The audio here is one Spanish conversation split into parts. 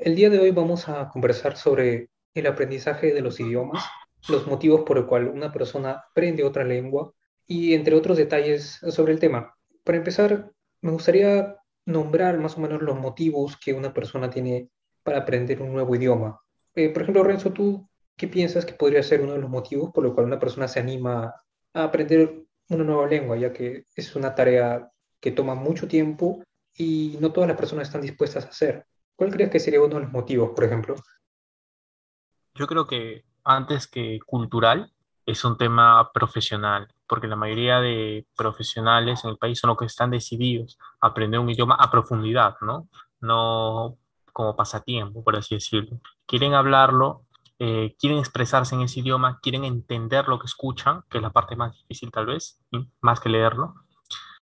El día de hoy vamos a conversar sobre el aprendizaje de los idiomas, los motivos por el cual una persona aprende otra lengua y entre otros detalles sobre el tema. Para empezar, me gustaría nombrar más o menos los motivos que una persona tiene para aprender un nuevo idioma. Eh, por ejemplo, Renzo, ¿tú qué piensas que podría ser uno de los motivos por el cual una persona se anima a aprender una nueva lengua, ya que es una tarea que toma mucho tiempo y no todas las personas están dispuestas a hacer? ¿Cuál crees que sería uno de los motivos, por ejemplo? Yo creo que antes que cultural es un tema profesional, porque la mayoría de profesionales en el país son los que están decididos a aprender un idioma a profundidad, ¿no? No como pasatiempo, por así decirlo. Quieren hablarlo, eh, quieren expresarse en ese idioma, quieren entender lo que escuchan, que es la parte más difícil tal vez, más que leerlo.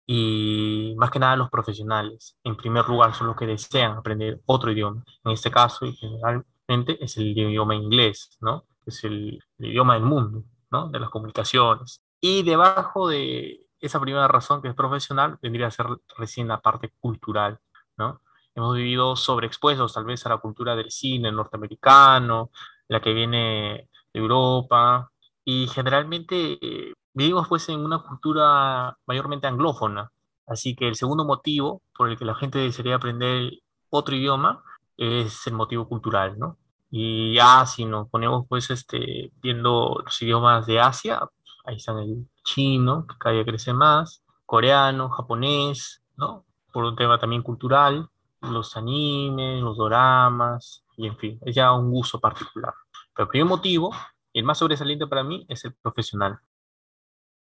Y más que nada los profesionales, en primer lugar, son los que desean aprender otro idioma. En este caso, y generalmente, es el idioma inglés, ¿no? Es el, el idioma del mundo, ¿no? De las comunicaciones. Y debajo de esa primera razón que es profesional, vendría a ser recién la parte cultural, ¿no? hemos vivido sobreexpuestos tal vez a la cultura del cine norteamericano, la que viene de Europa, y generalmente eh, vivimos pues en una cultura mayormente anglófona. Así que el segundo motivo por el que la gente desearía aprender otro idioma es el motivo cultural, ¿no? Y ya si nos ponemos pues este, viendo los idiomas de Asia, ahí están el chino, que cada día crece más, coreano, japonés, ¿no? Por un tema también cultural, los animes, los doramas, y en fin, es ya un gusto particular. Pero el primer motivo, el más sobresaliente para mí, es el profesional.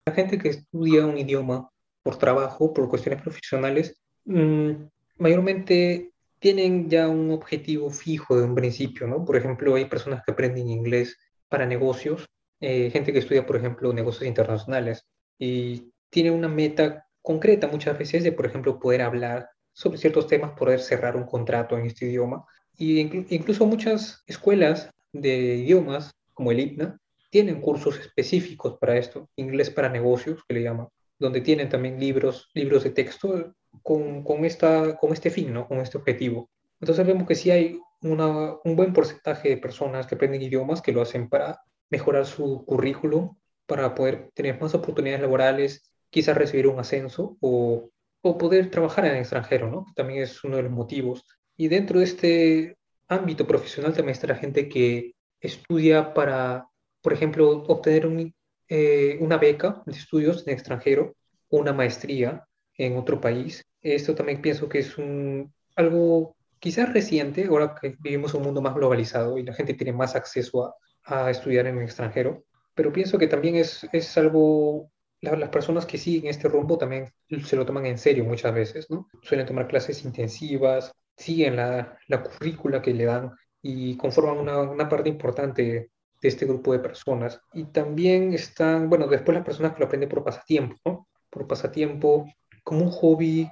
La gente que estudia un idioma por trabajo, por cuestiones profesionales, mm, mayormente tienen ya un objetivo fijo de un principio, ¿no? Por ejemplo, hay personas que aprenden inglés para negocios, eh, gente que estudia, por ejemplo, negocios internacionales y tiene una meta concreta muchas veces de, por ejemplo, poder hablar sobre ciertos temas, poder cerrar un contrato en este idioma. Y incluso muchas escuelas de idiomas, como el IPNA, tienen cursos específicos para esto, inglés para negocios, que le llaman, donde tienen también libros, libros de texto con, con, esta, con este fin, ¿no? con este objetivo. Entonces vemos que sí hay una, un buen porcentaje de personas que aprenden idiomas que lo hacen para mejorar su currículum, para poder tener más oportunidades laborales, quizás recibir un ascenso o o poder trabajar en el extranjero, ¿no? También es uno de los motivos. Y dentro de este ámbito profesional también está la gente que estudia para, por ejemplo, obtener eh, una beca de estudios en extranjero una maestría en otro país. Esto también pienso que es un, algo quizás reciente, ahora que vivimos un mundo más globalizado y la gente tiene más acceso a, a estudiar en el extranjero, pero pienso que también es, es algo las personas que siguen este rumbo también se lo toman en serio muchas veces, ¿no? Suelen tomar clases intensivas, siguen la, la currícula que le dan y conforman una, una, parte importante de este grupo de personas. Y también están, bueno, después las personas que lo aprenden por pasatiempo, ¿no? Por pasatiempo, como un hobby,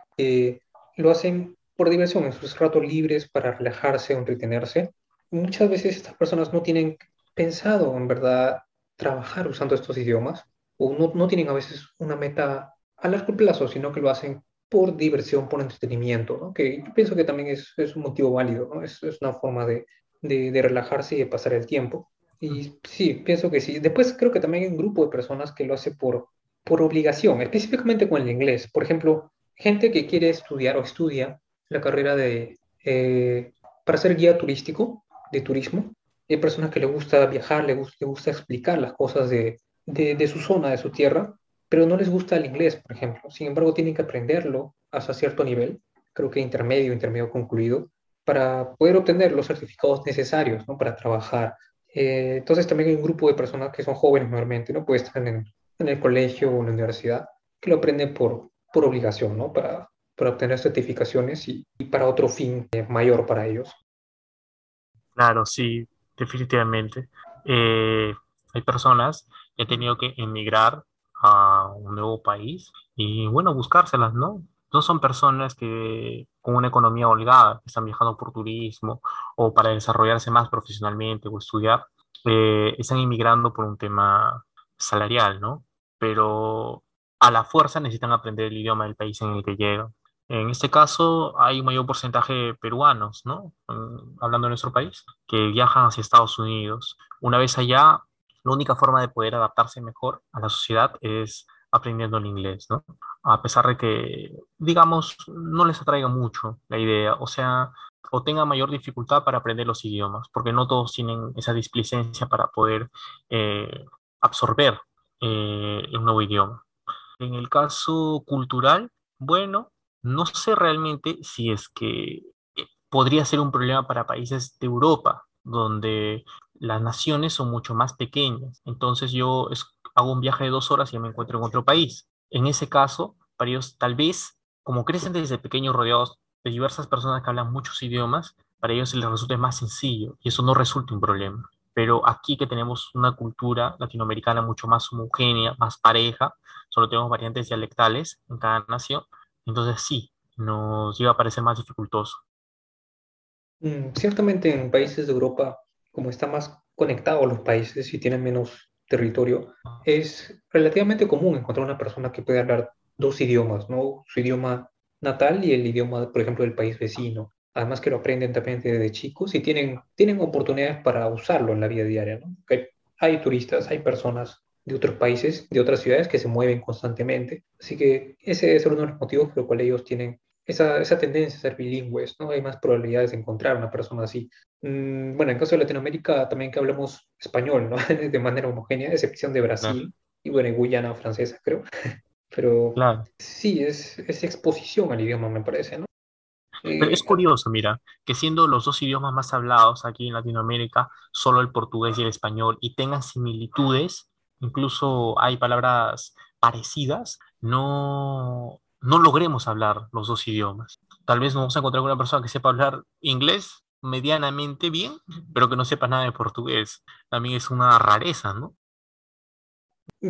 lo hacen por diversión, en sus ratos libres para relajarse o entretenerse. Muchas veces estas personas no tienen pensado en verdad trabajar usando estos idiomas, o no, no tienen a veces una meta a largo plazo, sino que lo hacen por diversión, por entretenimiento, ¿no? que yo pienso que también es, es un motivo válido, ¿no? es, es una forma de, de, de, relajarse y de pasar el tiempo. Y sí, pienso que sí. Después creo que también hay un grupo de personas que lo hace por, por obligación, específicamente con el inglés. Por ejemplo, gente que quiere estudiar o estudia la carrera de, eh, para ser guía turístico, de turismo. Hay personas que le gusta viajar, le gusta, gusta explicar las cosas de, de, su zona, de su tierra, pero no les gusta el inglés, por ejemplo. Sin embargo, tienen que aprenderlo hasta cierto nivel, creo que intermedio, intermedio concluido, para poder obtener los certificados necesarios ¿no? para trabajar. Eh, entonces también hay un grupo de personas que son jóvenes normalmente, ¿no? Pueden estar en, el colegio o en la universidad, que lo aprenden por, por obligación, ¿no? Para, para obtener certificaciones y, para otro fin eh, mayor para ellos. Claro, sí, definitivamente. Eh, hay personas he tenido que emigrar a un nuevo país y bueno, buscárselas, ¿no? No son personas que con una economía holgada, que están viajando por turismo o para desarrollarse más profesionalmente o estudiar, eh, están inmigrando por un tema salarial, ¿no? Pero a la fuerza necesitan aprender el idioma del país en el que llegan. En este caso hay un mayor porcentaje de peruanos, ¿no? Hablando de nuestro país, que viajan hacia Estados Unidos. Una vez allá, la única forma de poder adaptarse mejor a la sociedad es aprendiendo el inglés, ¿no? A pesar de que, digamos, no les atraiga mucho la idea, o sea, o tengan mayor dificultad para aprender los idiomas, porque no todos tienen esa displicencia para poder eh, absorber eh, el nuevo idioma. En el caso cultural, bueno, no sé realmente si es que eh, podría ser un problema para países de Europa, donde las naciones son mucho más pequeñas. Entonces yo hago un viaje de dos horas y me encuentro en otro país. En ese caso, para ellos tal vez, como crecen desde pequeños rodeados de diversas personas que hablan muchos idiomas, para ellos les resulta más sencillo y eso no resulta un problema. Pero aquí que tenemos una cultura latinoamericana mucho más homogénea, más pareja, solo tenemos variantes dialectales en cada nación, entonces sí, nos iba a parecer más dificultoso. Mm, ciertamente en países de Europa, como están más conectados los países y tienen menos territorio, es relativamente común encontrar una persona que puede hablar dos idiomas, ¿no? Su idioma natal y el idioma, por ejemplo, del país vecino. Además que lo aprenden también desde chicos y tienen, tienen oportunidades para usarlo en la vida diaria. Hay, turistas, hay personas de otros países, de otras ciudades que se mueven constantemente. Así que ese es uno de los motivos por los cuales ellos tienen esa, esa tendencia a ser bilingües, ¿no? Hay más probabilidades de encontrar una persona así. Mm, bueno, en caso de Latinoamérica también que hablamos español, ¿no? de manera homogénea, excepción de Brasil y bueno, y Guyana francesa, creo. Pero claro. sí, es, es exposición al idioma, me parece, ¿no? Pero es eh, curioso, mira, que siendo los dos idiomas más hablados aquí en Latinoamérica, solo el portugués y el español, y tengan similitudes, incluso hay palabras parecidas, no, no logremos hablar los dos idiomas. Tal vez nos vamos a encontrar con una persona que sepa hablar inglés medianamente bien, pero que no sepa nada de portugués. También es una rareza, ¿no?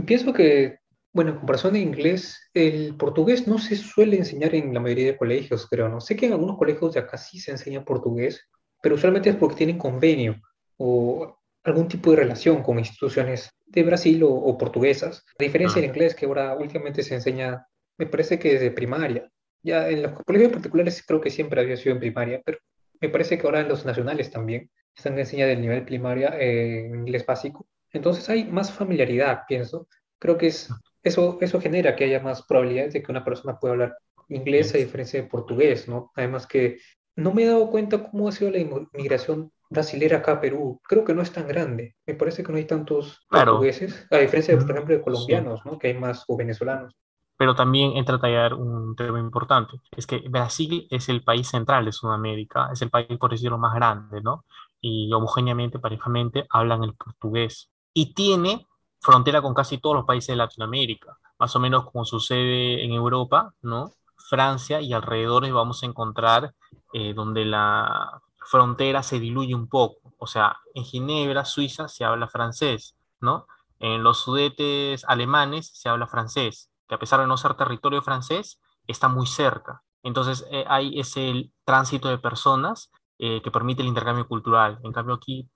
Pienso que bueno, en comparación de inglés, el portugués no se suele enseñar en la mayoría de colegios, creo, ¿no? Sé que en algunos colegios de acá sí se enseña portugués, pero usualmente es porque tienen convenio o algún tipo de relación con instituciones de Brasil o, portuguesas. A diferencia del inglés, que ahora últimamente se enseña, me parece que desde primaria. Ya en los colegios particulares creo que siempre había sido en primaria, pero me parece que ahora en los nacionales también están enseñando del nivel primaria eh, en inglés básico. Entonces hay más familiaridad, pienso. Creo que es eso, eso genera que haya más probabilidades de que una persona pueda hablar inglés a diferencia de portugués, ¿no? Además que no me he dado cuenta cómo ha sido la inmigración brasilera acá a Perú. Creo que no es tan grande. Me parece que no hay tantos portugueses, a diferencia, de, por ejemplo, de colombianos, ¿no? Que hay más o venezolanos. Pero también entra a tallar un tema importante. Es que Brasil es el país central de Sudamérica, es el país, por decirlo, más grande, ¿no? Y homogéneamente, parejamente, hablan el portugués. Y tiene frontera con casi todos los países de Latinoamérica, más o menos como sucede en Europa, ¿no? Francia y alrededores vamos a encontrar eh, donde la frontera se diluye un poco. O sea, en Ginebra, Suiza, se habla francés, ¿no? En los sudetes alemanes se habla francés, que a pesar de no ser territorio francés, está muy cerca. Entonces eh, hay ese tránsito de personas eh, que permite el intercambio cultural. En cambio aquí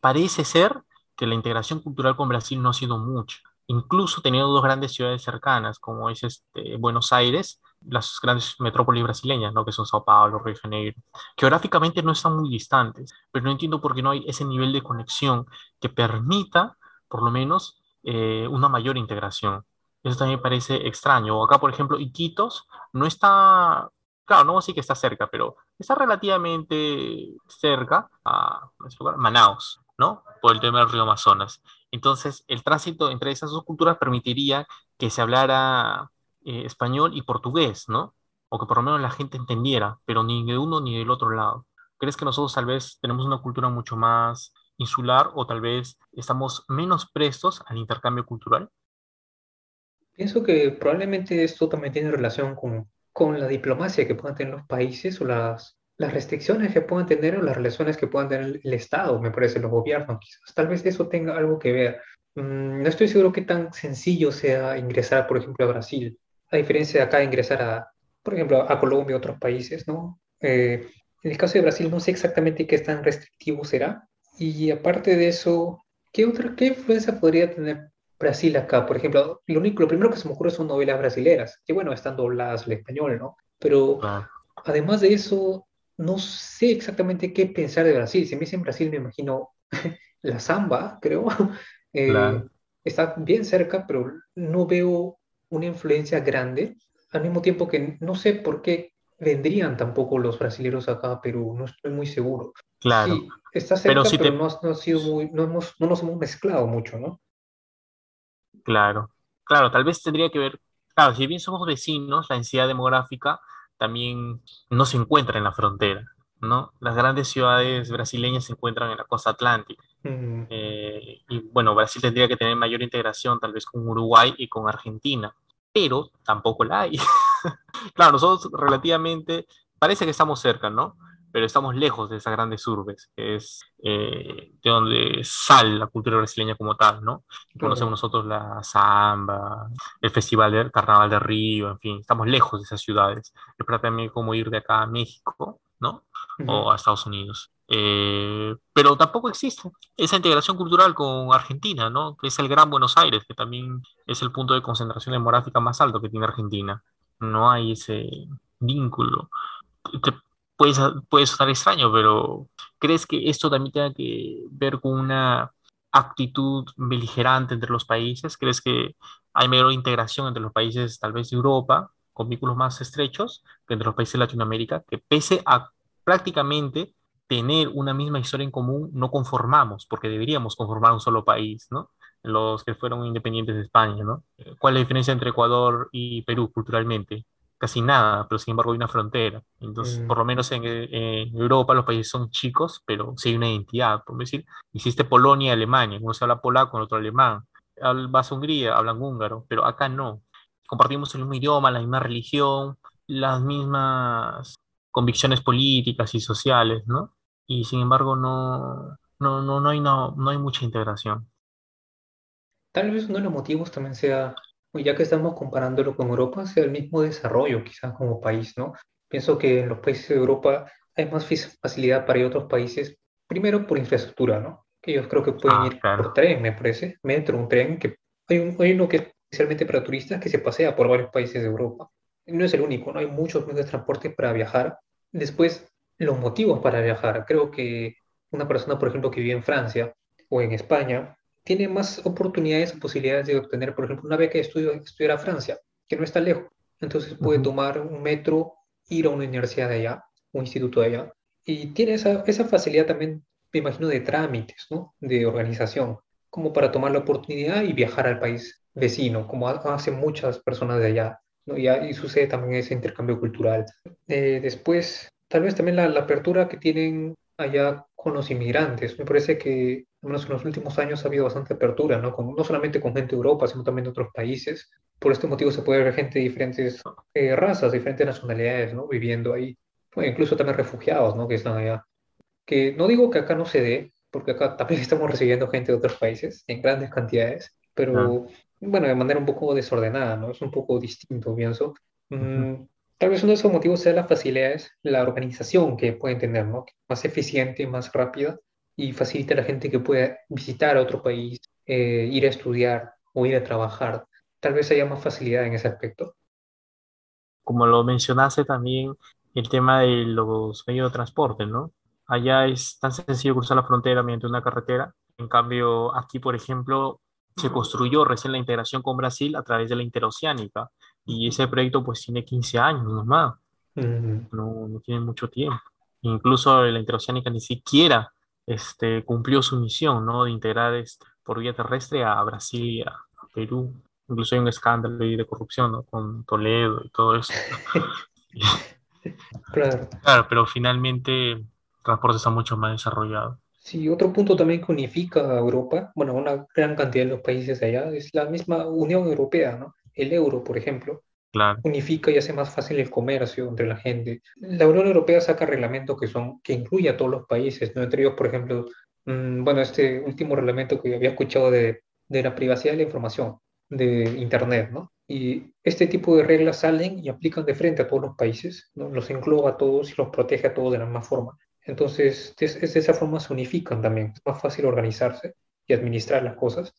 parece ser que la integración cultural con Brasil no ha sido mucha. Incluso teniendo dos grandes ciudades cercanas, como es este, Buenos Aires, las grandes metrópolis brasileñas, ¿no? que son Sao Paulo, Río de Janeiro. Geográficamente no están muy distantes, pero no entiendo por qué no hay ese nivel de conexión que permita, por lo menos, eh, una mayor integración. Eso también parece extraño. Acá, por ejemplo, Iquitos no está, claro, no así que está cerca, pero está relativamente cerca a Manaus. ¿no? Por el tema del río Amazonas. Entonces, el tránsito entre esas dos culturas permitiría que se hablara eh, español y portugués, ¿no? O que por lo menos la gente entendiera, pero ni de uno ni del otro lado. ¿Crees que nosotros tal vez tenemos una cultura mucho más insular o tal vez estamos menos prestos al intercambio cultural? Pienso que probablemente esto también tiene relación con, con la diplomacia que puedan tener los países o las las restricciones que puedan tener o las relaciones que puedan tener el Estado, me parece, los gobiernos, quizás. Tal vez eso tenga algo que ver. Mm, no estoy seguro qué tan sencillo sea ingresar, por ejemplo, a Brasil, a diferencia de acá ingresar a, por ejemplo, a Colombia y otros países, ¿no? Eh, en el caso de Brasil no sé exactamente qué tan restrictivo será. Y aparte de eso, ¿qué otra, qué influencia podría tener Brasil acá? Por ejemplo, lo, único, lo primero que se me ocurre son novelas brasileras, que bueno, están dobladas al español, ¿no? Pero además de eso, no sé exactamente qué pensar de Brasil. Si me dicen Brasil, me imagino la samba, creo. Eh, está bien cerca, pero no veo una influencia grande. Al mismo tiempo que no sé por qué vendrían tampoco los brasileños acá a Perú, no estoy muy seguro. Claro. Sí, está cerca, pero, no, ha sido muy, no, hemos, no nos hemos mezclado mucho, ¿no? Claro, claro, tal vez tendría que ver, claro, si bien somos vecinos, la densidad demográfica también no se encuentra en la frontera, ¿no? Las grandes ciudades brasileñas se encuentran en la costa atlántica. Mm. Eh, y bueno, Brasil tendría que tener mayor integración tal vez con Uruguay y con Argentina, pero tampoco la hay. claro, nosotros relativamente, parece que estamos cerca, ¿no? Pero estamos lejos de esas grandes urbes, que es eh, de donde sale la cultura brasileña como tal, ¿no? Conocemos nosotros la samba, el festival del Carnaval de Río, en fin, estamos lejos de esas ciudades. Es para también como ir de acá a México, ¿no? O a Estados Unidos. Eh, pero tampoco existe esa integración cultural con Argentina, ¿no? Que es el Gran Buenos Aires, que también es el punto de concentración demográfica más alto que tiene Argentina. No hay ese vínculo. Te, puede, puede sonar extraño, pero ¿crees que esto también tenga que ver con una actitud beligerante entre los países? ¿Crees que hay mayor integración entre los países tal vez de Europa, con vínculos más estrechos, que entre los países de Latinoamérica, que pese a prácticamente tener una misma historia en común, no conformamos, porque deberíamos conformar un solo país, ¿no? Los que fueron independientes de España, ¿no? ¿Cuál es la diferencia entre Ecuador y Perú culturalmente? Casi nada, pero sin embargo hay una frontera. Entonces, Mm. por lo menos en, en Europa los países son chicos, pero sí hay una identidad. Por decir, existe Polonia y Alemania, uno se habla polaco, el otro alemán. Al- Vas a Hungría, hablan húngaro, pero acá no. Compartimos el mismo idioma, la misma religión, las mismas convicciones políticas y sociales, ¿no? y sin embargo no, no, no, no hay, no, no hay mucha integración. Tal vez uno de los motivos también sea, pues, ya que estamos comparándolo con Europa, sea el mismo desarrollo quizás como país, ¿no? Pienso que en los países de Europa hay más facilidad para ir a otros países, primero por infraestructura, ¿no? Que ellos creo que pueden Ah, ir por claro. tren, me parece, metro, un tren, que hay, un, hay uno que es especialmente para turistas que se pasea por varios países de Europa. No es el único, ¿no? Hay muchos medios de transporte para viajar. Después, los motivos para viajar. Creo que una persona, por ejemplo, que vive en Francia o en España, tiene más oportunidades o posibilidades de obtener, por ejemplo, una beca de estudio, estudiar a Francia, que no está lejos. Entonces puede Ujú. tomar un metro, ir a una universidad de allá, un instituto de allá, y tiene esa, esa facilidad también, me imagino, de trámites, ¿no? De organización, como para tomar la oportunidad y viajar al país vecino, como ha- hacen muchas personas de allá, ¿no? Y, ahí sucede también ese intercambio cultural. Eh, después, tal vez también la, la apertura que tienen allá con los inmigrantes. Me parece que, al menos en los últimos años, ha habido bastante apertura, ¿no? Con- no solamente con gente de Europa, sino también de otros países. Por este motivo se puede ver gente de diferentes eh, razas, diferentes nacionalidades, ¿no? Viviendo ahí. Bueno, incluso también refugiados, ¿no? Que están allá. Que no digo que acá no se dé, porque acá también estamos recibiendo gente de otros países en grandes cantidades, Ah, pero bueno, de manera un poco desordenada, ¿no? Es un poco distinto, pienso. Mm, tal vez uno de esos motivos sea las facilidades, la organización que pueden tener, ¿no? Más eficiente, más rápida y facilita a la gente que pueda visitar a otro país, eh, ir a estudiar o ir a trabajar. Tal vez haya más facilidad en ese aspecto. Como lo mencionaste también, el tema de los medios de transporte, ¿no? Allá es tan sencillo cruzar la frontera mediante una carretera. En cambio, aquí, por ejemplo, se construyó recién la integración con Brasil a través de la interoceánica. Y ese proyecto pues tiene 15 años nomás, Mm, no, no tiene mucho tiempo. Incluso la interoceánica ni siquiera este, cumplió su misión, ¿no? De integrar este, por vía terrestre a Brasil y a, a Perú. Incluso hay un escándalo ahí de corrupción, ¿no? Con Toledo y todo eso. claro. Claro, pero finalmente el transporte está mucho más desarrollado. Sí, otro punto también que unifica a Europa, bueno, una gran cantidad de los países allá, es la misma Unión Europea, ¿no? El euro, por ejemplo, Claro, unifica y hace más fácil el comercio entre la gente. La Unión Europea saca reglamentos que son, que incluye a todos los países, ¿no? Entre ellos, por ejemplo, mm, bueno, este último reglamento que había escuchado de, de la privacidad de la información de Internet, ¿no? Y este tipo de reglas salen y aplican de frente a todos los países, ¿no? Los engloba a todos y los protege a todos de la misma forma. Entonces, es, es de esa forma se unifican también. Es más fácil organizarse y administrar las cosas.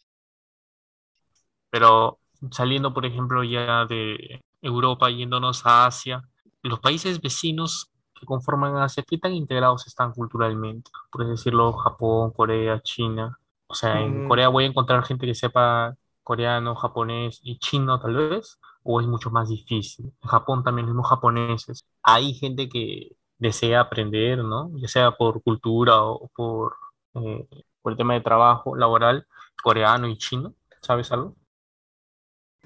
pero saliendo, por ejemplo, ya de Europa, yéndonos a Asia, los países vecinos que conforman Asia, ¿qué tan integrados están culturalmente? Por decirlo, Japón, Corea, China. O sea, en Mm, Corea voy a encontrar gente que sepa coreano, japonés y chino tal vez, o es mucho más difícil. En Japón también los japoneses. Hay gente que desea aprender, ¿no? Ya sea por cultura o por, eh, por el tema de trabajo laboral, coreano y chino. ¿Sabes algo?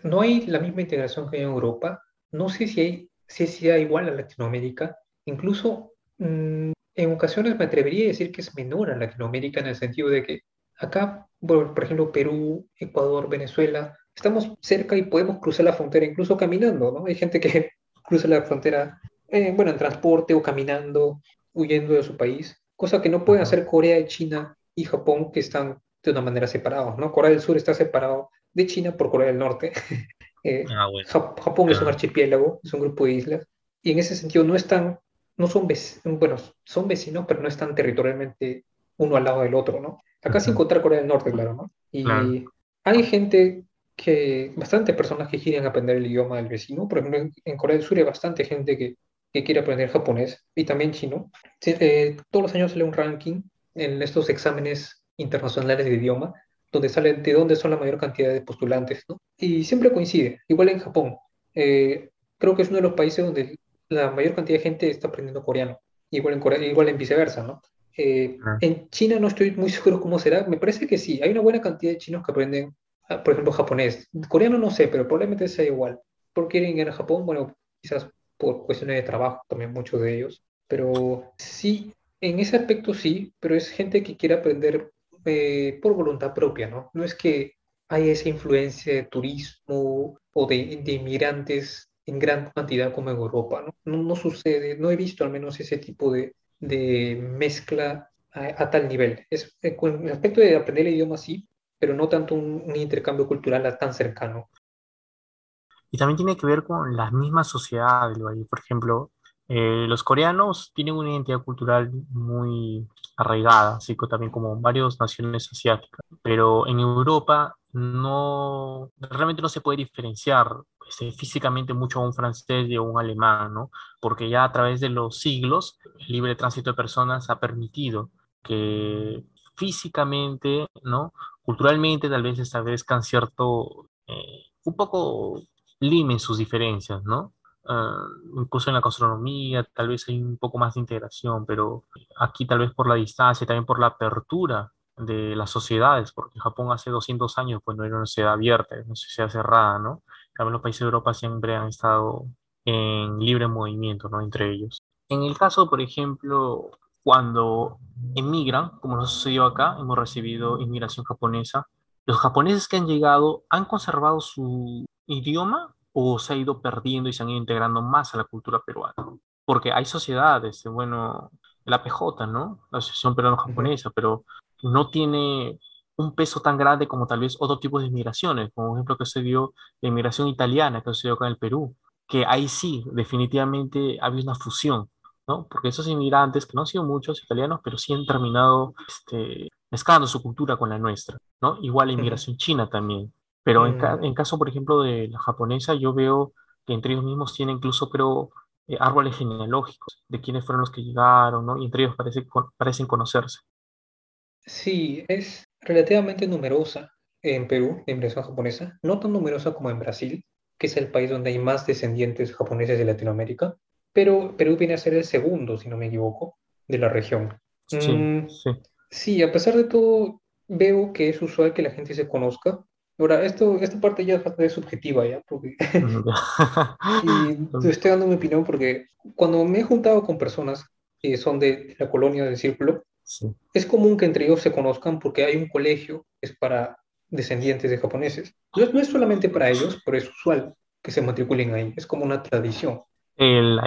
No hay la misma integración que hay en Europa. No sé si hay, si sea igual a Latinoamérica. Incluso mm, en ocasiones me atrevería a decir que es menor a Latinoamérica en el sentido de que acá, por, por ejemplo, Perú, Ecuador, Venezuela, estamos cerca y podemos cruzar la frontera incluso caminando, ¿no? Hay gente que cruza la frontera, eh, bueno, en transporte o caminando, huyendo de su país, cosa que no pueden hacer Corea, China y Japón, que están de una manera separados, ¿no? Corea del Sur está separado de China por Corea del Norte. Eh, Ah, bueno. Jap- Japón es un Claro. archipiélago, es un grupo de islas, y en ese sentido no están, no son vecinos, bueno, son vecinos, pero no están territorialmente uno al lado del otro, ¿no? Acá sin Ujú. contar Corea del Norte, claro, ¿no? Claro. Y hay gente que, bastantes personas que quieren aprender el idioma del vecino, por ejemplo, en, en Corea del Sur hay bastante gente que, que quiere aprender japonés y también chino. Eh, todos los años sale un ranking en estos exámenes internacionales de idioma donde sale de dónde son la mayor cantidad de postulantes, ¿no? Y siempre coincide, igual en Japón. Eh, creo que es uno de los países donde la mayor cantidad de gente está aprendiendo coreano, igual en, Corea, igual en viceversa, ¿no? Eh, Claro. en China no estoy muy seguro cómo será, me parece que sí, hay una buena cantidad de chinos que aprenden, ah, por ejemplo, japonés. Coreano no sé, pero probablemente sea igual. ¿Por qué quieren ir a Japón? Bueno, quizás por cuestiones de trabajo, también muchos de ellos. Pero sí, en ese aspecto sí, pero es gente que quiere aprender eh, por voluntad propia, ¿no? No es que hay esa influencia de turismo o de, de inmigrantes en gran cantidad como en Europa, ¿no? No, no sucede, no he visto al menos ese tipo de, de mezcla a, a tal nivel. Es, eh, con el aspecto de aprender el idioma sí, pero no tanto un, un intercambio cultural tan cercano. Y también tiene que ver con las mismas sociedades, Por ejemplo, eh, los coreanos tienen una identidad cultural muy arraigada, así que también como varias naciones asiáticas, pero en Europa no, realmente no se puede diferenciar este, físicamente mucho a un francés y a un alemán, ¿no? Porque ya a través de los siglos, el libre tránsito de personas ha permitido que físicamente, ¿no? Culturalmente tal vez establezcan cierto, eh, un poco limen sus diferencias, ¿no? Ah, incluso en la gastronomía, tal vez hay un poco más de integración, pero aquí tal vez por la distancia, también por la apertura de las sociedades, porque Japón hace 200 años pues no era una sociedad abierta, era una sociedad cerrada, ¿no? También los países de Europa siempre han estado en libre movimiento, ¿no? Entre ellos. En el caso, por ejemplo, cuando emigran, como nos sucedió acá, hemos recibido inmigración japonesa, los japoneses que han llegado han conservado su idioma o se ha ido perdiendo y se han ido integrando más a la cultura peruana. Porque hay sociedades, eh, bueno, la PJ, ¿no? La Asociación. Peruano-Japonesa, pero no tiene un peso tan grande como tal vez otro tipo de inmigraciones, como por ejemplo que se dio la inmigración italiana que se dio acá en el Perú, que ahí sí, definitivamente había una fusión, ¿no? Porque esos inmigrantes, que no han sido muchos italianos, pero sí han terminado este, mezclando su cultura con la nuestra, ¿no? Igual la inmigración china también. Pero en, ca- Mm, en caso, por ejemplo, de la japonesa, yo veo que entre ellos mismos tienen incluso, creo, eh, árboles genealógicos de quiénes fueron los que llegaron, ¿no? Y entre ellos parece, parecen conocerse. Sí, es relativamente numerosa en Perú, la japonesa, no tan numerosa como en Brasil, que es el país donde hay más descendientes japoneses de Latinoamérica, pero Perú viene a ser el segundo, si no me equivoco, de la región. Sí, Mm, sí. sí, a pesar de todo, veo que es usual que la gente se conozca. Ahora, esto, esta parte ya es subjetiva, ¿ya? Porque, y te estoy dando mi opinión porque cuando me he juntado con personas que son de la colonia del círculo, Sí. es común que entre ellos se conozcan porque hay un colegio que es para descendientes de japoneses. No es, no es solamente para ellos, pero es usual que se matriculen ahí. Es como una tradición. El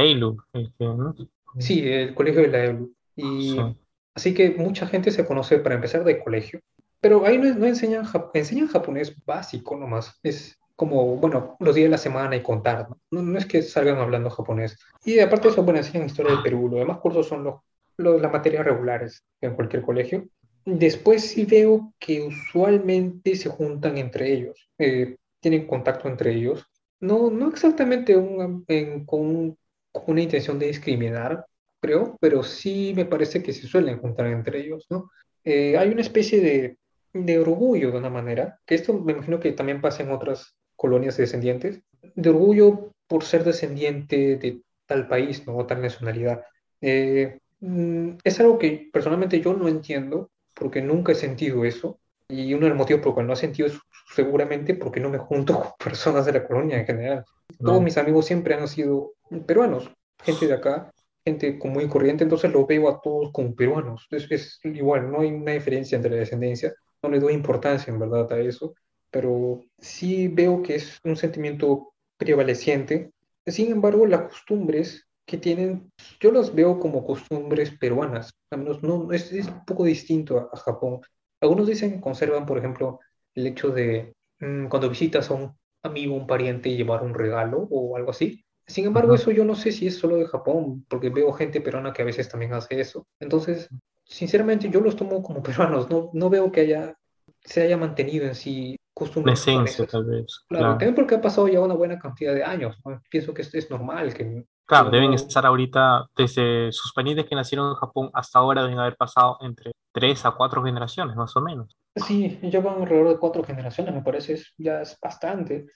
que, ¿no? Sí, el colegio de la. Sí. Y así que mucha gente se conoce para empezar de colegio. Pero ahí no, no enseñan, enseñan japonés básico nomás. Es como, bueno, los días de la semana y contar, ¿no? No, no es que salgan hablando japonés. Y aparte de eso, bueno, enseñan historia del Perú. Los demás cursos son los, los- las materias regulares en cualquier colegio. Después sí veo que usualmente se juntan entre ellos, eh, tienen contacto entre ellos. No, no exactamente un- en- con con una intención de discriminar, creo, pero sí me parece que se suelen juntar entre ellos, ¿no? Eh, hay una especie de, de orgullo de una manera, que esto me imagino que también pasa en otras colonias descendientes, de orgullo por ser descendiente de tal país, ¿no? O tal nacionalidad. Eh, mm, es algo que personalmente yo no entiendo, porque nunca he sentido eso, y uno de los motivos por los cuales no he sentido es seguramente porque no me junto con personas de la colonia en general. Todos mis amigos siempre han sido peruanos, gente de acá, gente común y corriente, entonces los veo a todos como peruanos. Es, es igual, no hay una diferencia entre la descendencia, no le doy importancia en verdad a eso, pero sí veo que es un sentimiento prevaleciente. Sin embargo, las costumbres que tienen, yo las veo como costumbres peruanas, al menos no, es, es un poco distinto a, Japón. Algunos dicen que conservan, por ejemplo, el hecho de mm, cuando visitas a un amigo, un pariente, llevar un regalo o algo así. Sin embargo, eso yo no sé si es solo de Japón, porque veo gente peruana que a veces también hace eso. Entonces, sinceramente, yo los tomo como peruanos, no, no veo que haya, se haya mantenido en sí costumbres. esencia, tal vez. Claro, también porque ha pasado ya una buena cantidad de años. Pienso que esto es normal. Que, claro, deben estar ahorita, desde sus parientes que nacieron en Japón hasta ahora, deben haber pasado entre tres a cuatro generaciones, más o menos. Sí, ya van alrededor de cuatro generaciones, me parece, ya es bastante.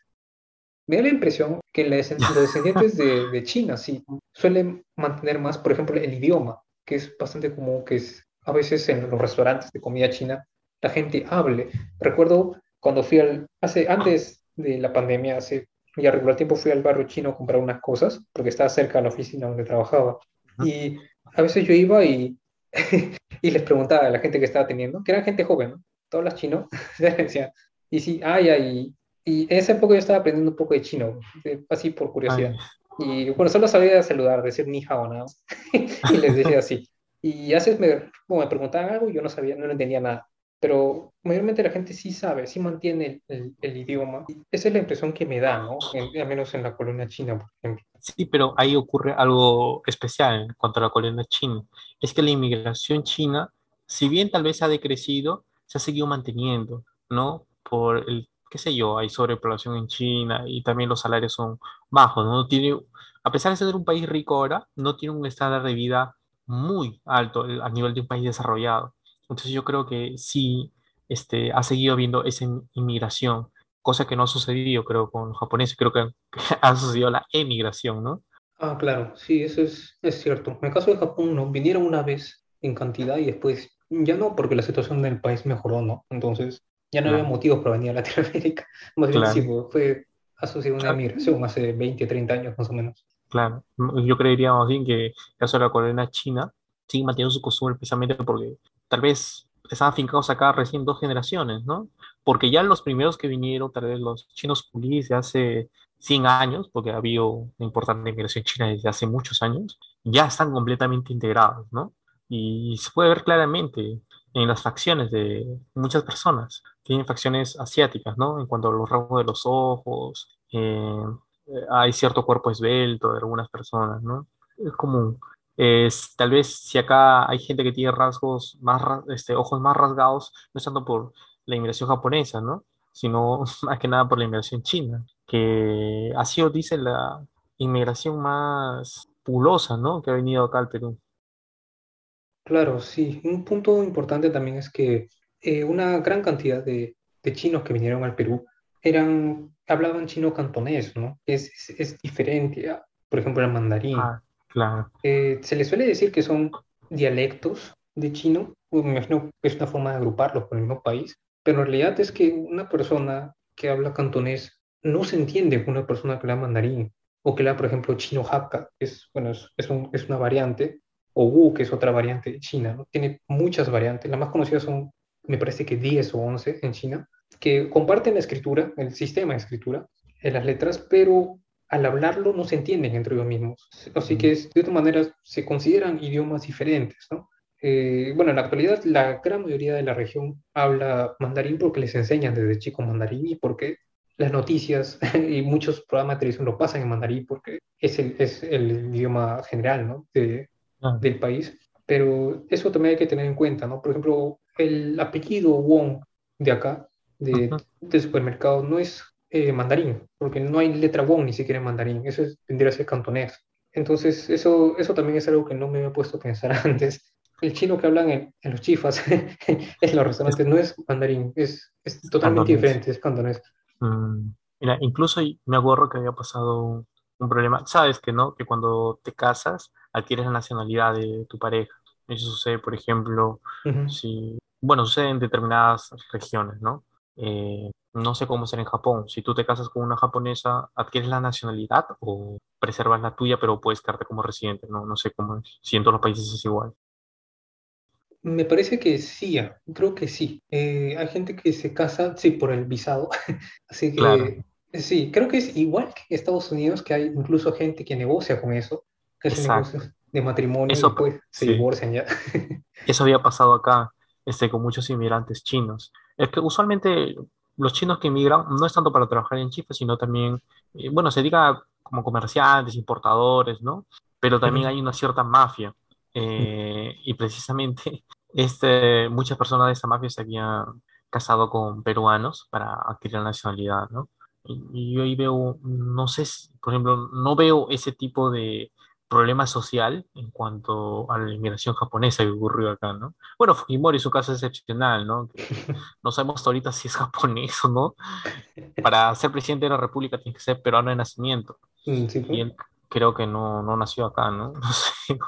Me da la impresión que los descendientes de, de, China sí suelen mantener más, por ejemplo, el idioma, que es bastante común que es, a veces en los restaurantes de comida china la gente hable. Recuerdo cuando fui al, hace, antes de la pandemia, hace ya regular tiempo fui al barrio chino a comprar unas cosas, porque estaba cerca de la oficina donde trabajaba. Y a veces yo iba y, y les preguntaba a la gente que estaba teniendo, que eran gente joven, ¿no? Todas las chinos, y sí, ay, ay, y en esa época yo estaba aprendiendo un poco de chino, así por curiosidad. Y bueno, solo sabía saludar, decir ni hao nada. y les decía así. Y a veces me, como me preguntaban algo y yo no sabía, no entendía nada. Pero mayormente la gente sí sabe, sí mantiene el, el, idioma. Esa es la impresión que me da, ¿no? al menos en la colonia china, por ejemplo. Sí, pero ahí ocurre algo especial en cuanto a la colonia china. Es que la inmigración china, si bien tal vez ha decrecido, se ha seguido manteniendo, ¿no? Por el qué sé yo, hay sobrepoblación en China y también los salarios son bajos, ¿no? Tiene, a pesar de ser un país rico ahora, no tiene un estándar de vida muy alto a nivel de un país desarrollado. Entonces yo creo que sí este, ha seguido habiendo esa inmigración, cosa que no ha sucedido, creo, con los japoneses, creo que ha sucedido la emigración, ¿no? Ah, claro, sí, eso es, es cierto. En el caso de Japón, no, vinieron una vez en cantidad y después ya no, porque la situación del país mejoró, ¿no? Entonces ya no había motivos para venir a Latinoamérica. Más bien sí, fue asociado a una migración hace 20, 30 años más o menos. Claro, yo creería más bien que el caso de la colonia china sigue manteniendo su costumbre precisamente porque tal vez estaban fincados acá recién dos generaciones, ¿no? Porque ya los primeros que vinieron, tal vez los chinos culís de hace 100 años, porque ha habido una importante migración china desde hace muchos años, ya están completamente integrados, ¿no? Y se puede ver claramente en las facciones de muchas personas. Tienen facciones asiáticas, ¿no? En cuanto a los rasgos de los ojos, eh, hay cierto cuerpo esbelto de algunas personas, ¿no? Es común. Es, tal vez si acá hay gente que tiene rasgos más, este, ojos más rasgados, no es tanto por la inmigración japonesa, ¿no? Sino más que nada por la inmigración china, que ha sido, dice, la inmigración más pulosa, ¿no? Que ha venido acá al Perú. Claro, sí. Un punto importante también es que eh, una gran cantidad de, de, chinos que vinieron al Perú eran, hablaban chino cantonés, ¿no? Es, es, diferente, por ejemplo, el mandarín. Ah, claro. Eh, se le suele decir que son dialectos de chino, me imagino que es una forma de agruparlos por el mismo país, pero en realidad es que una persona que habla cantonés no se entiende con una persona que habla mandarín o que habla, por ejemplo, chino hakka, es, bueno, es, es, un, es una variante o Wu, que es otra variante de China, ¿no? Tiene muchas variantes. Las más conocidas son, me parece que 10 o 11 en China, que comparten la escritura, el sistema de escritura, en las letras, pero al hablarlo no se entienden entre ellos mismos. Así que de otra manera se consideran idiomas diferentes, ¿no? Eh, bueno, en la actualidad la gran mayoría de la región habla mandarín porque les enseñan desde chico mandarín y porque las noticias y muchos programas de televisión lo pasan en mandarín porque es el, es el idioma general ¿no? de, Ah. del país, pero eso también hay que tener en cuenta, ¿no? Por ejemplo, el apellido Wong de acá, de, del supermercado, no es eh, mandarín, porque no hay letra Wong ni siquiera en mandarín, eso tendría que ser cantonés. Entonces, eso, eso también es algo que no me había puesto a pensar antes. El chino que hablan en, en los chifas, en los restaurantes, no es mandarín, es, es totalmente Cantonés. diferente, es cantonés. Mm, mira, incluso me acuerdo que había pasado un, problema. Sabes que no, que cuando te casas adquieres la nacionalidad de tu pareja. Eso sucede, por ejemplo, Ujú. si, bueno, sucede en determinadas regiones, ¿no? Eh, no sé cómo será en Japón. Si tú te casas con una japonesa, ¿adquieres la nacionalidad o preservas la tuya, pero puedes quedarte como residente? No, no sé cómo es. Si en todos los países es igual. Me parece que sí, creo que sí. Eh, hay gente que se casa, sí, por el visado. Así Claro, que sí, creo que es igual que en Estados Unidos, que hay incluso gente que negocia con eso, que hace negocios de matrimonio y Eso, después se sí. divorcian ya. Eso había pasado acá, este, con muchos inmigrantes chinos. Es que usualmente los chinos que inmigran no es tanto para trabajar en Chipre, sino también, eh, bueno, se diga como comerciantes, importadores, ¿no? Pero también hay una cierta mafia. eh, y precisamente este, muchas personas de esta mafia se habían casado con peruanos para adquirir la nacionalidad, ¿no? Y, y yo ahí veo, no sé, si- por ejemplo, no veo ese tipo de problema social en cuanto a la inmigración japonesa que ocurrió acá, ¿no? Bueno, Fujimori su caso es excepcional, ¿no? Que no sabemos ahorita si es japonés o no. Para ser presidente de la República tienes que ser peruano de nacimiento. Mm, Sí, Y pues. él creo que no, no nació acá, ¿no? No sé.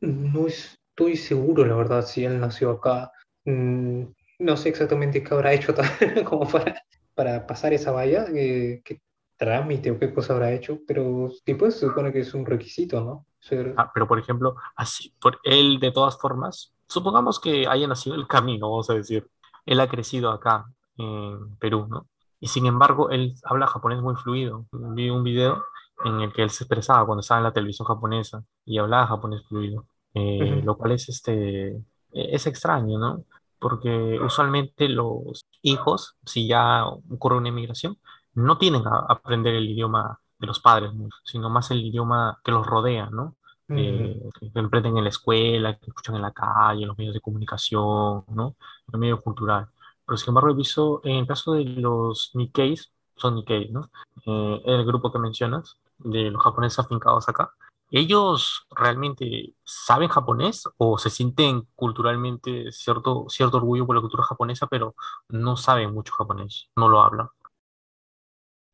No estoy seguro, la verdad, si él nació acá. Mm, No sé exactamente qué habrá hecho como para, para pasar esa valla, eh, qué trámite o qué cosa habrá hecho, pero sí, pues se supone que es un requisito, ¿no? Ah, pero por ejemplo, así, por él de todas formas, supongamos que haya nacido el camino, vamos a decir. Él ha crecido acá en Perú, ¿no? Y sin embargo, él habla japonés muy fluido. Vi un video en el que él se expresaba cuando estaba en la televisión japonesa y hablaba japonés fluido, eh, lo cual es, este, eh, es extraño, ¿no? Porque usualmente los hijos, si ya ocurre una inmigración, no tienen a aprender el idioma de los padres, ¿no? sino más el idioma que los rodea, ¿no? eh, que aprenden en la escuela, que escuchan en la calle, en los medios de comunicación, ¿no? En el medio cultural. Pero sin embargo, he visto, en el caso de los Nikkeis, son Nikkei, ¿no? Eh, el grupo que mencionas, de los japoneses afincados acá, ¿ellos realmente saben japonés o se sienten culturalmente cierto, cierto orgullo por la cultura japonesa, pero no saben mucho japonés, no lo hablan?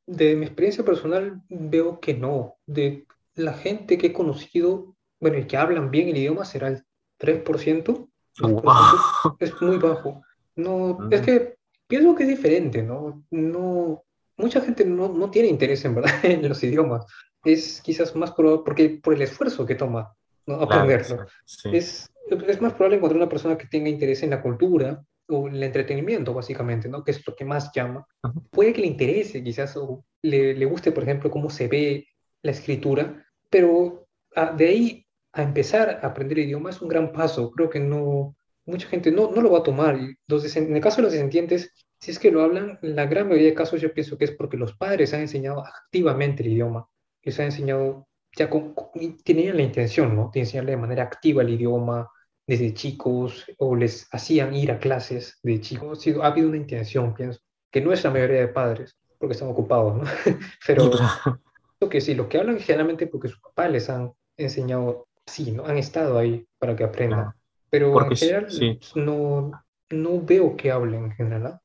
De mi experiencia personal veo que no. De la gente que he conocido, bueno, y que hablan bien el idioma será el 3%, 2%, ¡Wow! es muy bajo. No, es que pienso que es diferente, ¿no? No, mucha gente no, no tiene interés en verdad en los idiomas. Es quizás más probable, porque por el esfuerzo que toma, ¿no? Claro, aprenderlo. sí. Es, es más probable encontrar una persona que tenga interés en la cultura o el entretenimiento, básicamente, ¿no? Que es lo que más llama Ujú. puede que le interese quizás o le, le guste, por ejemplo, cómo se ve la escritura, pero a- de ahí a empezar a aprender idioma es un gran paso. Creo que no, mucha gente no, no lo va a tomar. En el caso de los descendientes, si es que lo hablan, en la gran mayoría de casos yo pienso que es porque los padres han enseñado activamente el idioma, les han enseñado, ya con, con- tenían la intención, ¿no? De enseñarle de manera activa el idioma desde chicos o les hacían ir a clases de chicos. Ha habido una intención, pienso que no es la mayoría de padres, porque están ocupados, ¿no? Pero lo que sí, los que hablan generalmente porque sus papás les han enseñado así, ¿no? Han estado ahí para que aprendan. Pero en Porque s- general sí, no, no veo que hablen en general.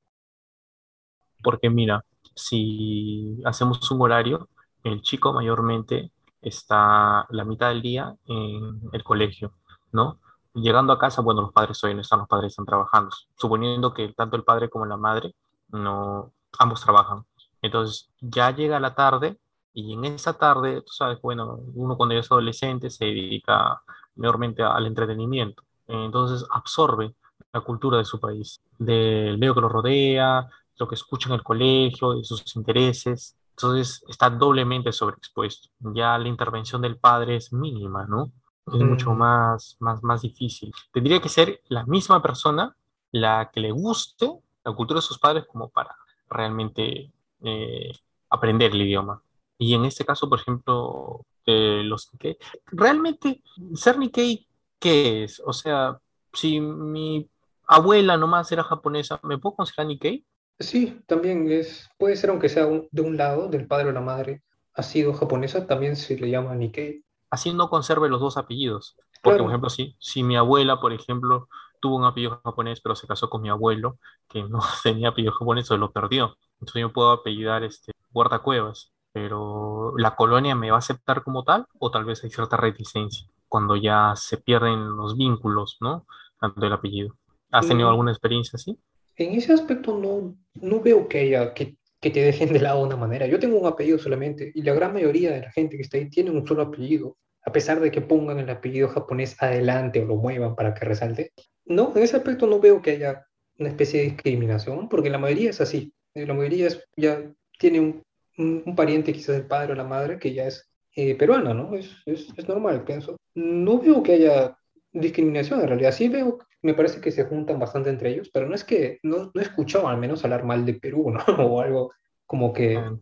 porque mira, si hacemos un horario, el chico mayormente está la mitad del día en el colegio, ¿no? Llegando a casa, bueno, los padres hoy no están, los padres están trabajando, suponiendo que tanto el padre como la madre, no, ambos trabajan. Entonces, ya llega la tarde y en esa tarde, tú sabes, bueno, uno cuando ya es adolescente se dedica mayormente al entretenimiento. Entonces, absorbe la cultura de su país, del medio que lo rodea, lo que escucha en el colegio, de sus intereses. Entonces está doblemente sobreexpuesto. Ya la intervención del padre es mínima, ¿no? Es mucho Mm, más, más, más difícil. Tendría que ser la misma persona la que le guste la cultura de sus padres como para realmente eh, aprender el idioma. Y en este caso, por ejemplo, eh, los Nikkei, realmente ser Nikkei, ¿qué es? O sea, si mi abuela nomás era japonesa, ¿me puedo considerar Nikkei? sí, también es, puede ser aunque sea un- de un lado, del padre o la madre, ha sido japonesa, también se le llama Nikkei. Así no conserve los dos apellidos. Porque, por ejemplo, si, si mi abuela, por ejemplo, tuvo un apellido japonés, pero se casó con mi abuelo, que no tenía apellido japonés, se lo perdió. Entonces yo puedo apellidar este, guardacuevas, pero ¿la colonia me va a aceptar como tal o tal vez hay cierta reticencia cuando ya se pierden los vínculos, ¿no? Tanto el apellido. ¿Has tenido Mm, alguna experiencia así? En ese aspecto no, no veo que haya que, que te dejen de lado de una manera. Yo tengo un apellido solamente y la gran mayoría de la gente que está ahí tiene un solo apellido, a pesar de que pongan el apellido japonés adelante o lo muevan para que resalte. No, en ese aspecto no veo que haya una especie de discriminación, porque la mayoría es así. Eh, La mayoría es, ya tiene un, pariente, quizás el padre o la madre, que ya es eh, peruana, ¿no? Es, es normal, pienso. No veo que haya discriminación en realidad. Sí veo, me parece que se juntan bastante entre ellos, pero no es que, no, no he escuchado al menos hablar mal de Perú, ¿no? O algo como que Ah,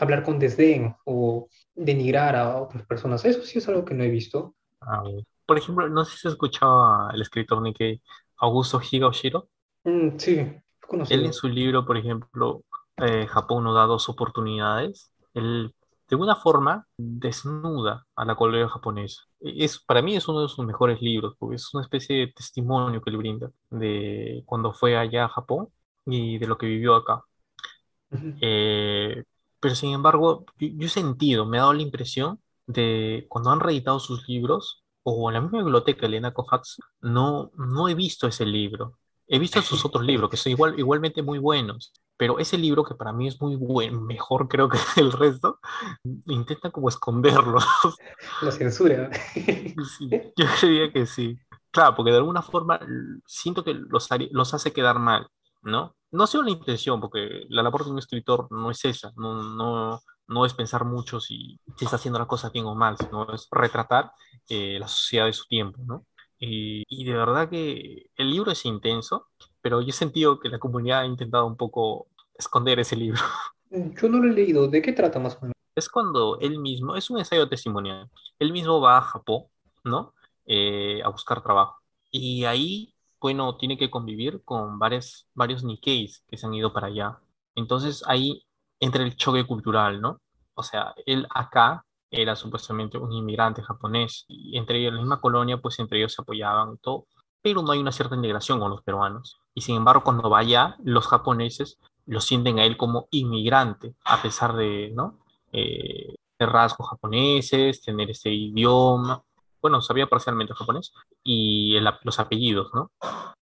hablar con desdén o denigrar a otras personas. Eso sí es algo que no he visto. ah. Por ejemplo, no sé si has escuchado al escritor Nikkei Augusto Higaoshiro. Mm, sí, Él en conocido. su libro, por ejemplo, eh, Japón nos da dos oportunidades. Él, de alguna forma, desnuda a la colonia japonesa. Es, para mí es uno de sus mejores libros, porque es una especie de testimonio que le brinda de cuando fue allá a Japón y de lo que vivió acá. Eh, pero sin embargo, yo, yo he sentido, me ha dado la impresión de cuando han reeditado sus libros, o en la misma biblioteca, Elena Kofatsu, no, no he visto ese libro. He visto sus otros libros, que son igual, igualmente muy buenos, pero ese libro, que para mí es muy bueno, mejor creo que el resto, intenta como esconderlo. La censura. Sí, yo creía que sí. Claro, porque de alguna forma siento que los, los hace quedar mal, ¿no? No ha sido la intención, porque la labor de un escritor no es esa, no, no, no es pensar mucho si, si está haciendo las cosas bien o mal, sino es retratar eh, la sociedad de su tiempo, ¿no? Y, y de verdad que el libro es intenso, pero yo he sentido que la comunidad ha intentado un poco esconder ese libro. Yo no lo he leído. ¿De qué trata más o menos? Es cuando él mismo, es un ensayo testimonial, él mismo va a Japón, ¿no? Eh, a buscar trabajo. Y ahí, bueno, tiene que convivir con varios, varios Nikkeis que se han ido para allá. Entonces ahí entra el choque cultural, ¿no? O sea, él acá era supuestamente un inmigrante japonés y entre ellos, en la misma colonia, pues entre ellos se apoyaban y todo, pero no hay una cierta integración con los peruanos. Y sin embargo, cuando va allá, los japoneses lo sienten a él como inmigrante, a pesar de, ¿no? eh, de rasgos japoneses, tener ese idioma, bueno, sabía parcialmente japonés, y el los apellidos, ¿no?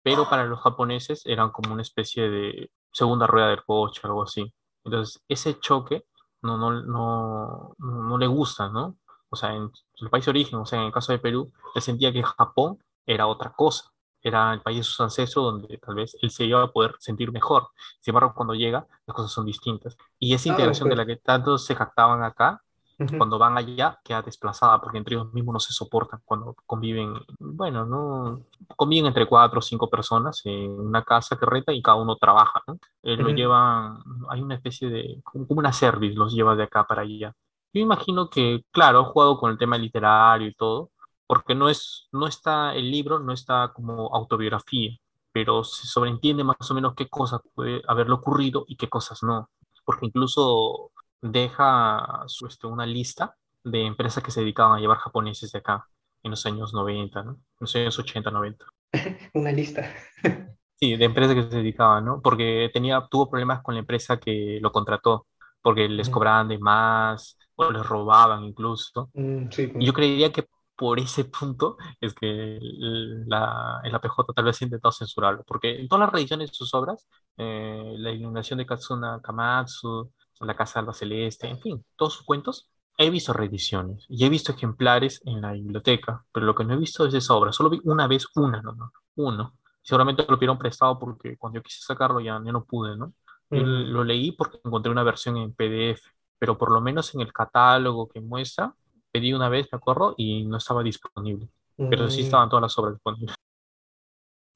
Pero para los japoneses eran como una especie de segunda rueda del coche, algo así. Entonces, ese choque no, no, no, no, no le gusta, ¿no? O sea, en el país de origen, o sea, en el caso de Perú, él sentía que Japón era otra cosa, era el país de sus ancestros donde tal vez él se iba a poder sentir mejor. Sin embargo, cuando llega, las cosas son distintas. Y esa Ah, ok. integración de la que tanto se jactaban acá, Ujú, cuando van allá, queda desplazada, porque entre ellos mismos no se soportan cuando conviven, bueno, no conviven entre cuatro o cinco personas en una casa que reta y cada uno trabaja, ¿no? Eh, lo ujú. llevan, hay una especie de, como una service, los lleva de acá para allá. Yo imagino que, claro, jugado con el tema literario y todo, porque no es, no está, el libro no está como autobiografía, pero se sobreentiende más o menos qué cosas puede haberle ocurrido y qué cosas no. Porque incluso deja su, este, una lista de empresas que se dedicaban a llevar japoneses de acá en los años 90, ¿no? En los años 80, 90. Una lista. Sí, de empresas que se dedicaban, ¿no? Porque tenía, tuvo problemas con la empresa que lo contrató, porque les cobraban de más o les robaban incluso. Mm, sí, Y pues. yo creería que por ese punto es que la, el APJ tal vez ha intentado censurarlo, porque en todas las reediciones de sus obras, eh, la iluminación de Katsuna Kamatsu, La Casa de Alba Celeste, en fin, todos sus cuentos, he visto reediciones y he visto ejemplares en la biblioteca, pero lo que no he visto es esa obra, solo vi una vez una, no, no, uno. Seguramente lo pidieron prestado porque cuando yo quise sacarlo ya, ya no pude, ¿no? Mm, lo leí porque encontré una versión en PDF, pero por lo menos en el catálogo que muestra, pedí una vez, me acuerdo, y no estaba disponible. Pero sí mm. estaban todas las obras disponibles.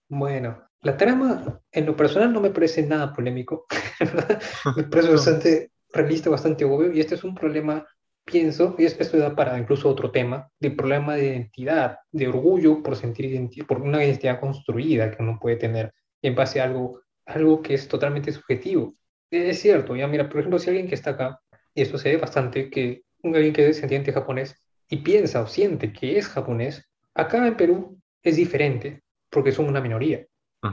Bueno, la trama en lo personal no me parece nada polémico. Me parece bastante realista, bastante obvio, y este es un problema, pienso, y es- esto da para incluso otro tema, de problema de identidad, de orgullo por sentir identi- por una identidad construida que uno puede tener en base a algo, algo que es totalmente subjetivo. Es cierto, ya mira, por ejemplo, si alguien que está acá, y esto se ve bastante, que alguien que es descendiente japonés, y piensa o siente que es japonés, acá en Perú es diferente, porque son una minoría.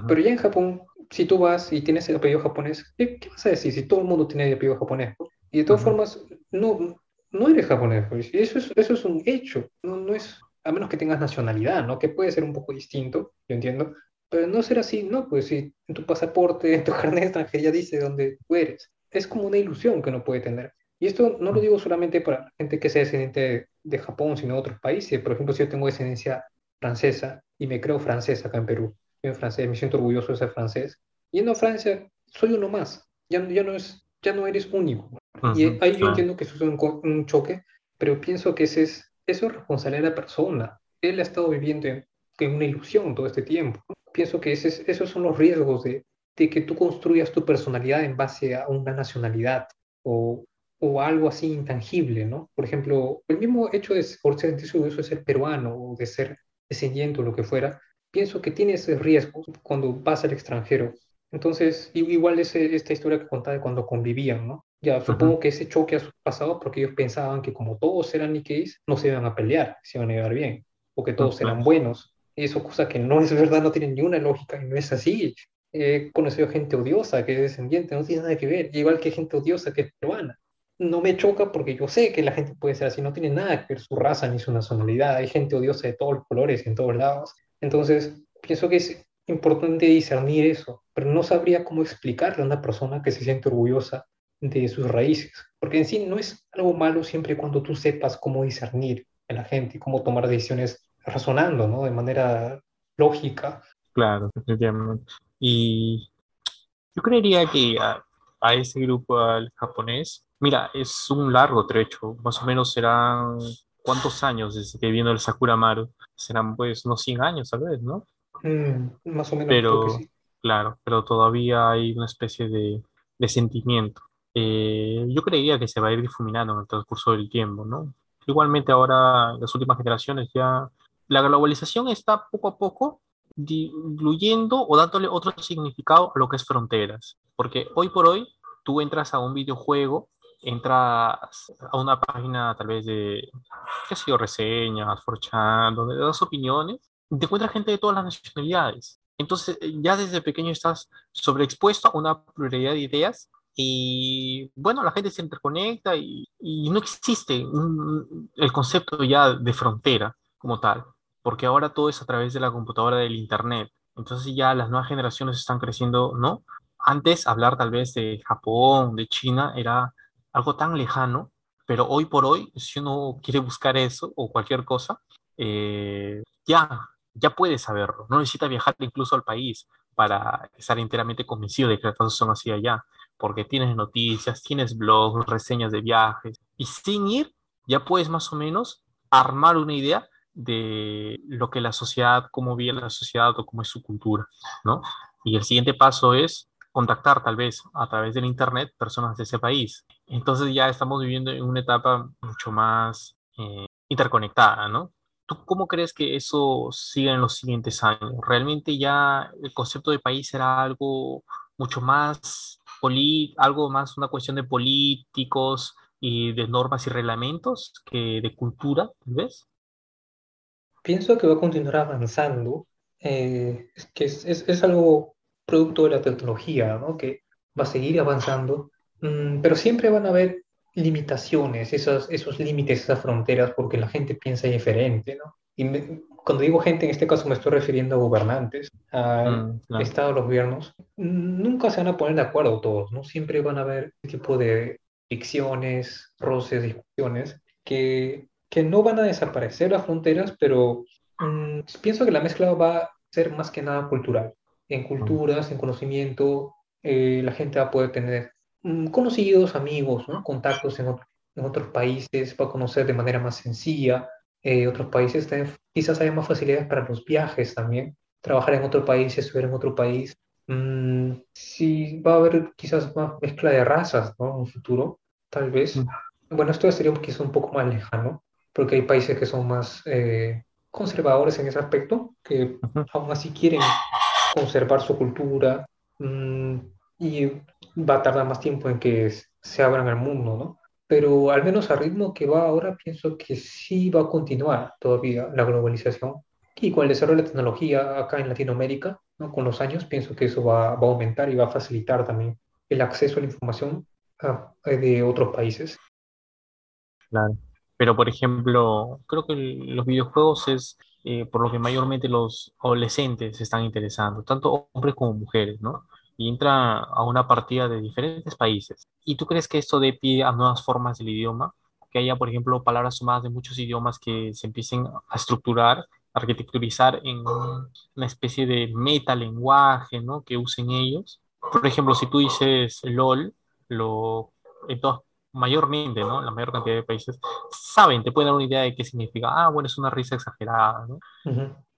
Pero ya en Japón, si tú vas y tienes el apellido japonés, ¿qué, vas a decir si todo el mundo tiene el apellido japonés? Y de todas formas, no, no eres japonés, pues. Eso es, eso es un hecho, no, no es, a menos que tengas nacionalidad, ¿no? Que puede ser un poco distinto, yo entiendo, pero no ser así, no, pues si en tu pasaporte, en tu carnet extranjería dice dónde tú eres. Es como una ilusión que uno puede tener. Y esto no lo digo solamente para gente que sea descendiente de, Japón, sino de otros países. Por ejemplo, si yo tengo descendencia francesa y me creo francés acá en Perú, en francés, me siento orgulloso de ser francés. Yendo a Francia, soy uno más. Ya, ya, no, es, ya no eres único. y ahí yo entiendo que eso es un, un, choque, pero pienso que ese es, eso es responsabilidad de la persona. Él ha estado viviendo en, en una ilusión todo este tiempo. Pienso que ese, esos son los riesgos de, de que tú construyas tu personalidad en base a una nacionalidad o, o algo así intangible, ¿no? Por ejemplo, el mismo hecho de por sentirse orgulloso de ser peruano o de ser descendiente o lo que fuera, pienso que tiene ese riesgo cuando vas al extranjero. Entonces, igual es esta historia que contaba de cuando convivían, ¿no? Ya supongo que ese choque ha pasado porque ellos pensaban que como todos eran Nikkeis, no se iban a pelear, se iban a llevar bien, o que todos eran buenos. Y eso cosa que no es verdad, no tiene ninguna lógica y no es así. He conocido gente odiosa que es descendiente, no tiene nada que ver, igual que gente odiosa que es peruana no me choca porque yo sé que la gente puede ser así, no tiene nada que ver su raza ni su nacionalidad, hay gente odiosa de todos los colores y en todos lados. Entonces, pienso que es importante discernir eso, pero no sabría cómo explicarle a una persona que se siente orgullosa de sus raíces, porque en sí no es algo malo siempre cuando tú sepas cómo discernir a la gente y cómo tomar decisiones razonando, ¿no? De manera lógica. Claro, efectivamente. Y yo creería que a, a ese grupo, al japonés, Mira, es un largo trecho, más o menos serán cuántos años desde que viene el Sakura Maru. Serán pues unos 100 años tal vez, ¿no? Mm, más o menos. Pero, claro, pero todavía hay una especie de, de sentimiento. Eh, yo creía que se va a ir difuminando en el transcurso del tiempo, ¿no? Igualmente ahora, las últimas generaciones ya, la globalización está poco a poco diluyendo o dándole otro significado a lo que es fronteras. Porque hoy por hoy tú entras a un videojuego entras a una página tal vez de, qué sé yo, reseñas, forchan, donde das opiniones, te encuentras gente de todas las nacionalidades. Entonces, eh, ya desde pequeño estás sobreexpuesto a una pluralidad de ideas y, bueno, la gente se interconecta y, y no existe el concepto ya de frontera como tal, porque ahora todo es a través de la computadora del Internet. Entonces ya las nuevas generaciones están creciendo, ¿no? Antes hablar tal vez de Japón, de China, era algo tan lejano, pero hoy por hoy, si uno quiere buscar eso o cualquier cosa, eh, ya, ya puede saberlo. No necesita viajar incluso al país para estar enteramente convencido de que las cosas son así allá, porque tienes noticias, tienes blogs, reseñas de viajes, y sin ir, ya puedes más o menos armar una idea de lo que la sociedad, cómo vive la sociedad o cómo es su cultura, ¿no? Y el siguiente paso es contactar tal vez a través del Internet personas de ese país. Entonces ya estamos viviendo en una etapa mucho más eh, interconectada, ¿no? ¿Tú cómo crees que eso siga en los siguientes años? ¿Realmente ya el concepto de país será algo mucho más, algo más una cuestión de políticos y de normas y reglamentos que de cultura, tal vez? Pienso que va a continuar avanzando, eh, que es, es, es algo producto de la tecnología, ¿no? que va a seguir avanzando, mm, pero siempre van a haber limitaciones, esos, esos límites, esas fronteras, porque la gente piensa diferente. ¿no? Y cuando digo gente, en este caso me estoy refiriendo a gobernantes, al mm, Estado, los gobiernos, nunca se van a poner de acuerdo todos, ¿no? Siempre van a haber este tipo de ficciones, roces, discusiones, que, que no van a desaparecer las fronteras, pero mm, pienso que la mezcla va a ser más que nada cultural en culturas, en conocimiento, eh, la gente va a poder tener mm, conocidos, amigos, ¿no? contactos en, en, otros países, va a conocer de manera más sencilla. Eh, otros países quizás haya más facilidades para los viajes también, trabajar en otro país, estudiar en otro país. Mm, sí, va a haber quizás más mezcla de razas ¿no? en un futuro, tal vez. Mm. Bueno, esto sería quizás un poco más lejano, porque hay países que son más eh, conservadores en ese aspecto, que aún así quieren conservar su cultura mm, y va a tardar más tiempo en que se abran al mundo, ¿no? pero al menos al ritmo que va ahora, pienso que sí va a continuar todavía la globalización. Y con el desarrollo de la tecnología acá en Latinoamérica, ¿no? con los años, pienso que eso va, va, a aumentar y va a facilitar también el acceso a la información a, de otros países. Claro. Pero, por ejemplo, creo que los videojuegos es eh, por lo que mayormente los adolescentes se están interesando, tanto hombres como mujeres, ¿no? Y entra a una partida de diferentes países. ¿Y tú crees que esto dé pie a nuevas formas del idioma? Que haya, por ejemplo, palabras sumadas de muchos idiomas que se empiecen a estructurar, arquitecturizar en una especie de metalenguaje, ¿no? Que usen ellos. Por ejemplo, si tú dices LOL, lo, en mayormente, ¿no? La mayor cantidad de países saben, te pueden dar una idea de qué significa. Ah, bueno, es una risa exagerada, ¿no?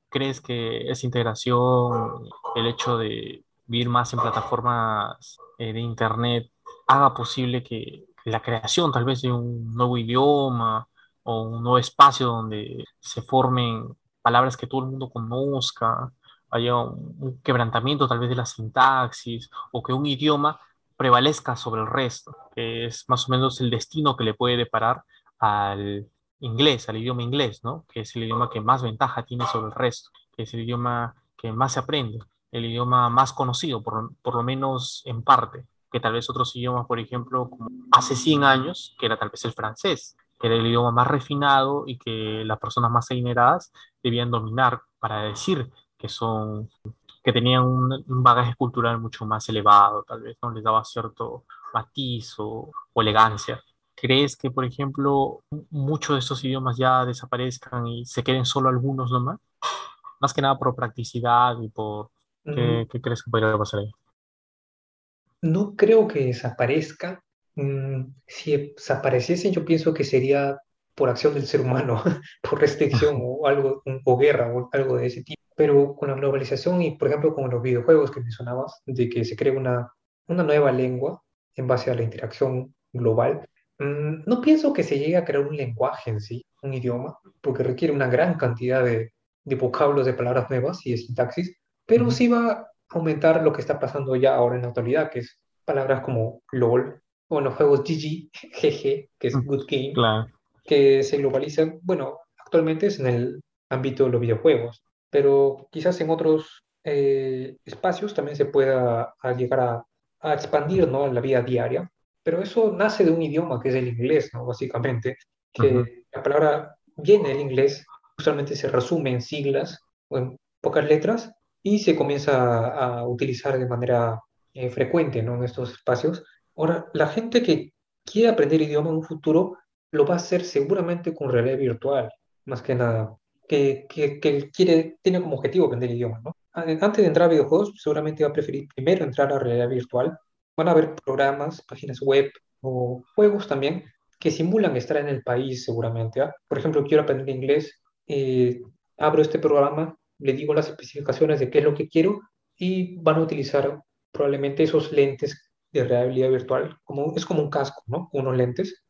¿Crees que esa integración, el hecho de vivir más en plataformas eh, de Internet, haga posible que la creación tal vez de un nuevo idioma o un nuevo espacio donde se formen palabras que todo el mundo conozca, haya un quebrantamiento tal vez de la sintaxis o que un idioma prevalezca sobre el resto, que es más o menos el destino que le puede deparar al inglés, al idioma inglés, ¿no? Que es el idioma que más ventaja tiene sobre el resto, que es el idioma que más se aprende, el idioma más conocido, por, por lo menos en parte, que tal vez otros idiomas, por ejemplo, como hace 100 años, que era tal vez el francés, que era el idioma más refinado y que las personas más adineradas debían dominar para decir que son que tenían un, bagaje cultural mucho más elevado, tal vez, ¿no? Les daba cierto matiz o, elegancia. ¿Crees que, por ejemplo, muchos de estos idiomas ya desaparezcan y se queden solo algunos nomás? Más que nada por practicidad y por... ¿Qué, ¿qué crees que podría pasar ahí? No creo que desaparezca. Mm, si desapareciesen, yo pienso que sería por acción del ser humano, por restricción o algo, o guerra o algo de ese tipo. Pero con la globalización y, por ejemplo, con los videojuegos que mencionabas, de que se crea una, una nueva lengua en base a la interacción global, mm, no pienso que se llegue a crear un lenguaje en sí, un idioma, porque requiere una gran cantidad de, de vocablos, de palabras nuevas y de sintaxis, pero sí va a aumentar lo que está pasando ya ahora en la actualidad, que es palabras como LOL, o en los juegos GG, GG, que es Good Game, que se globalizan, bueno, actualmente es en el ámbito de los videojuegos, pero quizás en otros eh, espacios también se pueda llegar a, a, expandir ¿no? en la vida diaria. Pero eso nace de un idioma que es el inglés, ¿no? básicamente, que la palabra viene del inglés, usualmente se resume en siglas o en pocas letras y se comienza a, utilizar de manera eh, frecuente ¿no? en estos espacios. Ahora, la gente que quiere aprender idioma en un futuro lo va a hacer seguramente con realidad virtual, más que nada que, que, que quiere, tiene como objetivo aprender idiomas, ¿no? Antes de entrar a videojuegos, seguramente va a preferir primero entrar a realidad virtual. Van a haber programas, páginas web o juegos también que simulan estar en el país seguramente. ¿ah? Por ejemplo, quiero aprender inglés, eh, abro este programa, le digo las especificaciones de qué es lo que quiero y van a utilizar probablemente esos lentes de realidad virtual, como, es como un casco, ¿no? Unos lentes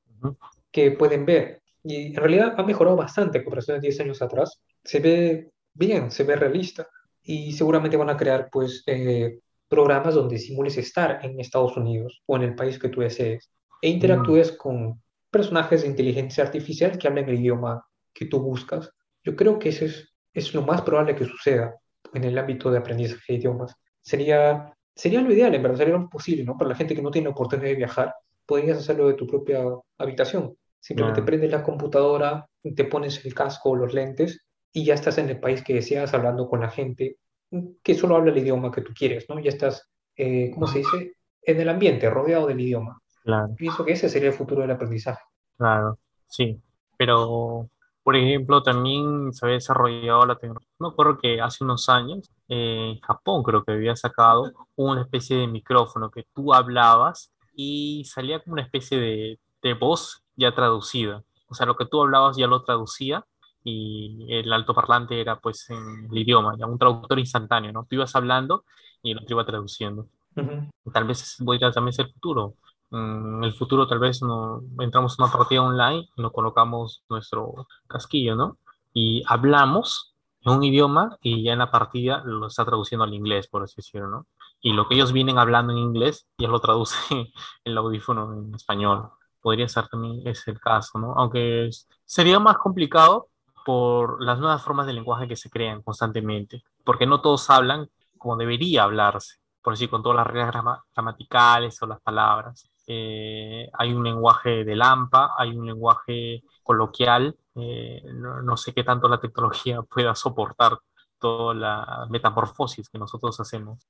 que pueden ver y en realidad ha mejorado bastante en comparación a 10 años atrás. Se ve bien, se ve realista. Y seguramente van a crear pues eh, programas donde simules estar en Estados Unidos o en el país que tú desees. E interactúes mm. con personajes de inteligencia artificial que hablen el idioma que tú buscas. Yo creo que eso es, es lo más probable que suceda en el ámbito de aprendizaje de idiomas. Sería, sería lo ideal, en verdad, sería lo posible, ¿no? Para la gente que no tiene la oportunidad de viajar, podrías hacerlo de tu propia habitación. Simplemente prendes la computadora, te pones el casco o los lentes y ya estás en el país que deseas hablando con la gente que solo habla el idioma que tú quieres, ¿no? Ya estás, eh, ¿cómo se dice? En el ambiente, rodeado del idioma. Claro. Pienso que ese sería el futuro del aprendizaje. Claro, sí. Pero, por ejemplo, también se había desarrollado la tecnología. Me acuerdo que hace unos años, en Japón creo que había sacado una especie de micrófono que tú hablabas y salía como una especie de, de voz ya traducida. O sea, lo que tú hablabas ya lo traducía y el altoparlante era pues en el idioma, ya un traductor instantáneo, ¿no? Tú ibas hablando y el otro iba traduciendo. Tal vez podría también ser el futuro. En el futuro tal vez no, entramos en una partida online y nos colocamos nuestro casquillo, ¿no? Y hablamos en un idioma y ya en la partida lo está traduciendo al inglés, por así decirlo, ¿no? Y lo que ellos vienen hablando en inglés ya lo traduce el audífono en español podría ser también ese el caso, ¿no? Aunque sería más complicado por las nuevas formas de lenguaje que se crean constantemente, porque no todos hablan como debería hablarse, por decir, con todas las reglas gramaticales o las palabras. Eh, hay un lenguaje de lampa, hay un lenguaje coloquial, eh, no, sé qué tanto la tecnología pueda soportar toda la metamorfosis que nosotros hacemos.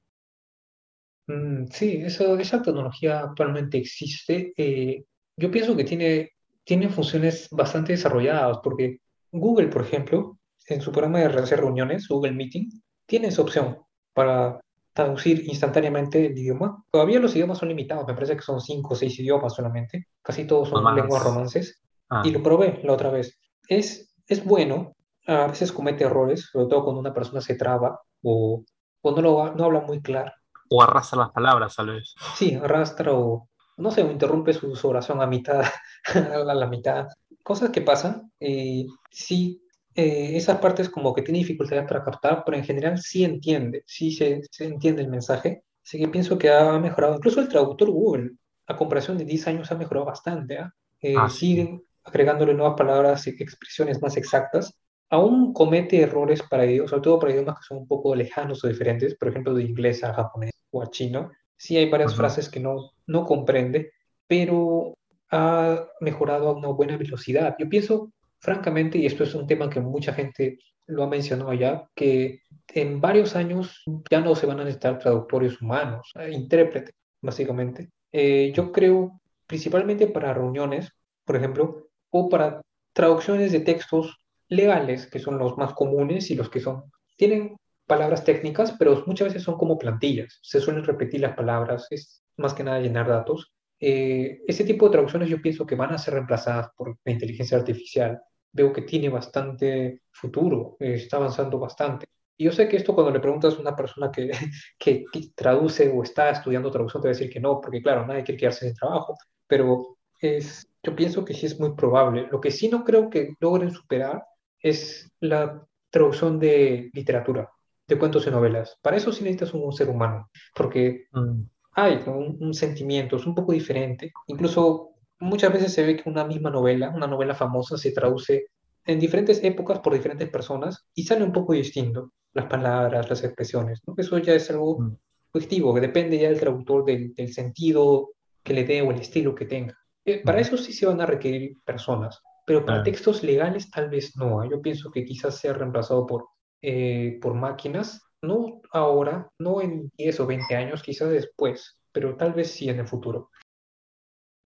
Mm, sí, esa tecnología actualmente existe. Eh, yo pienso que tiene, tiene funciones bastante desarrolladas, porque Google, por ejemplo, en su programa de hacer reuniones, Google Meeting, tiene esa opción para traducir instantáneamente el idioma. Todavía los idiomas son limitados, me parece que son cinco o seis idiomas solamente, casi todos son lenguas romances, ah. y lo probé la otra vez. Es, es bueno, a veces comete errores, sobre todo cuando una persona se traba o, cuando no, no habla muy claro. O arrastra las palabras, tal vez. Sí, arrastra o, no sé, interrumpe su, oración a mitad, a la mitad. Cosas que pasan. Eh, sí, eh, esas partes como que tiene dificultades para captar, pero en general sí entiende, sí se, se entiende el mensaje. Así que pienso que ha mejorado. Incluso el traductor Google, a comparación de 10 años, ha mejorado bastante. ¿ah? Eh, ah, siguen agregándole nuevas palabras y expresiones más exactas. Aún comete errores para idiomas, sobre todo para idiomas que son un poco lejanos o diferentes, por ejemplo, de inglés a japonés o a chino. Sí hay varias frases que no, no comprende, pero ha mejorado a una buena velocidad. Yo pienso francamente, y esto es un tema que mucha gente lo ha mencionado ya, que en varios años ya no se van a necesitar traductores humanos, eh, intérpretes, básicamente. Eh, yo creo, principalmente para reuniones, por ejemplo, o para traducciones de textos legales, que son los más comunes y los que son, tienen palabras técnicas, pero muchas veces son como plantillas, se suelen repetir las palabras, es más que nada llenar datos. Eh, ese tipo de traducciones yo pienso que van a ser reemplazadas por la inteligencia artificial. Veo que tiene bastante futuro, eh, está avanzando bastante. Y yo sé que esto cuando le preguntas a una persona que, que, traduce o está estudiando traducción te va a decir que no, porque claro, nadie quiere quedarse sin trabajo, pero es, yo pienso que sí es muy probable. Lo que sí no creo que logren superar es la traducción de literatura, de cuentos y novelas. Para eso sí necesitas un, ser humano, porque mm hay un, sentimiento, es un poco diferente. Incluso muchas veces se ve que una misma novela, una novela famosa, se traduce en diferentes épocas por diferentes personas y sale un poco distinto las palabras, las expresiones. ¿no? Eso ya es algo mm. positivo, que depende ya del traductor, del, sentido que le dé o el estilo que tenga. Eh, para eso sí se van a requerir personas, pero para textos legales tal vez no. ¿eh? Yo pienso que quizás sea reemplazado por, eh, por máquinas no ahora, no en 10 o 20 años, quizás después, pero tal vez sí en el futuro.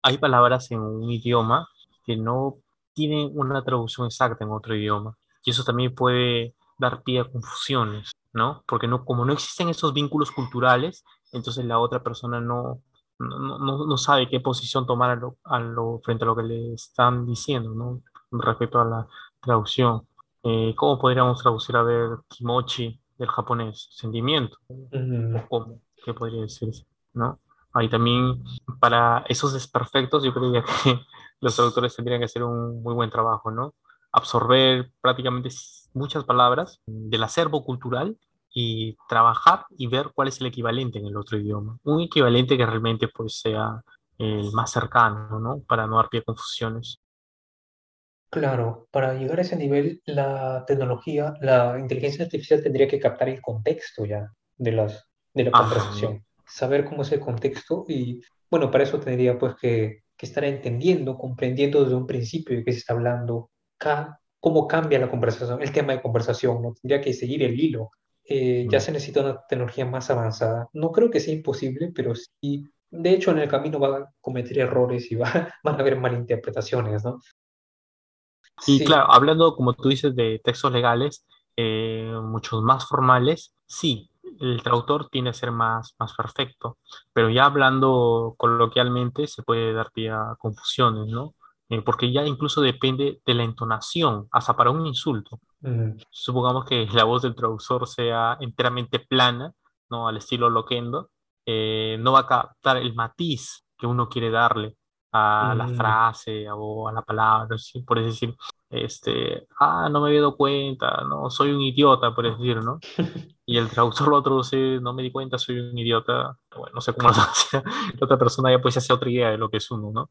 Hay palabras en un idioma que no tienen una traducción exacta en otro idioma. Y eso también puede dar pie a confusiones, ¿no? Porque no, como no existen esos vínculos culturales, entonces la otra persona no, no, no, sabe qué posición tomar a lo, frente a lo que le están diciendo, ¿no? Respecto a la traducción. Eh, ¿Cómo podríamos traducir, a ver, kimochi del japonés, sentimiento, o cómo, qué podría decirse, ¿no? Ahí también, para esos desperfectos, yo creo que los traductores tendrían que hacer un muy buen trabajo, ¿no? Absorber prácticamente muchas palabras del acervo cultural y trabajar y ver cuál es el equivalente en el otro idioma. Un equivalente que realmente pues sea el más cercano, ¿no? Para no dar pie a confusiones. Claro, para llegar a ese nivel, la tecnología, la inteligencia artificial tendría que captar el contexto ya de, las, de la conversación, saber cómo es el contexto y, bueno, para eso tendría pues que, que estar entendiendo, comprendiendo desde un principio de qué se está hablando, cómo cambia la conversación, el tema de conversación, ¿no? Tendría que seguir el hilo. Eh, ya se necesita una tecnología más avanzada. No creo que sea imposible, pero sí, de hecho, en el camino va a cometer errores y va, van a haber malinterpretaciones, ¿no? Y claro, hablando, como tú dices, de textos legales, eh, muchos más formales, sí, el traductor tiene que ser más, más perfecto, pero ya hablando coloquialmente se puede dar pie a confusiones, ¿no? Eh, porque ya incluso depende de la entonación, hasta para un insulto. Supongamos que la voz del traductor sea enteramente plana, ¿no? Al estilo loquendo, eh, no va a captar el matiz que uno quiere darle a la mm. frase o a la palabra, ¿sí? por decir, este, ah, no me había dado cuenta, no, soy un idiota, por decir, ¿no? Y el traductor lo traduce, no me di cuenta, soy un idiota, bueno, no sé cómo lo hace, la otra persona ya pues hace otra idea de lo que es uno, ¿no?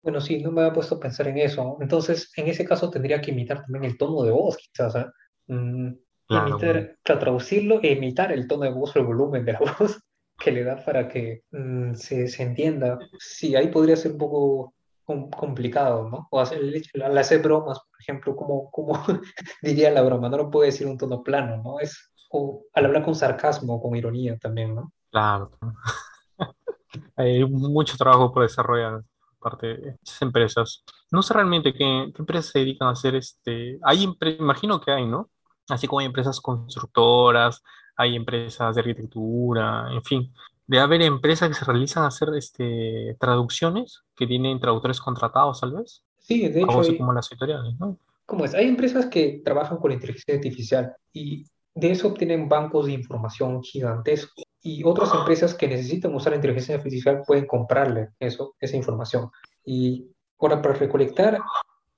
Bueno, sí, no me había puesto a pensar en eso. Entonces, en ese caso tendría que imitar también el tono de voz, quizás, ¿ah? Mm, Claro, imitar, traducirlo e imitar el tono de voz o el volumen de la voz que le da para que mm, se, se entienda. Sí, ahí podría ser un poco com- complicado, ¿no? O hacer, al hacer bromas, por ejemplo, como, como diría la broma, no lo puede decir un tono plano, ¿no? Es, o al hablar con sarcasmo, con ironía también, ¿no? claro. Hay mucho trabajo por desarrollar parte de esas empresas. No sé realmente qué, qué empresas se dedican a hacer este. Hay, imagino que hay, ¿no? Así como hay empresas constructoras, hay empresas de arquitectura, en fin. Debe haber empresas que se realizan a hacer este, traducciones, que tienen traductores contratados, tal vez. Sí, de hecho, hay, como las editoriales, ¿no? ¿cómo es? Hay empresas que trabajan con inteligencia artificial y de eso obtienen bancos de información gigantescos. Y otras empresas que necesitan usar la inteligencia artificial pueden comprarle eso, esa información. Y ahora para recolectar,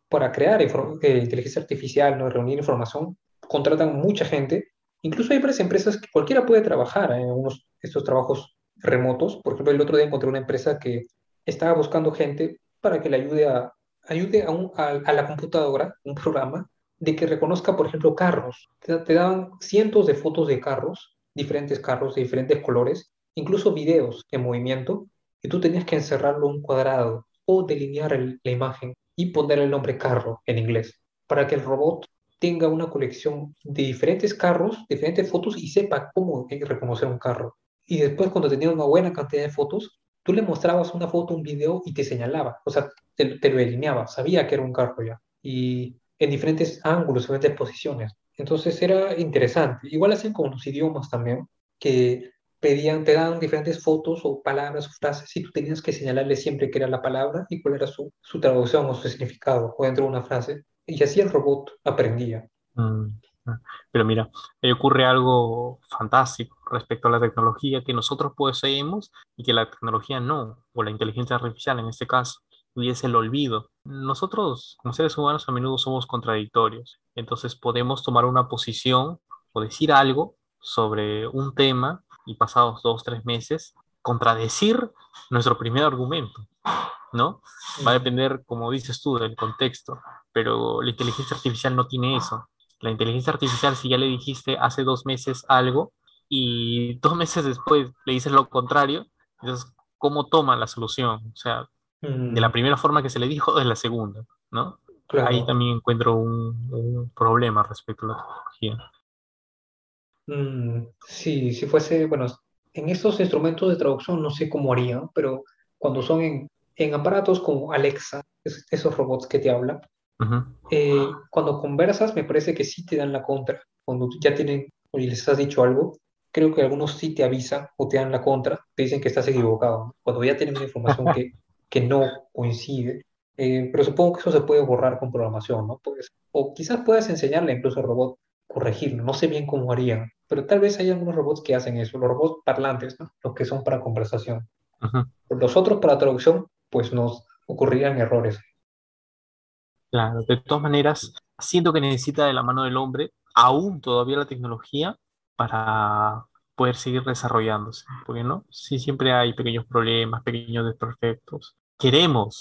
para crear eh, inteligencia artificial, ¿no? reunir información, contratan mucha gente. Incluso hay varias empresas que cualquiera puede trabajar en unos, estos trabajos remotos. Por ejemplo, el otro día encontré una empresa que estaba buscando gente para que le ayude a, ayude a, un- a- la computadora, un programa, de que reconozca, por ejemplo, carros. Te, te daban cientos de fotos de carros, diferentes carros de diferentes colores, incluso videos en movimiento, y tú tenías que encerrarlo en un cuadrado o delinear el- la imagen y poner el nombre carro en inglés, para que el robot tenga una colección de diferentes carros, diferentes fotos y sepa cómo reconocer un carro. Y después, cuando tenía una buena cantidad de fotos, tú le mostrabas una foto, un video y te señalaba, o sea, te, te lo delineaba, sabía que era un carro ya. Y en diferentes ángulos, diferentes posiciones. Entonces era interesante. Igual hacen con los idiomas también, que pedían, te dan diferentes fotos o palabras o frases y tú tenías que señalarle siempre qué era la palabra y cuál era su, su traducción o su significado o dentro de una frase. Y así el robot aprendía. Mm, mm. Pero mira, ahí ocurre algo fantástico respecto a la tecnología que nosotros poseemos y que la tecnología no, o la inteligencia artificial en este caso, y es el olvido. Nosotros, como seres humanos, a menudo somos contradictorios, entonces podemos tomar una posición o decir algo sobre un tema y pasados dos, tres meses, contradecir nuestro primer argumento, ¿no? Va a depender, como dices tú, del contexto, pero la inteligencia artificial no tiene eso. La inteligencia artificial, si ya le dijiste hace dos meses algo y dos meses después le dices lo contrario, entonces, ¿cómo toma la solución? O sea, de la mm, primera forma que se le dijo de la segunda, ¿no? Ahí también encuentro un, un problema respecto a la tecnología. Mm, sí, si fuese, bueno, en estos instrumentos de traducción no sé cómo harían, pero cuando son en, en aparatos como Alexa, es- esos robots que te hablan, Ujú. eh, cuando conversas me parece que sí te dan la contra. Cuando ya tienen o les has dicho algo, creo que algunos sí te avisan o te dan la contra, te dicen que estás equivocado. Cuando ya tienen una información que, que no coincide. Eh, pero supongo que eso se puede borrar con programación, ¿no? Pues, o quizás puedas enseñarle incluso al robot corregirlo, no sé bien cómo harían, pero tal vez hay algunos robots que hacen eso, los robots parlantes, ¿no? Los que son para conversación. Los otros para traducción, pues nos ocurrirían errores. Claro, de todas maneras, siento que necesita de la mano del hombre aún todavía la tecnología para poder seguir desarrollándose, porque no, sí siempre hay pequeños problemas, pequeños desperfectos. Queremos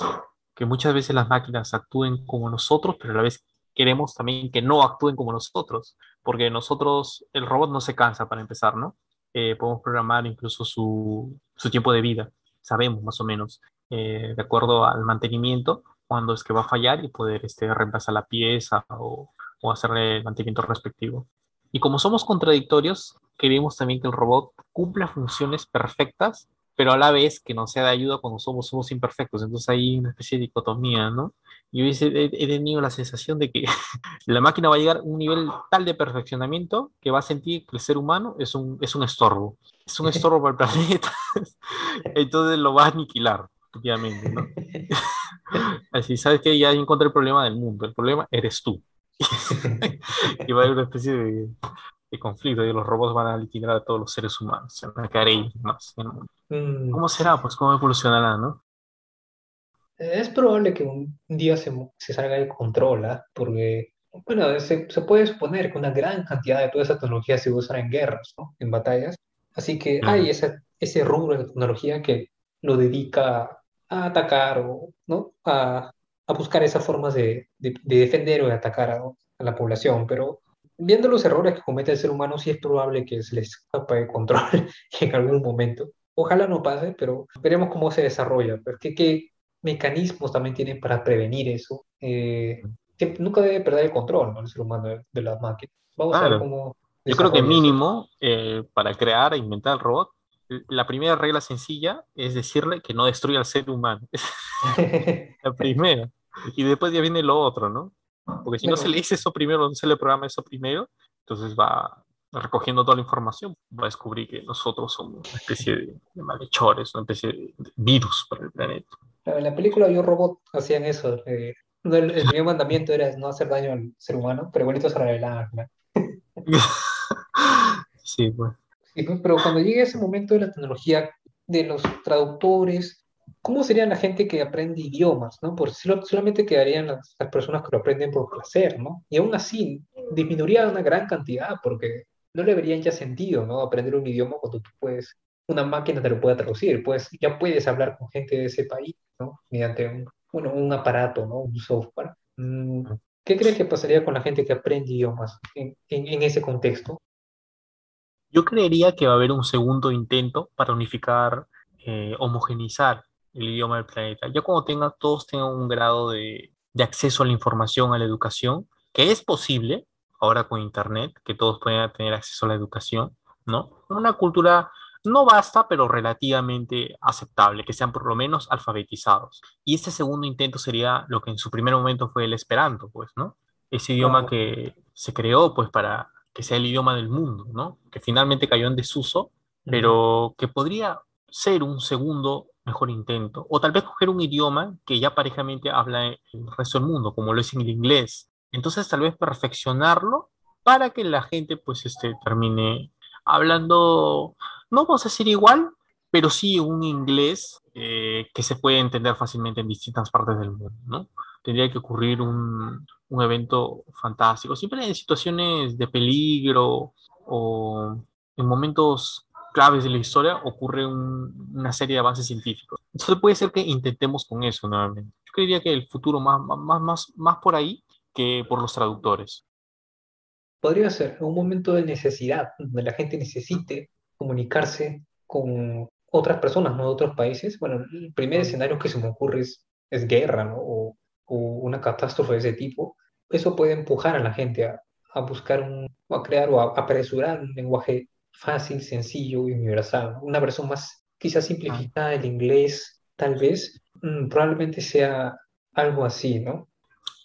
que muchas veces las máquinas actúen como nosotros, pero a la vez queremos también que no actúen como nosotros, porque nosotros, el robot no se cansa para empezar, ¿no? Eh, podemos programar incluso su, su tiempo de vida, sabemos más o menos, eh, de acuerdo al mantenimiento cuándo es que va a fallar y poder este, reemplazar la pieza o, o hacerle el mantenimiento respectivo. Y como somos contradictorios, queremos también que el robot cumpla funciones perfectas, pero a la vez que nos sea de ayuda cuando somos, somos imperfectos. Entonces hay una especie de dicotomía, ¿no? Yo he, he tenido la sensación de que la máquina va a llegar a un nivel tal de perfeccionamiento que va a sentir que el ser humano es un, es un estorbo. Es un estorbo para el planeta. Entonces lo va a aniquilar, obviamente, ¿no? Así, sabes que ya encontré el problema del mundo, el problema eres tú. y va a haber una especie de, de conflicto y los robots van a liquidar a todos los seres humanos, se van a quedar ellos más en el mundo. Mm, ¿Cómo será? Pues cómo evolucionará, ¿no? Es probable que un día se, salga de control, ¿ah? Porque, bueno, se, se puede suponer que una gran cantidad de toda esa tecnología se usa en guerras, ¿no? En batallas. Así que hay ese rubro de tecnología que lo dedica atacar o ¿no? a, a buscar esas formas de, de, defender o de atacar a, a, la población. Pero viendo los errores que comete el ser humano, sí es probable que se les escape de control en algún momento. Ojalá no pase, pero veremos cómo se desarrolla. Pues, ¿Qué, mecanismos también tienen para prevenir eso? Eh, nunca debe perder el control ¿no? el ser humano de, de las máquinas. Vamos a ver cómo yo creo que mínimo, eh, para crear e inventar el robot, la primera regla sencilla es decirle que no destruya al ser humano. la primera. Y después ya viene lo otro, ¿no? Porque si no se le dice eso primero, no se le programa eso primero, entonces va recogiendo toda la información, va a descubrir que nosotros somos una especie de, malhechores, una especie de virus para el planeta. En la película Yo Robot hacían eso. Eh, el, primer mandamiento era no hacer daño al ser humano, pero bonito se revelaba. ¿no? sí, pues. Pero cuando llegue ese momento de la tecnología, de los traductores, ¿cómo sería la gente que aprende idiomas? ¿no? Por solamente quedarían las, personas que lo aprenden por placer, ¿no? Y aún así, disminuiría una gran cantidad, porque no le verían ya sentido, ¿no? Aprender un idioma cuando tú puedes, una máquina te lo puede traducir, pues ya puedes hablar con gente de ese país, ¿no? Mediante un, bueno, un aparato, ¿no? Un software. Mm, ¿Qué crees que pasaría con la gente que aprende idiomas en, en, ese contexto? Yo creería que va a haber un segundo intento para unificar, eh, homogenizar el idioma del planeta. Ya cuando tenga, todos tengan un grado de, de, acceso a la información, a la educación, que es posible ahora con Internet, que todos puedan tener acceso a la educación, ¿no? Una cultura no basta, pero relativamente aceptable, que sean por lo menos alfabetizados. Y este segundo intento sería lo que en su primer momento fue el esperanto, pues, ¿no? Ese idioma que se creó, pues, para que sea el idioma del mundo, ¿no? Que finalmente cayó en desuso, pero que podría ser un segundo mejor intento. O tal vez coger un idioma que ya parejamente habla el resto del mundo, como lo es en el inglés. Entonces, tal vez perfeccionarlo para que la gente, pues, este, termine hablando no vamos a decir igual, pero sí un inglés eh, que se puede entender fácilmente en distintas partes del mundo, ¿no? Tendría que ocurrir un, un evento fantástico. Siempre en situaciones de peligro o en momentos claves de la historia ocurre una serie de avances científicos. Entonces puede ser que intentemos con eso nuevamente. Yo creería que el futuro más, más, más, más por ahí que por los traductores. Podría ser un momento de necesidad, donde la gente necesite comunicarse con otras personas, ¿no? De otros países. Bueno, el primer escenario que se me ocurre es, es guerra, ¿no? O, o, una catástrofe de ese tipo. Eso puede empujar a la gente a, buscar un, a crear o a apresurar un lenguaje fácil, sencillo y universal. Una versión más quizás simplificada del inglés, tal vez, mm, probablemente sea algo así, ¿no?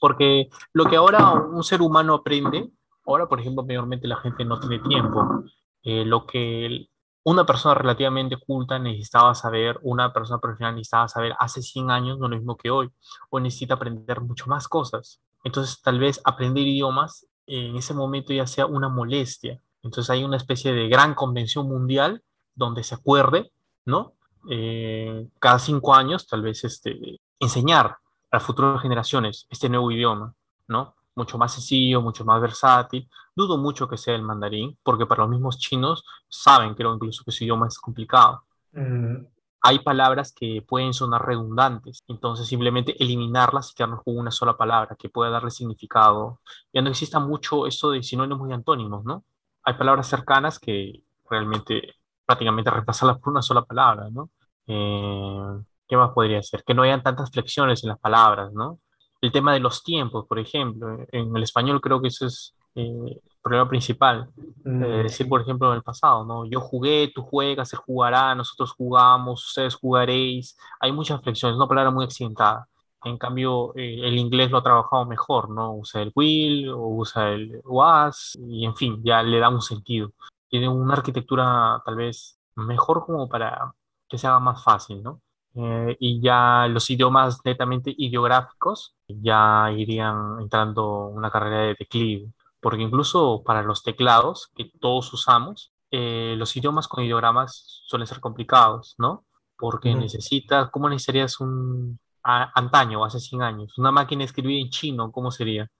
Porque lo que ahora un ser humano aprende, ahora por ejemplo, mayormente la gente no tiene tiempo, eh, lo que una persona relativamente culta necesitaba saber, una persona profesional necesitaba saber hace 100 años, no lo mismo que hoy, o necesita aprender mucho más cosas. Entonces, tal vez aprender idiomas en ese momento ya sea una molestia. Entonces, hay una especie de gran convención mundial donde se acuerde, ¿no? Eh, cada cinco años, tal vez, este, enseñar a futuras generaciones este nuevo idioma, ¿no? mucho más sencillo, mucho más versátil. Dudo mucho que sea el mandarín, porque para los mismos chinos saben, creo incluso que su idioma es complicado. Mm. Hay palabras que pueden sonar redundantes, entonces simplemente eliminarlas y quedarnos con una sola palabra que pueda darle significado. Ya no exista mucho esto de sinónimos y antónimos, ¿no? Hay palabras cercanas que realmente prácticamente reemplazarlas por una sola palabra, ¿no? Eh, ¿Qué más podría ser? Que no hayan tantas flexiones en las palabras, ¿no? el tema de los tiempos, por ejemplo. En el español creo que eso es eh, problema principal. Mm. decir, por ejemplo, en el pasado, ¿no? Yo jugué, tú juegas, él jugará, nosotros jugamos, ustedes jugaréis. Hay muchas flexiones, una palabra muy accidentada. En cambio, eh, el inglés lo ha trabajado mejor, ¿no? Usa el will o usa el was y, en fin, ya le da un sentido. Tiene una arquitectura tal vez mejor como para que se haga más fácil, ¿no? Eh, y ya los idiomas netamente ideográficos ya irían entrando una carrera de declive, porque incluso para los teclados que todos usamos, eh, los idiomas con ideogramas suelen ser complicados, ¿no? Porque necesitas, ¿cómo necesitarías un antaño, hace 100 años? Una máquina escribida en chino, ¿cómo sería?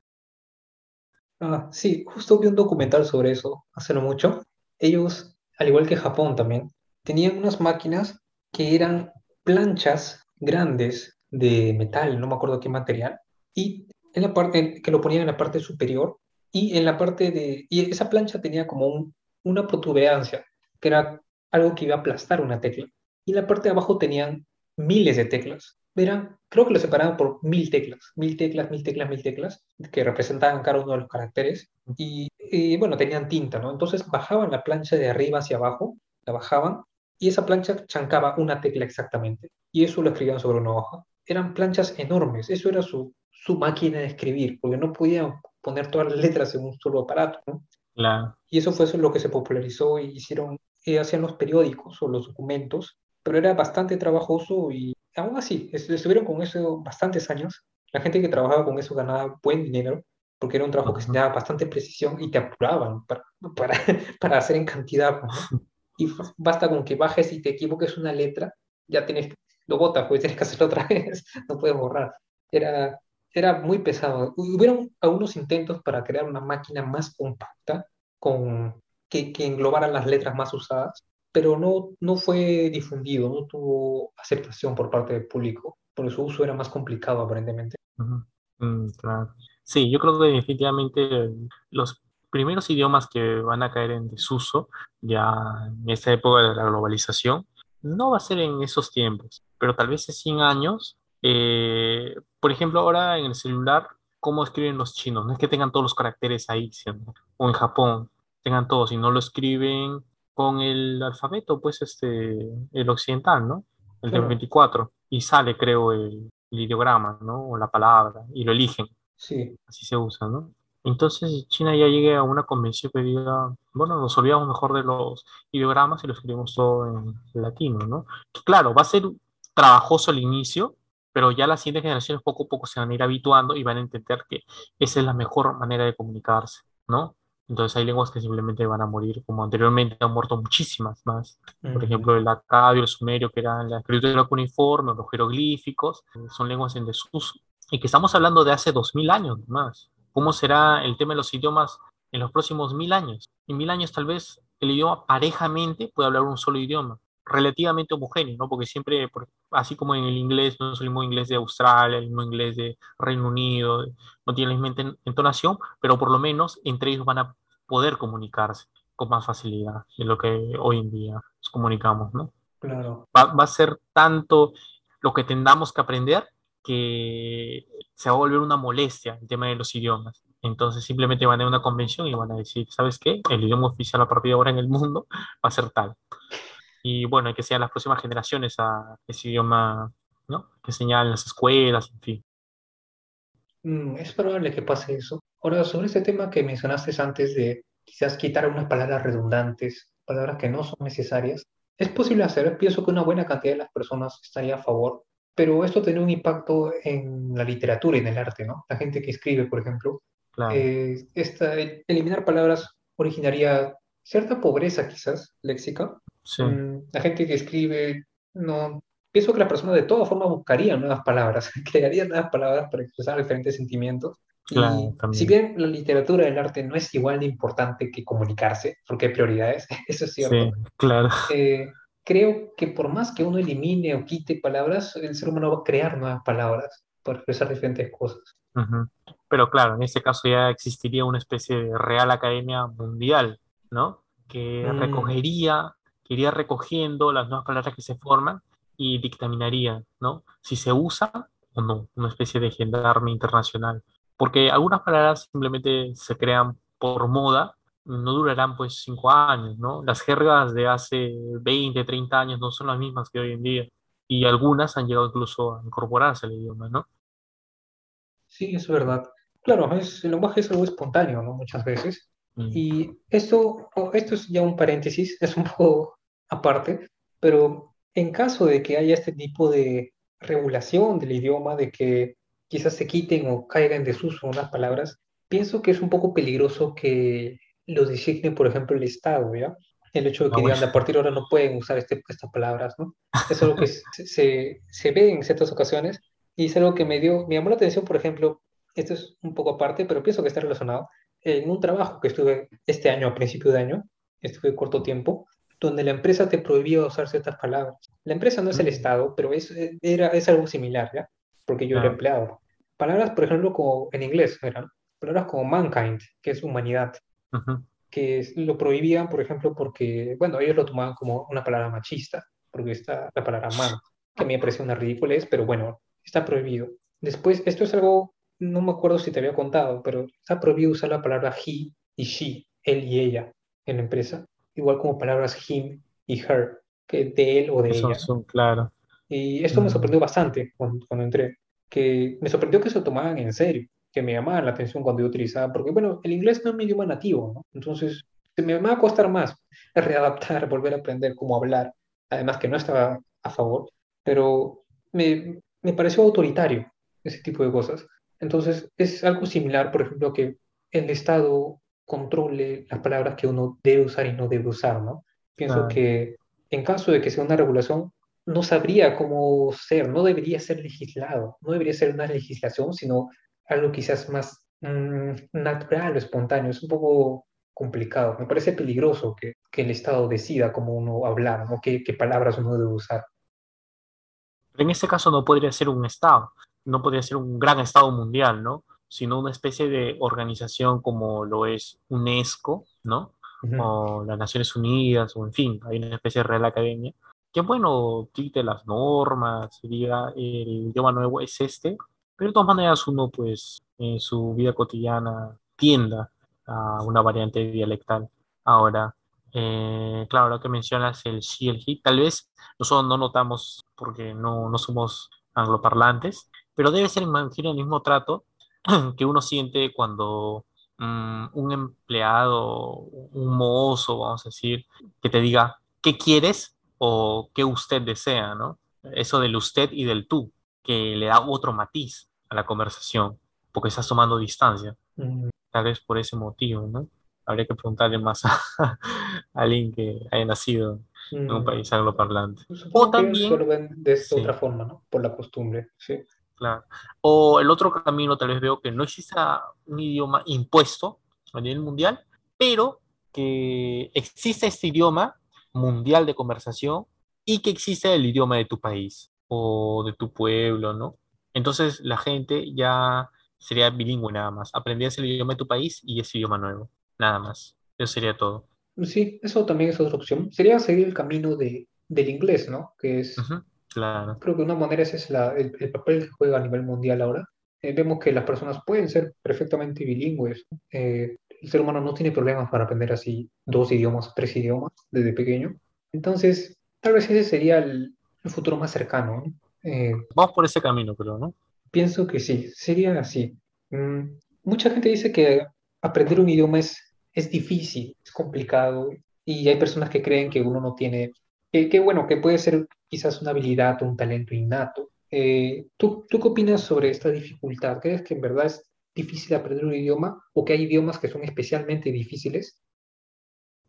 Ah, sí, justo vi un documental sobre eso hace no mucho. Ellos, al igual que Japón también, tenían unas máquinas que eran planchas grandes de metal, no me acuerdo qué material, y en la parte que lo ponían en la parte superior y en la parte de y esa plancha tenía como un, una protuberancia que era algo que iba a aplastar una tecla y en la parte de abajo tenían miles de teclas. Verán, creo que lo separaban por mil teclas, mil teclas, mil teclas, mil teclas, que representaban cada uno de los caracteres. Y, y, bueno, tenían tinta, ¿no? Entonces bajaban la plancha de arriba hacia abajo, la bajaban, y esa plancha chancaba una tecla exactamente. Y eso lo escribían sobre una hoja. Eran planchas enormes, eso era su, su máquina de escribir, porque no podían poner todas las letras en un solo aparato, ¿no? Claro. Y eso fue eso lo que se popularizó y hicieron, hacían los periódicos o los documentos, pero era bastante trabajoso y aún así, estuvieron con eso bastantes años. La gente que trabajaba con eso ganaba buen dinero, porque era un trabajo que se daba bastante precisión y te apuraban para, para, para hacer en cantidad. ¿no? Y basta con que bajes y te equivoques una letra, ya tienes, lo botas, pues tienes que hacerlo otra vez, no puedes borrar. Era, era muy pesado. Hubieron algunos intentos para crear una máquina más compacta, con, que, que englobara las letras más usadas, pero no, no fue difundido, no tuvo aceptación por parte del público, por su uso era más complicado aparentemente. Uh -huh. mm, claro. Sí, yo creo que definitivamente los primeros idiomas que van a caer en desuso ya en esta época de la globalización no va a ser en esos tiempos, pero tal vez en 100 años, eh, por ejemplo, ahora en el celular, ¿cómo escriben los chinos? No es que tengan todos los caracteres ahí, ¿cierto? o en Japón, tengan todos, y no lo escriben con el alfabeto, pues este, el occidental, ¿no? El claro. de 24, y sale, creo, el, el, ideograma, ¿no? O la palabra, y lo eligen. Sí. Así se usa, ¿no? Entonces China ya llegue a una convención que diga, bueno, nos olvidamos mejor de los ideogramas y lo escribimos todo en latino, ¿no? Claro, va a ser trabajoso al inicio, pero ya las siguientes generaciones poco a poco se van a ir habituando y van a entender que esa es la mejor manera de comunicarse, ¿no? Entonces hay lenguas que simplemente van a morir, como anteriormente han muerto muchísimas más. Por ejemplo, el acadio, el sumerio, que eran la escritura cuneiforme, los jeroglíficos, son lenguas en desuso. Y que estamos hablando de hace dos mil años más. ¿Cómo será el tema de los idiomas en los próximos mil años? En mil años tal vez el idioma parejamente puede hablar un solo idioma, relativamente homogéneo, ¿no? Porque siempre, así como en el inglés, no es el mismo inglés de Australia, el mismo inglés de Reino Unido, no tiene la misma entonación, pero por lo menos entre ellos van a poder comunicarse con más facilidad de lo que hoy en día nos comunicamos, ¿no? Claro. Va, va a ser tanto lo que tengamos que aprender que se va a volver una molestia el tema de los idiomas. Entonces simplemente van a ir a una convención y van a decir, ¿sabes qué? El idioma oficial a partir de ahora en el mundo va a ser tal. Y bueno, que sean las próximas generaciones a ese idioma, ¿no? Que señalen las escuelas, en fin. Mm, es probable que pase eso. Ahora, sobre este tema que mencionaste antes de quizás quitar unas palabras redundantes, palabras que no son necesarias, es posible hacer. Pienso que una buena cantidad de las personas estaría a favor, pero esto tiene un impacto en la literatura y en el arte, ¿no? La gente que escribe, por ejemplo, Claro. eh, esta, eliminar palabras originaría cierta pobreza quizás léxica. Sí. La gente que escribe, no, pienso que las personas de todas formas buscarían nuevas palabras, crearían nuevas palabras para expresar diferentes sentimientos. Claro, y si bien la literatura y el arte no es igual de importante que comunicarse, porque hay prioridades, eso es cierto, Sí, claro. eh, creo que por más que uno elimine o quite palabras, el ser humano va a crear nuevas palabras para expresar diferentes cosas. Ujú. Pero claro, en este caso ya existiría una especie de Real Academia Mundial, ¿no? Que Mm. recogería, que iría recogiendo las nuevas palabras que se forman y dictaminaría, ¿no? Si se usa o no, una especie de gendarme internacional. Porque algunas palabras simplemente se crean por moda, no durarán pues cinco años, ¿no? Las jergas de hace 20, 30 años no son las mismas que hoy en día. Y algunas han llegado incluso a incorporarse al idioma, ¿no? Sí, es verdad. Claro, es, el lenguaje es algo espontáneo, ¿no? Muchas veces. Mm. Y esto, o- esto es ya un paréntesis, es un poco aparte, pero en caso de que haya este tipo de regulación del idioma, de que quizás se quiten o caigan en desuso unas palabras, pienso que es un poco peligroso que lo designe, por ejemplo, el Estado, ¿ya? El hecho de que digan, a partir de ahora no pueden usar este, estas palabras, ¿no? Es algo que se, se, se ve en ciertas ocasiones y es algo que me dio, me llamó la atención, por ejemplo, esto es un poco aparte, pero pienso que está relacionado. En un trabajo que estuve este año, a principio de año, estuve corto tiempo, donde la empresa te prohibía usar ciertas palabras. La empresa no es el Mm. Estado, pero es, eh, era, es algo similar, ¿ya? Porque yo era empleado. Palabras, por ejemplo, como en inglés, eran palabras como mankind, que es humanidad, que lo prohibían, por ejemplo, porque, bueno, ellos lo tomaban como una palabra machista, porque está la palabra man, que a mí me parece una ridiculez, pero bueno, está prohibido. Después, esto es algo, no me acuerdo si te había contado, pero está prohibido usar la palabra he y she, él y ella, en la empresa, igual como palabras him y her, que de él o de Eso ella. son, claro. Y esto me Mm. sorprendió bastante cuando, cuando entré, que me sorprendió que se lo tomaban en serio, que me llamaban la atención cuando yo utilizaba, porque bueno, el inglés no es mi idioma nativo, ¿no? Entonces, se me va a costar más readaptar, volver a aprender cómo hablar, además que no estaba a favor, pero me, me pareció autoritario ese tipo de cosas. Entonces, es algo similar, por ejemplo, que el Estado controle las palabras que uno debe usar y no debe usar, ¿no? Pienso Claro. que en caso de que sea una regulación, no sabría cómo ser, no debería ser legislado, no debería ser una legislación, sino algo quizás más mm, natural o espontáneo. Es un poco complicado. Me parece peligroso que, que el Estado decida cómo uno hablar, ¿no? qué, qué palabras uno debe usar. Pero en este caso no podría ser un Estado, no podría ser un gran Estado mundial, ¿no? Sino una especie de organización como lo es UNESCO, ¿no? Ujú. O las Naciones Unidas, o en fin, hay una especie de Real Academia, que bueno, dicte las normas, diga el idioma nuevo es este, pero de todas maneras uno pues en su vida cotidiana tienda a una variante dialectal. Ahora, eh, claro, lo que mencionas el she el he, tal vez nosotros no notamos porque no, no somos angloparlantes, pero debe ser, imagino, el mismo trato que uno siente cuando mm, un empleado, un mozo, vamos a decir, que te diga, ¿qué quieres? o qué usted desea, ¿no? Eso del usted y del tú, que le da otro matiz a la conversación, porque estás tomando distancia, Mm, tal vez por ese motivo, ¿no? Habría que preguntarle más a, a alguien que haya nacido en un mm. país angloparlante. Supongo O también, de esta sí. otra forma, ¿no? Por la costumbre, sí. Claro. O el otro camino, tal vez veo que no exista un idioma impuesto a nivel mundial, pero que existe este idioma mundial de conversación y que existe el idioma de tu país o de tu pueblo, ¿no? Entonces la gente ya sería bilingüe nada más. Aprendías el idioma de tu país y ese idioma nuevo, nada más. Eso sería todo. Sí, eso también es otra opción. Sería seguir el camino de, del inglés, ¿no? Que es, Claro. creo que de una manera ese es la, el, el papel que juega a nivel mundial ahora. Eh, vemos que las personas pueden ser perfectamente bilingües. Eh, el ser humano no tiene problemas para aprender así dos idiomas, tres idiomas desde pequeño. Entonces, tal vez ese sería el, el futuro más cercano, ¿no? Eh, Vamos por ese camino, creo, ¿no? Pienso que sí, sería así. Mm, mucha gente dice que aprender un idioma es, es difícil, es complicado, y hay personas que creen que uno no tiene, que, que bueno, que puede ser quizás una habilidad un talento innato. Eh, ¿tú, tú qué opinas sobre esta dificultad? ¿Crees que en verdad es difícil aprender un idioma o que hay idiomas que son especialmente difíciles?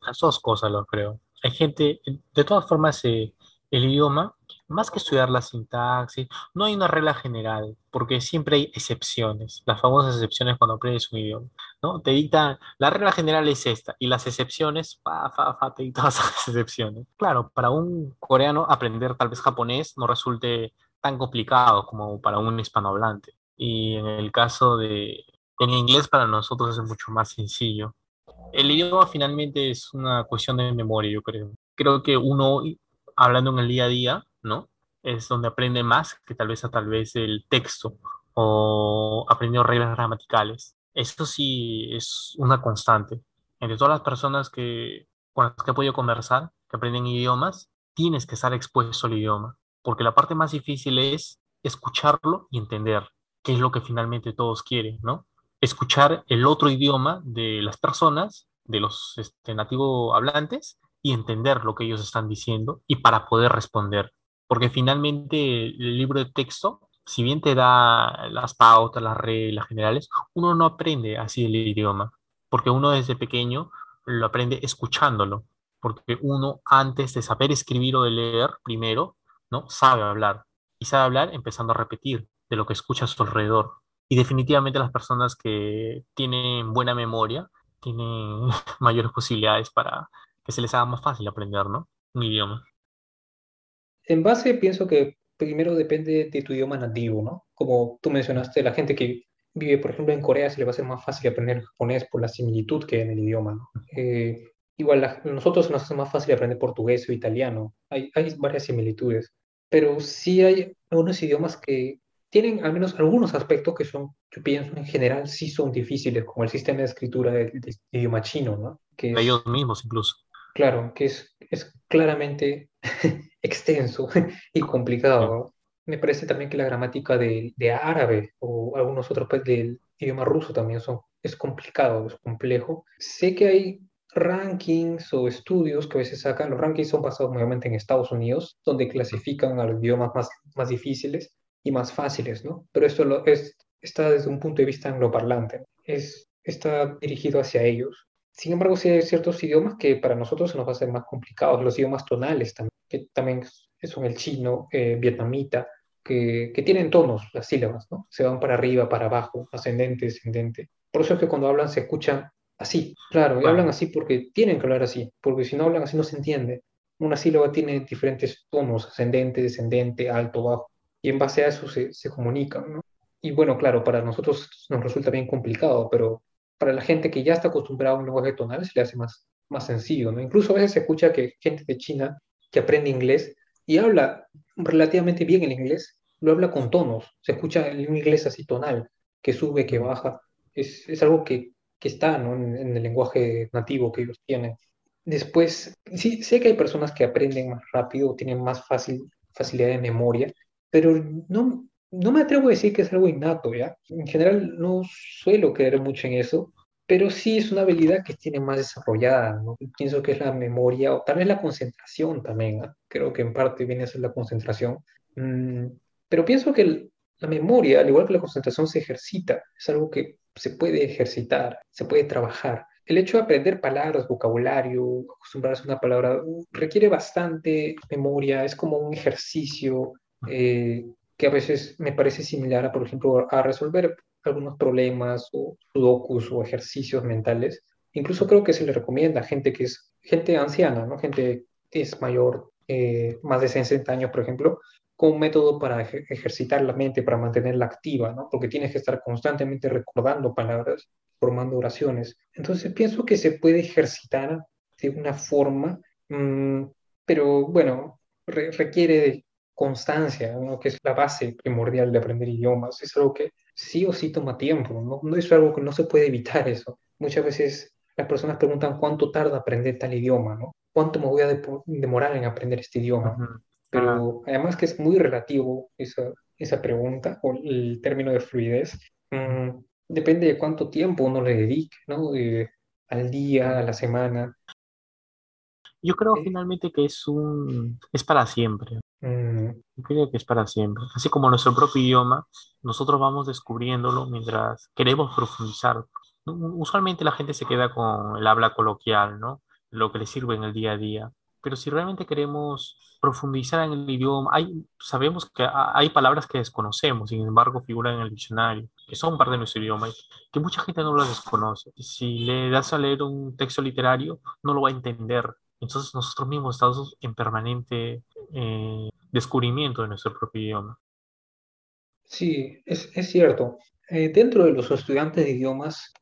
Las dos cosas lo creo. Hay gente, de todas formas, eh, el idioma, más que estudiar la sintaxis, no hay una regla general, porque siempre hay excepciones, las famosas excepciones cuando aprendes un idioma, ¿no? Te dictan, la regla general es esta, y las excepciones, fa, fa, fa, te dictan las excepciones. Claro, para un coreano aprender tal vez japonés no resulte tan complicado como para un hispanohablante. Y en el caso de, en inglés para nosotros es mucho más sencillo. El idioma finalmente es una cuestión de memoria, yo creo. Creo que uno, hablando en el día a día, Es donde aprende más que tal vez a tal vez el texto o aprendiendo reglas gramaticales. Eso sí es una constante. Entre todas las personas que, con las que he podido conversar, que aprenden idiomas, tienes que estar expuesto al idioma, porque la parte más difícil es escucharlo y entender qué es lo que finalmente todos quieren, ¿no? escuchar el otro idioma de las personas, de los este, nativos hablantes, y entender lo que ellos están diciendo y para poder responder. Porque finalmente el libro de texto, si bien te da las pautas, las reglas generales, uno no aprende así el idioma, porque uno desde pequeño lo aprende escuchándolo, porque uno antes de saber escribir o de leer, primero, ¿no? Sabe hablar, y sabe hablar empezando a repetir de lo que escucha a su alrededor. Y definitivamente las personas que tienen buena memoria tienen mayores posibilidades para que se les haga más fácil aprender, ¿no? Un idioma. En base, pienso que primero depende de tu idioma nativo, ¿no? Como tú mencionaste, la gente que vive, por ejemplo, en Corea se le va a ser más fácil aprender japonés por la similitud que hay en el idioma, ¿no? Eh, igual a nosotros nos hace más fácil aprender portugués o italiano. Hay, hay varias similitudes, pero sí hay algunos idiomas que tienen al menos algunos aspectos que son, yo pienso en general, sí son difíciles, como el sistema de escritura del, idioma chino, ¿no? Que ellos mismos incluso. Claro, que es, es claramente extenso y complicado. Me parece también que la gramática de, de árabe o algunos otros pues, del idioma ruso también son, es complicado, es complejo. Sé que hay rankings o estudios que a veces sacan, los rankings son basados nuevamente en Estados Unidos, donde clasifican a los idiomas más, más difíciles y más fáciles, ¿no? Pero esto lo, es, está desde un punto de vista angloparlante, es, está dirigido hacia ellos. Sin embargo, sí hay ciertos idiomas que para nosotros se nos va a hacer más complicados, los idiomas tonales también, que también son el chino, eh, vietnamita, que, que, tienen tonos, las sílabas, ¿no? Se van para arriba, para abajo, ascendente, descendente. Por eso es que cuando hablan se escuchan así, claro, y hablan así porque tienen que hablar así, porque si no hablan así no se entiende. Una sílaba tiene diferentes tonos, ascendente, descendente, alto, bajo, y en base a eso se, se comunican, ¿no? Y bueno, claro, para nosotros nos resulta bien complicado, pero para la gente que ya está acostumbrada a un lenguaje tonal se le hace más, más sencillo, ¿no? Incluso a veces se escucha que gente de China que aprende inglés y habla relativamente bien el inglés, lo habla con tonos, se escucha el inglés así tonal, que sube, que baja, es, es algo que, que está ¿no? en, en, el lenguaje nativo que ellos tienen. Después, sí, sé que hay personas que aprenden más rápido, tienen más fácil, facilidad de memoria, pero no, no me atrevo a decir que es algo innato, ¿ya? En general no suelo creer mucho en eso, pero sí es una habilidad que tiene más desarrollada, ¿no? Pienso que es la memoria o tal vez la concentración también, ¿no? creo que en parte viene a ser la concentración, mm, pero pienso que la memoria, al igual que la concentración, se ejercita, es algo que se puede ejercitar, se puede trabajar. El hecho de aprender palabras, vocabulario, acostumbrarse a una palabra, requiere bastante memoria, es como un ejercicio eh, que a veces me parece similar a, por ejemplo, a resolver algunos problemas o sudokus o ejercicios mentales. Incluso creo que se le recomienda a gente que es gente anciana, ¿no? Gente que es mayor, eh, más de 60 años, por ejemplo, como un método para ejercitar la mente, para mantenerla activa, ¿no? Porque tienes que estar constantemente recordando palabras, formando oraciones. Entonces pienso que se puede ejercitar de una forma, mmm, pero bueno, re requiere constancia, ¿no? que es la base primordial de aprender idiomas. Es algo que sí o sí toma tiempo, ¿no? no es algo que no se puede evitar eso. Muchas veces las personas preguntan cuánto tarda aprender tal idioma, ¿no? ¿Cuánto me voy a de demorar en aprender este idioma? Uh -huh. Pero además que es muy relativo esa, esa pregunta o el término de fluidez. Mmm, depende de cuánto tiempo uno le dedique, ¿no? De, al día, a la semana. Yo creo eh, finalmente que es un es para siempre. Yo creo que es para siempre. Así como nuestro propio idioma, nosotros vamos descubriéndolo mientras queremos profundizar. Usualmente la gente se queda con el habla coloquial, ¿no? Lo que le sirve en el día a día. Pero si realmente queremos profundizar en el idioma, hay, sabemos que hay palabras que desconocemos, sin embargo figuran en el diccionario, que son parte de nuestro idioma, que mucha gente no lo desconoce. Si le das a leer un texto literario, no lo va a entender. Entonces nosotros mismos estamos en permanente eh, descubrimiento de nuestro propio idioma. Sí, es, es cierto. Eh, dentro de los estudiantes de idiomas,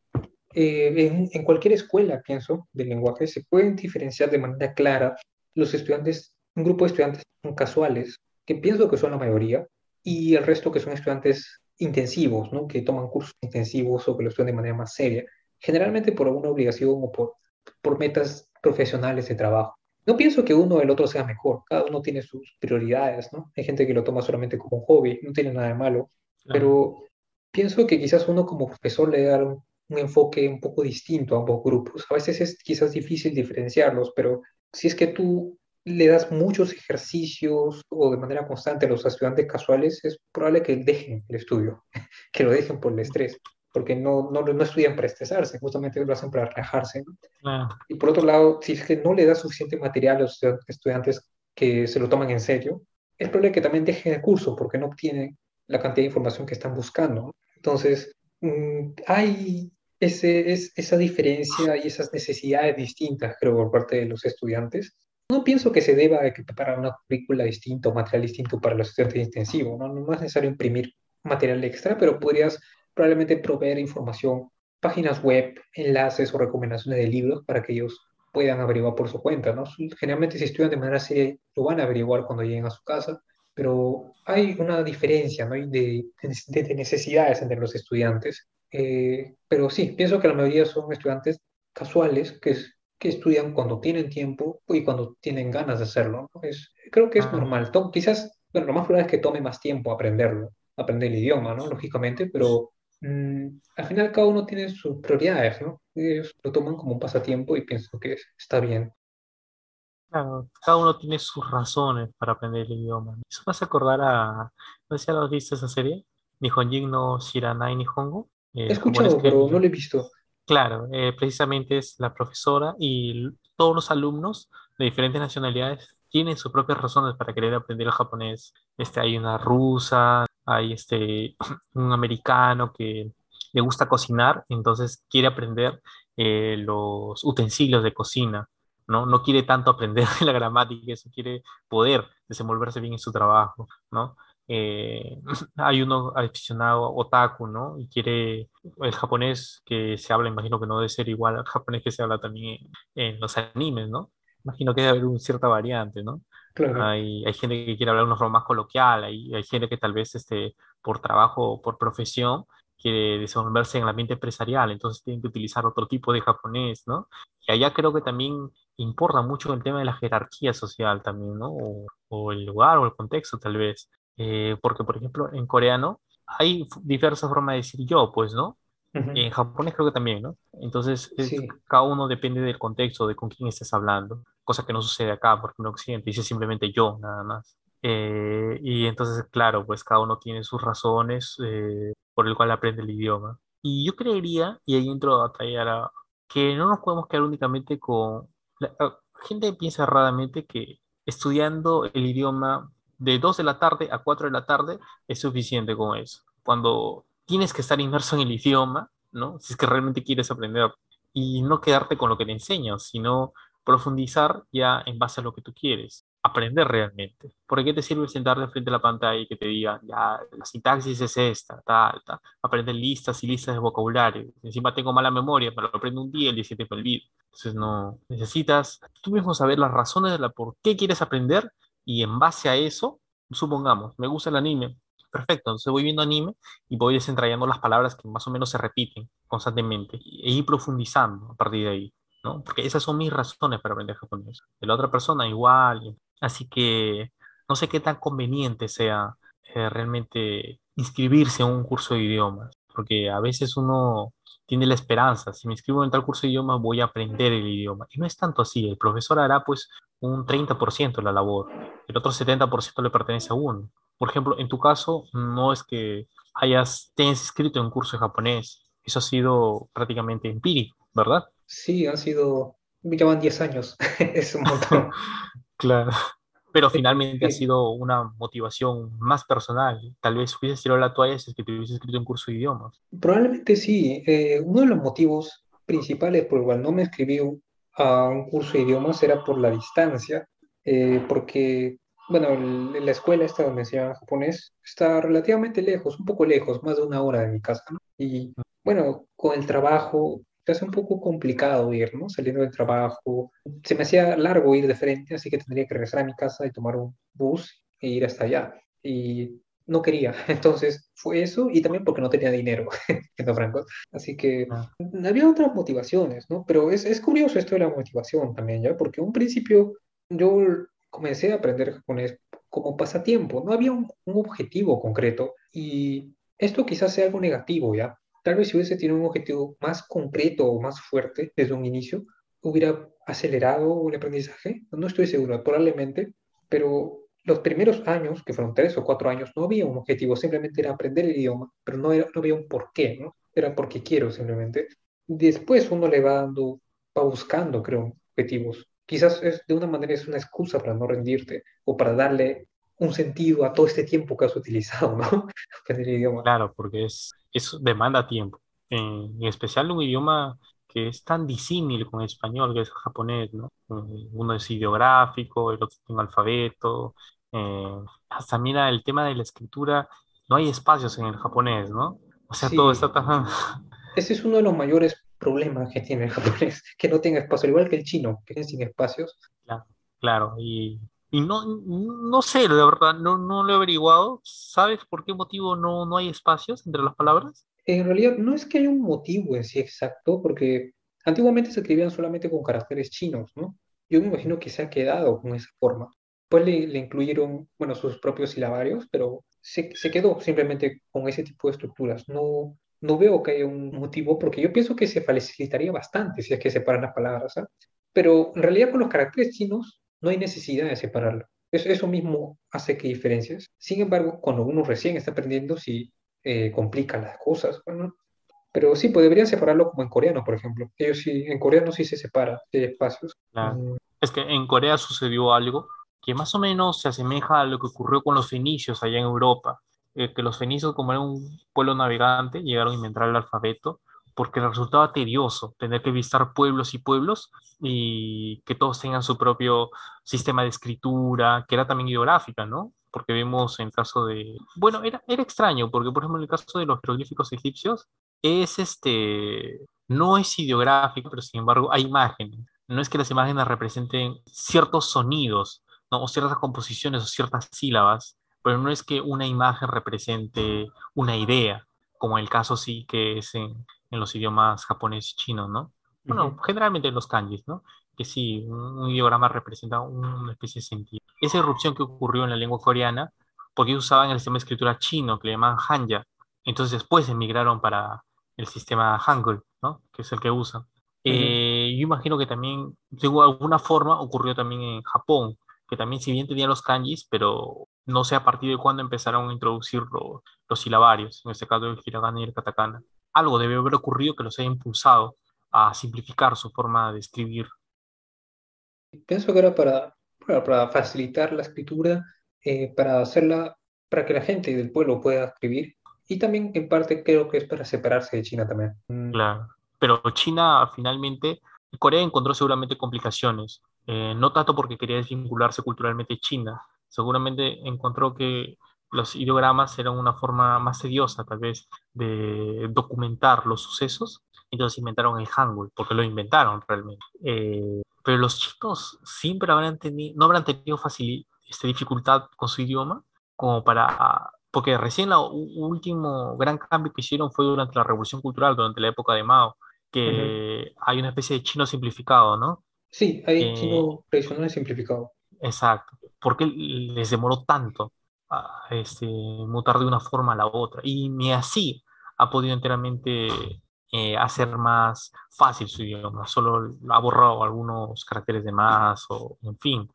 eh, en, en, cualquier escuela, pienso, de lenguaje, se pueden diferenciar de manera clara los estudiantes, un grupo de estudiantes casuales, que pienso que son la mayoría, y el resto que son estudiantes intensivos, ¿no? que toman cursos intensivos o que lo estudian de manera más seria, generalmente por alguna obligación o por, por metas profesionales de trabajo. No pienso que uno o el otro sea mejor, cada uno tiene sus prioridades, ¿no? Hay gente que lo toma solamente como un hobby, no tiene nada de malo, claro. pero pienso que quizás uno como profesor le da un, un, enfoque un poco distinto a ambos grupos. A veces es quizás difícil diferenciarlos, pero si es que tú le das muchos ejercicios o de manera constante a los estudiantes casuales, es probable que dejen el estudio, que lo dejen por el estrés porque no, no, no, estudian para estresarse, justamente lo hacen para relajarse. Y por otro lado, si es que no le da suficiente material a los estudiantes que se lo toman en serio, es probable que también dejen el curso porque no obtienen la cantidad de información que están buscando. Entonces, mmm, hay, ese, es, esa diferencia y esas necesidades distintas, creo, por parte de los estudiantes. No pienso que se deba preparar una currícula distinta o material distinto para los estudiantes intensivos, ¿no? No es necesario imprimir material extra, pero podrías probablemente proveer información, páginas web, enlaces o recomendaciones de libros para que ellos puedan averiguar por su cuenta, ¿no? Generalmente si estudian de manera seria lo van a averiguar cuando lleguen a su casa, pero hay una diferencia, ¿no? De, de, necesidades entre los estudiantes. Eh, pero sí, pienso que la mayoría son estudiantes casuales que, que estudian cuando tienen tiempo y cuando tienen ganas de hacerlo. Es, creo que es ah. normal. quizás, bueno, lo más probable es que tome más tiempo aprenderlo, aprender el idioma, ¿no? Lógicamente, pero mm, al final cada uno tiene sus prioridades, ¿no? Ellos lo toman como un pasatiempo y pienso que está bien. Claro, cada uno tiene sus razones para aprender el idioma. Eso me hace acordar a, no sé si has visto esa serie, Nihonjin no Shiranai Nihongo. Eh, he escuchado, pero no lo he visto. Claro, eh, precisamente es la profesora y todos los alumnos de diferentes nacionalidades tienen sus propias razones para querer aprender el japonés. Este, hay una rusa, hay este, un americano que le gusta cocinar, entonces quiere aprender eh, los utensilios de cocina. ¿no? No quiere tanto aprender la gramática, eso quiere poder desenvolverse bien en su trabajo, ¿no? Eh, hay uno aficionado otaku, ¿no? Y quiere el japonés que se habla, imagino que no debe ser igual al japonés que se habla también en, los animes, ¿no? Imagino que debe haber una cierta variante, ¿no? Hay, hay, gente que quiere hablar una forma más coloquial, hay, hay gente que tal vez este, por trabajo o por profesión quiere desenvolverse en el ambiente empresarial, entonces tienen que utilizar otro tipo de japonés, ¿no? Y allá creo que también importa mucho el tema de la jerarquía social también, ¿no? O, o el lugar o el contexto tal vez. Eh, porque, por ejemplo, en coreano hay diversas formas de decir yo, pues, ¿no? En japonés creo que también, ¿no? Entonces, cada uno depende del contexto, de con quién estés hablando, cosa que no sucede acá, porque en Occidente dice simplemente yo, nada más. Eh, y entonces, claro, pues cada uno tiene sus razones eh, por el cual aprende el idioma. Y yo creería, y ahí entro a traer a, que no nos podemos quedar únicamente con... La, gente piensa erradamente que estudiando el idioma de 2 de la tarde a 4 de la tarde es suficiente con eso. Cuando tienes que estar inmerso en el idioma, ¿no? Si es que realmente quieres aprender y no quedarte con lo que te enseñan, sino profundizar ya en base a lo que tú quieres, aprender realmente. ¿Por qué te sirve sentarte frente a la pantalla y que te digan, ya, la sintaxis es esta, tal, tal? Aprender listas y listas de vocabulario. Encima tengo mala memoria, pero lo aprendo un día, el día siguiente me olvido. Entonces no, necesitas tú mismo saber las razones de la por qué quieres aprender y en base a eso, supongamos, me gusta el anime, perfecto, entonces voy viendo anime y voy desentrañando las palabras que más o menos se repiten constantemente e ir profundizando a partir de ahí, ¿no? Porque esas son mis razones para aprender japonés. De la otra persona igual. Así que no sé qué tan conveniente sea eh, realmente inscribirse en un curso de idiomas, porque a veces uno tiene la esperanza, si me inscribo en tal curso de idiomas voy a aprender el idioma. Y no es tanto así, el profesor hará pues un 30% de la labor, el otro 70% le pertenece a uno. Por ejemplo, en tu caso, no es que hayas, te inscrito en un curso de japonés, eso ha sido prácticamente empírico, ¿verdad? Sí, han sido, me llevan 10 años, es un montón. claro, pero finalmente ha sido una motivación más personal. Tal vez hubieses tirado la toalla si es que te hubieses escrito un curso de idiomas. Probablemente sí. Eh, uno de los motivos principales por el cual no me escribí a un curso de idiomas era por la distancia, eh, porque, bueno, la escuela esta donde enseñan japonés está relativamente lejos, un poco lejos, más de una hora de mi casa, ¿no? Y bueno, con el trabajo se hace un poco complicado ir, ¿no? Saliendo del trabajo, se me hacía largo ir de frente, así que tendría que regresar a mi casa y tomar un bus e ir hasta allá. Y no quería. Entonces fue eso y también porque no tenía dinero, siendo franco. Así que ah. había otras motivaciones, ¿no? Pero es, es, curioso esto de la motivación también, ¿ya? Porque un principio yo comencé a aprender japonés como pasatiempo, no había un, un objetivo concreto y esto quizás sea algo negativo, ¿ya? Tal vez si hubiese tenido un objetivo más concreto o más fuerte desde un inicio, hubiera acelerado el aprendizaje. No estoy seguro, probablemente, pero los primeros años, que fueron tres o cuatro años, no había un objetivo, simplemente era aprender el idioma, pero no, era, no había un por qué, ¿no? Era porque quiero simplemente. Después uno le va dando, va buscando, creo, objetivos. Quizás es, de una manera es una excusa para no rendirte o para darle un sentido a todo este tiempo que has utilizado, ¿no? el idioma. Claro, porque es, eso demanda tiempo. en especial un idioma que es tan disímil con el español, que es el japonés, ¿no? Eh, Uno es ideográfico, el otro tiene un alfabeto. eh, hasta mira, el tema de la escritura, no hay espacios en el japonés, ¿no? O sea, todo está Sí, tan... ese es uno de los mayores problemas que tiene el japonés, que no tenga espacio, al igual que el chino, que es sin espacios. Claro, claro, y, y no, no sé, la verdad, no, no lo he averiguado. ¿Sabes por qué motivo no, no hay espacios entre las palabras? En realidad no es que haya un motivo en sí exacto, porque antiguamente se escribían solamente con caracteres chinos, ¿no? Yo me imagino que se ha quedado con esa forma. Pues le, le incluyeron, bueno, sus propios silabarios, pero se, se quedó simplemente con ese tipo de estructuras. No, no veo que haya un motivo, porque yo pienso que se facilitaría bastante si es que separan las palabras, ¿ah? Pero en realidad con los caracteres chinos no hay necesidad de separarlo. Eso, eso mismo hace que diferencias. Sin embargo, cuando uno recién está aprendiendo, sí eh, complica las cosas. Bueno, pero sí, pues deberían separarlo como en coreano, por ejemplo. Ellos sí, en coreano sí se separa de espacios. Claro. Mm, Es que en Corea sucedió algo que más o menos se asemeja a lo que ocurrió con los fenicios allá en Europa, eh, que los fenicios, como eran un pueblo navegante, llegaron a inventar el alfabeto porque les resultaba tedioso tener que visitar pueblos y pueblos y que todos tengan su propio sistema de escritura, que era también ideográfica, ¿no? Porque vemos en caso de... Bueno, era, era extraño, porque por ejemplo en el caso de los jeroglíficos egipcios, es este... No es ideográfico, pero sin embargo hay imágenes no es que las imágenes representen ciertos sonidos, ¿no? o ciertas composiciones o ciertas sílabas, pero no es que una imagen represente una idea, como el caso sí que es en, en los idiomas japonés y chino, ¿no? Bueno, ujú. generalmente en los kanjis, ¿no? Que sí, un, un ideograma representa una especie de sentido. Esa irrupción que ocurrió en la lengua coreana, porque usaban el sistema de escritura chino, que le llaman Hanja, entonces después emigraron para el sistema Hangul, ¿no? Que es el que usan. Ujú. Eh, yo imagino que también, de alguna forma, ocurrió también en Japón, que también si bien tenían los kanjis, pero no sé a partir de cuándo empezaron a introducir lo- los silabarios, en este caso el hiragana y el katakana. Algo debe haber ocurrido que los haya impulsado a simplificar su forma de escribir. Pienso que era para, para, para facilitar la escritura, eh, para hacerla, para que la gente del pueblo pueda escribir. Y también en parte creo que es para separarse de China también. Mm, Claro. Pero China finalmente, Corea encontró seguramente complicaciones, eh, no tanto porque quería desvincularse culturalmente de China, seguramente encontró que los ideogramas eran una forma más tediosa tal vez de documentar los sucesos, entonces inventaron el Hangul, porque lo inventaron realmente. Eh, pero los chicos siempre habrán tenido, no habrán tenido facil, este, dificultad con su idioma como para porque recién el último gran cambio que hicieron fue durante la Revolución Cultural, durante la época de Mao, que hay una especie de chino simplificado, ¿no? Sí, hay Eh, chino tradicional simplificado. exacto. ¿Por qué les demoró tanto a, este, mutar de una forma a la otra? Y ni así ha podido enteramente eh, hacer más fácil su idioma, solo ha borrado algunos caracteres de más, o en fin,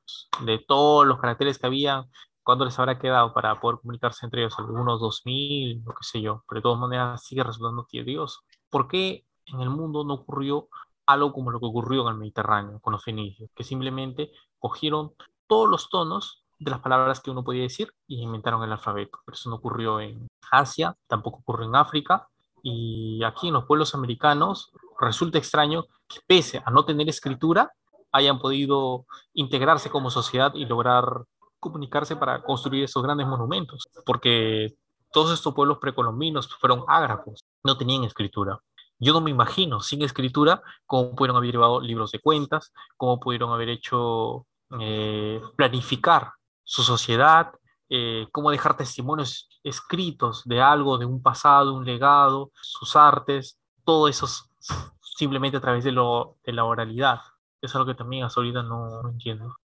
de todos los caracteres que había, ¿cuánto les habrá quedado para poder comunicarse entre ellos? Algunos 2000, o qué sé yo, pero de todas maneras sigue resultando tedioso. ¿Por qué en el mundo no ocurrió algo como lo que ocurrió en el Mediterráneo con los fenicios, que simplemente cogieron todos los tonos de las palabras que uno podía decir y inventaron el alfabeto. Pero eso no ocurrió en Asia, tampoco ocurrió en África, y aquí en los pueblos americanos resulta extraño que pese a no tener escritura, hayan podido integrarse como sociedad y lograr comunicarse para construir esos grandes monumentos, porque todos estos pueblos precolombinos fueron ágrafos, no tenían escritura. Yo no me imagino sin escritura cómo pudieron haber llevado libros de cuentas, cómo pudieron haber hecho eh, planificar su sociedad, eh, cómo dejar testimonios escritos de algo, de un pasado, un legado, sus artes, todo eso simplemente a través de, la oralidad. Es algo que también hasta ahorita no, no entiendo.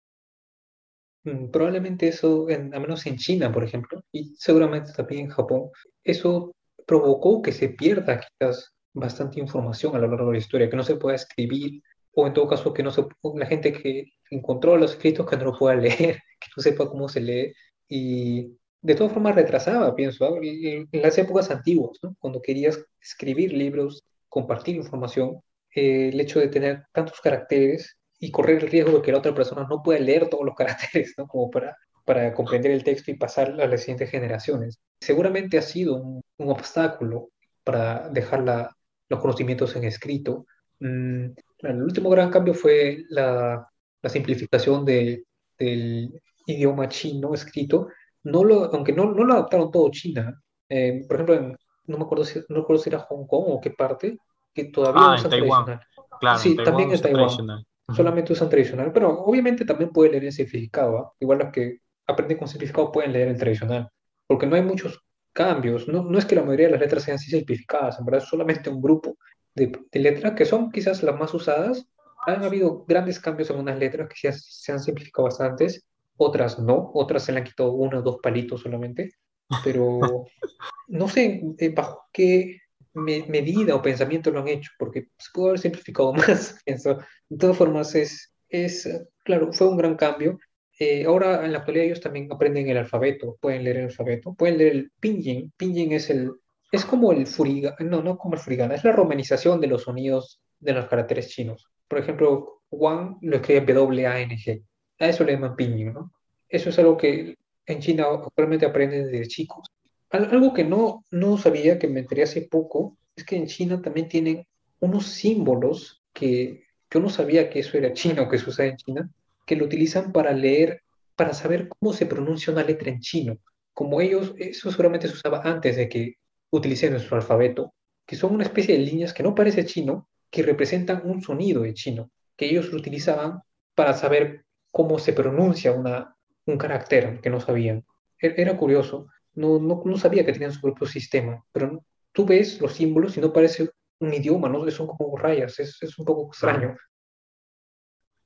Mm, Probablemente eso, en, al menos en China, por ejemplo, y seguramente también en Japón, eso provocó que se pierda quizás bastante información a lo largo de la historia, que no se pueda escribir, o en todo caso que no se, la gente que encontró los escritos que no lo pueda leer, que no sepa cómo se lee, y de todas formas retrasaba, pienso, ¿ah? En las épocas antiguas, ¿no? Cuando querías escribir libros, compartir información, eh, el hecho de tener tantos caracteres y correr el riesgo de que la otra persona no pueda leer todos los caracteres, ¿no? Como para, para comprender el texto y pasar a las siguientes generaciones. Seguramente ha sido un, un obstáculo para dejarla. los conocimientos en escrito. Mm, el último gran cambio fue la, la simplificación de, del idioma chino escrito, no lo, aunque no, no lo adaptaron todo China. Eh, por ejemplo, no me acuerdo si, no recuerdo si era Hong Kong o qué parte, que todavía Ah, usan en tradicional. Claro, en Sí, Taiwán también en Taiwán. Solamente usan tradicional, pero obviamente también puede leer en simplificado, ¿ah? Igual los que aprenden con simplificado pueden leer en tradicional, porque no hay muchos cambios. No, no es que la mayoría de las letras sean así simplificadas, en verdad es solamente un grupo de, de letras que son quizás las más usadas. Han habido grandes cambios en unas letras que se, han se han simplificado bastantes, otras no, otras se le han quitado uno o dos palitos solamente, pero no sé eh, bajo qué me- medida o pensamiento lo han hecho, porque se pudo haber simplificado más, pienso. De todas formas, es, es, claro, fue un gran cambio. Eh, ahora, en la actualidad, ellos también aprenden el alfabeto, pueden leer el alfabeto, pueden leer el pinyin. Pinyin es el, es como el furigana, no, no como el furigana, es la romanización de los sonidos de los caracteres chinos. Por ejemplo, Wang lo escribe W-A-N-G. A eso le llaman pinyin, ¿no? Eso es algo que en China actualmente aprenden desde chicos. Al- Algo que no, no sabía, que me enteré hace poco, es que en China también tienen unos símbolos que yo no sabía que eso era chino, que se usa en China, que lo utilizan para leer, para saber cómo se pronuncia una letra en chino. Como ellos, eso seguramente se usaba antes de que utilicen nuestro alfabeto, que son una especie de líneas que no parece chino, que representan un sonido de chino, que ellos lo utilizaban para saber cómo se pronuncia una, un carácter que no sabían. E- Era curioso. No, no, no sabía que tenían su propio sistema, pero tú ves los símbolos y no parece un idioma, ¿no? Son como rayas, es, es un poco extraño.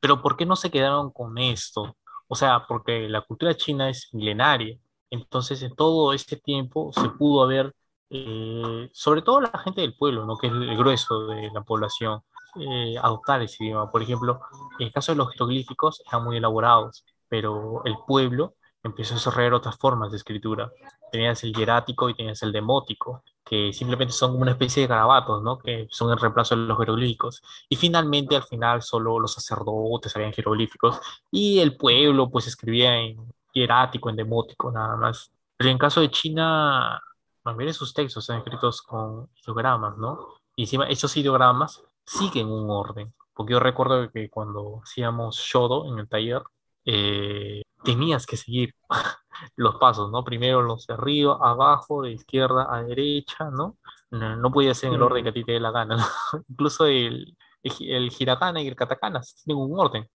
Pero ¿por qué no se quedaron con esto? O sea, porque la cultura china es milenaria. Entonces, en todo este tiempo se pudo haber, eh, sobre todo la gente del pueblo, ¿no? Que es el grueso de la población, eh, adoptar ese idioma. Por ejemplo, en el caso de los jeroglíficos eran muy elaborados, pero el pueblo empezó a desarrollar otras formas de escritura. Tenías el hierático y tenías el demótico, que simplemente son como una especie de garabatos, ¿no? Que son el reemplazo de los jeroglíficos. Y finalmente, al final, solo los sacerdotes sabían jeroglíficos y el pueblo, pues, escribía en hierático, en demótico, nada más. Pero en caso de China, mayoría de sus textos están escritos con ideogramas, ¿no? Y encima, esos ideogramas siguen un orden. Porque yo recuerdo que cuando hacíamos shodo en el taller, eh, tenías que seguir los pasos, ¿no? Primero los de arriba, abajo, de izquierda a derecha, ¿no? No, no podía ser en el orden que a ti te dé la gana. Incluso el, el, hi- el hiragana y el katakana tienen un orden.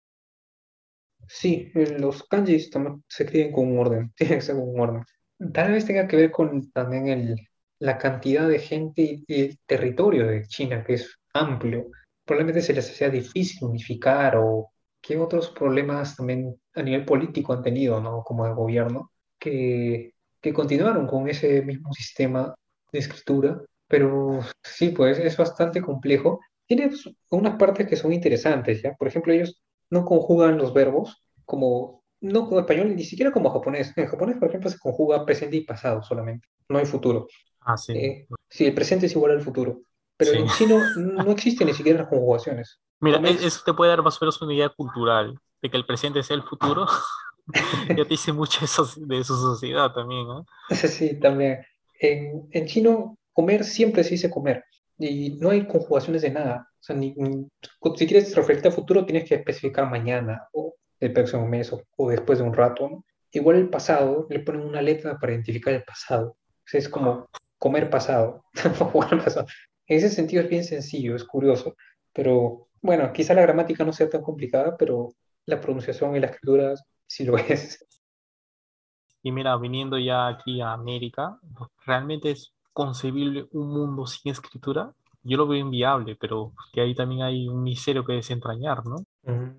sí, los kanjis también se escriben con un orden, tienen que ser con un orden. Tal vez tenga que ver con también el, la cantidad de gente y el territorio de China, que es amplio. Probablemente se les hacía difícil unificar o qué otros problemas también a nivel político han tenido, ¿no? Como de gobierno, que, que continuaron con ese mismo sistema de escritura, pero sí, pues es bastante complejo. Tiene unas partes que son interesantes, ¿ya? Por ejemplo, ellos no conjugan los verbos como, no como español, ni siquiera como japonés. En japonés, por ejemplo, se conjuga presente y pasado solamente, no hay futuro. Ah, sí, Eh, sí, el presente es igual al futuro, pero sí. en chino no existen ni siquiera las conjugaciones. Mira, eso te puede dar más o menos una idea cultural de que el presente sea el futuro. Ya te dice mucho eso de su sociedad también, ¿no? sí, también. En, en chino, comer siempre se dice comer y no hay conjugaciones de nada. O sea, ni, ni- si quieres referirte a futuro, tienes que especificar mañana o el próximo mes o, o después de un rato, ¿no? Igual el pasado, le ponen una letra para identificar el pasado. O sea, es como comer pasado, pasado. En ese sentido es bien sencillo, es curioso, pero bueno, quizá la gramática no sea tan complicada, pero la pronunciación y la escritura sí lo es. Y mira, viniendo ya aquí a América, ¿realmente es concebible un mundo sin escritura? Yo lo veo inviable, pero que ahí también hay un misterio que desentrañar, ¿no?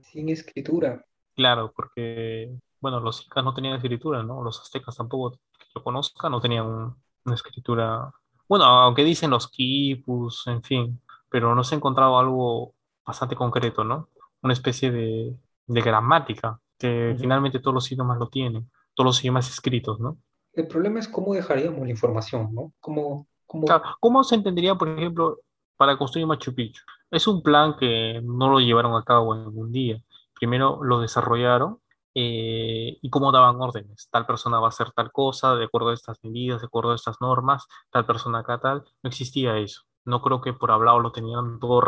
Sin escritura. Claro, porque, bueno, los incas no tenían escritura, ¿no? Los aztecas tampoco, que yo conozca, no tenían un- una escritura. Bueno, aunque dicen los quipus, en fin, pero no se ha encontrado algo bastante concreto, ¿no? Una especie de, de gramática, que Ujú. finalmente todos los idiomas lo tienen, todos los idiomas escritos, ¿no? El problema es cómo dejaríamos la información, ¿no? ¿Cómo, Claro, cómo... ¿cómo se entendería, por ejemplo, para construir Machu Picchu? Es un plan que no lo llevaron a cabo en un día. Primero lo desarrollaron eh, y cómo daban órdenes. Tal persona va a hacer tal cosa, de acuerdo a estas medidas, de acuerdo a estas normas, tal persona acá tal. No existía eso. no creo que por hablado lo tenían todo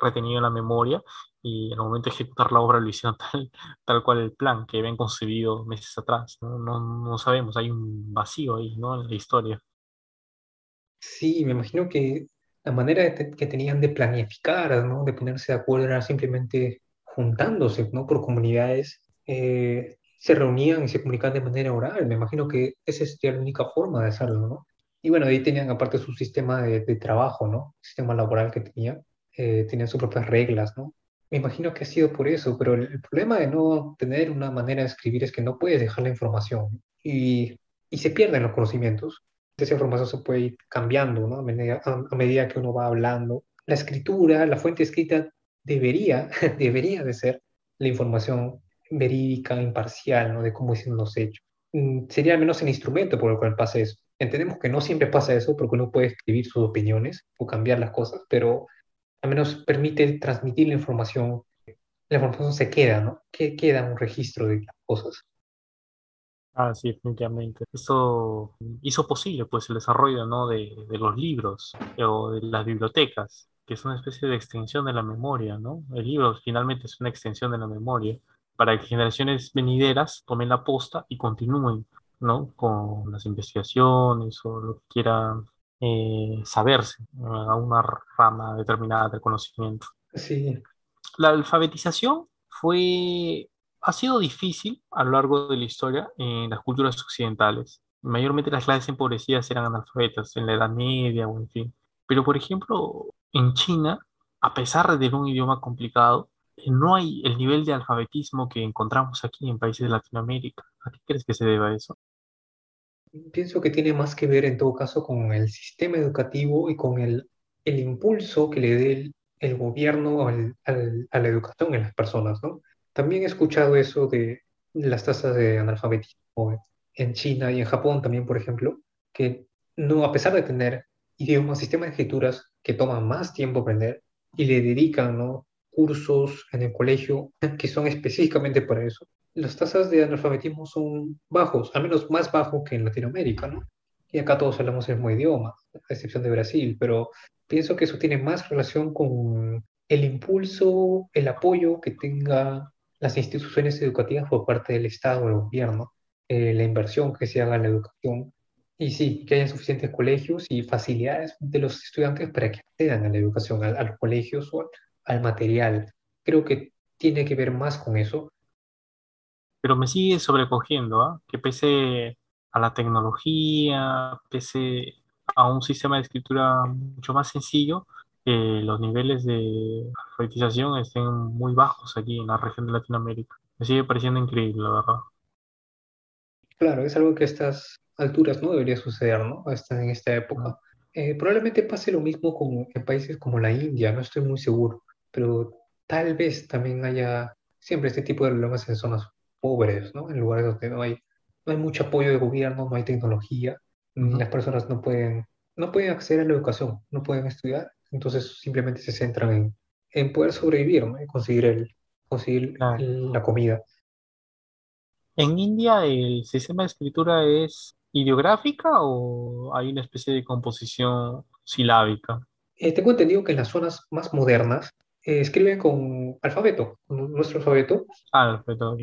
retenido en la memoria y en el momento de ejecutar la obra lo hicieron tal, tal cual el plan que habían concebido meses atrás. ¿no? No, no sabemos, hay un vacío ahí ¿no? en la historia. Sí, me imagino que la manera que tenían de planificar, ¿no? de ponerse de acuerdo era simplemente juntándose ¿no? por comunidades, eh, se reunían y se comunicaban de manera oral. Me imagino que esa sería la única forma de hacerlo, ¿no? Y bueno, ahí tenían aparte su sistema de, trabajo, ¿no? sistema laboral que tenían, eh, tenían sus propias reglas, ¿no? Me imagino que ha sido por eso, pero el, problema de no tener una manera de escribir es que no puedes dejar la información y, y se pierden los conocimientos. Esa información se puede ir cambiando, ¿no? A medida, a, medida que uno va hablando. La escritura, la fuente escrita debería, debería de ser la información verídica, imparcial, ¿no? De cómo hicieron los hechos. Mm, sería al menos el instrumento por el cual pasa eso. Entendemos que no siempre pasa eso porque uno puede escribir sus opiniones o cambiar las cosas, pero al menos permite transmitir la información, la información se queda, ¿no? Que queda un registro de las cosas. Ah, sí, definitivamente. Esto hizo posible pues el desarrollo ¿no? de, de, los libros o de las bibliotecas, que es una especie de extensión de la memoria, ¿no? El libro finalmente es una extensión de la memoria para que generaciones venideras tomen la posta y continúen, ¿no? Con las investigaciones o lo que quieran eh, saberse a una rama determinada del conocimiento. Sí. La alfabetización fue, ha sido difícil a lo largo de la historia en las culturas occidentales. Mayormente las clases empobrecidas eran analfabetas en la Edad Media o en fin. Pero, por ejemplo, en China, a pesar de un idioma complicado, no hay el nivel de alfabetismo que encontramos aquí en países de Latinoamérica. ¿A qué crees que se deba eso? Pienso que tiene más que ver en todo caso con el sistema educativo y con el, el impulso que le dé el, gobierno al, a la educación en las personas, ¿no? También he escuchado eso de las tasas de analfabetismo en China y en Japón también, por ejemplo, que no, a pesar de tener idiomas, sistemas de escrituras que toman más tiempo aprender y le dedican ¿no? Cursos en el colegio que son específicamente para eso, las tasas de analfabetismo son bajos, al menos más bajos que en Latinoamérica, ¿no? Y acá todos hablamos el mismo idioma, a excepción de Brasil, pero pienso que eso tiene más relación con el impulso, el apoyo que tenga las instituciones educativas por parte del Estado, del gobierno, eh, la inversión que se haga en la educación, y sí, que haya suficientes colegios y facilidades de los estudiantes para que accedan a la educación, a, los colegios o al material. Creo que tiene que ver más con eso pero me sigue sobrecogiendo, ¿ah? que pese a la tecnología, pese a un sistema de escritura mucho más sencillo, eh, los niveles de alfabetización estén muy bajos aquí en la región de Latinoamérica. Me sigue pareciendo increíble, la verdad. Claro, es algo que a estas alturas no debería suceder, ¿no? Hasta en esta época. Eh, probablemente pase lo mismo con, en países como la India, no estoy muy seguro, pero tal vez también haya siempre este tipo de problemas en zonas pobres, ¿no? En lugares donde no hay, no hay mucho apoyo de gobierno, no hay tecnología, las personas no pueden, no pueden acceder a la educación, no pueden estudiar, entonces simplemente se centran en, en poder sobrevivir, ¿no? En conseguir, el, conseguir la comida. ¿En India el sistema de escritura es ideográfica o hay una especie de composición silábica? Eh, tengo entendido que en las zonas más modernas eh, escriben con alfabeto, con nuestro alfabeto. Ah, alfabeto,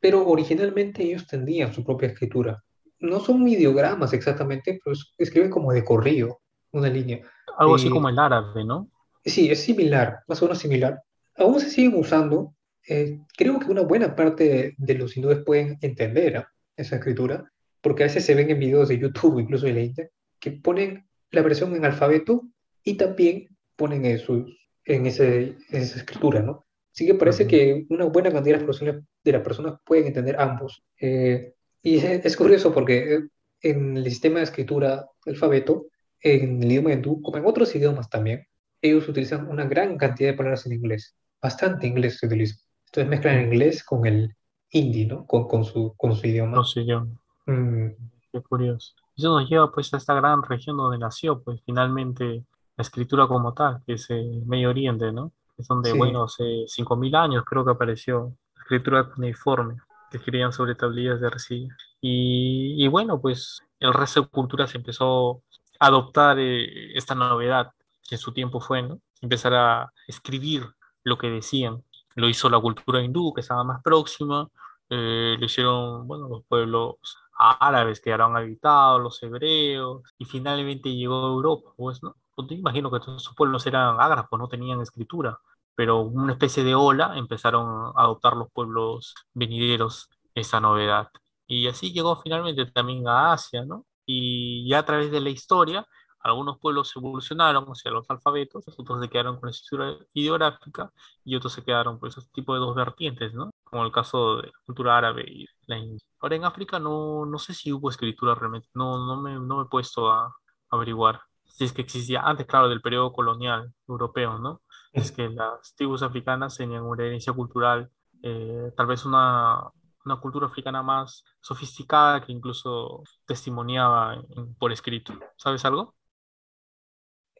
Pero originalmente ellos tendían su propia escritura. No son ideogramas exactamente, pero escriben como de corrido, una línea. Algo así eh, como el árabe, ¿no? Sí, es similar, más o menos similar. Aún se siguen usando. Eh, creo que una buena parte de, los hindúes pueden entender esa escritura, porque a veces se ven en videos de YouTube, incluso de la India, que ponen la versión en alfabeto y también ponen en sus en, ese, esa escritura, ¿no? Así que parece que una buena cantidad de las personas, de las personas pueden entender ambos. Eh, y es, curioso porque eh, en el sistema de escritura alfabeto, en el idioma hindú, como en otros idiomas también, ellos utilizan una gran cantidad de palabras en inglés. Bastante inglés se utiliza. Entonces mezclan el inglés con el hindi, ¿no? Con, con, su, con su idioma. Con su idioma. Mm. Qué curioso. Eso nos lleva pues a esta gran región donde nació, pues finalmente la escritura como tal, que es el Medio Oriente, ¿no? Es donde, bueno, hace 5.000 años creo que apareció la escritura cuneiforme, que escribían sobre tablillas de arcilla. Y, bueno, pues el resto de culturas empezó a adoptar eh, esta novedad que en su tiempo fue, ¿no? Empezar a escribir lo que decían. Lo hizo la cultura hindú, que estaba más próxima, eh, lo hicieron, bueno, los pueblos árabes quedaron habitados, los hebreos, y finalmente llegó a Europa, pues, ¿no? Pues, imagino que todos esos pueblos eran ágrafos, no tenían escritura, pero una especie de ola empezaron a adoptar los pueblos venideros esa novedad. Y así llegó finalmente también a Asia, ¿no? Y ya a través de la historia, algunos pueblos evolucionaron hacia los alfabetos, otros se quedaron con la escritura ideográfica y otros se quedaron por ese tipo de dos vertientes, ¿no? Como el caso de la cultura árabe y la india. Ahora en África no, no sé si hubo escritura realmente, no, no, me, no me he puesto a, averiguar si es que existía antes, claro, del periodo colonial europeo, ¿no? Es que las tribus africanas tenían una herencia cultural, eh, tal vez una, una cultura africana más sofisticada que incluso testimoniaba por escrito. ¿Sabes algo?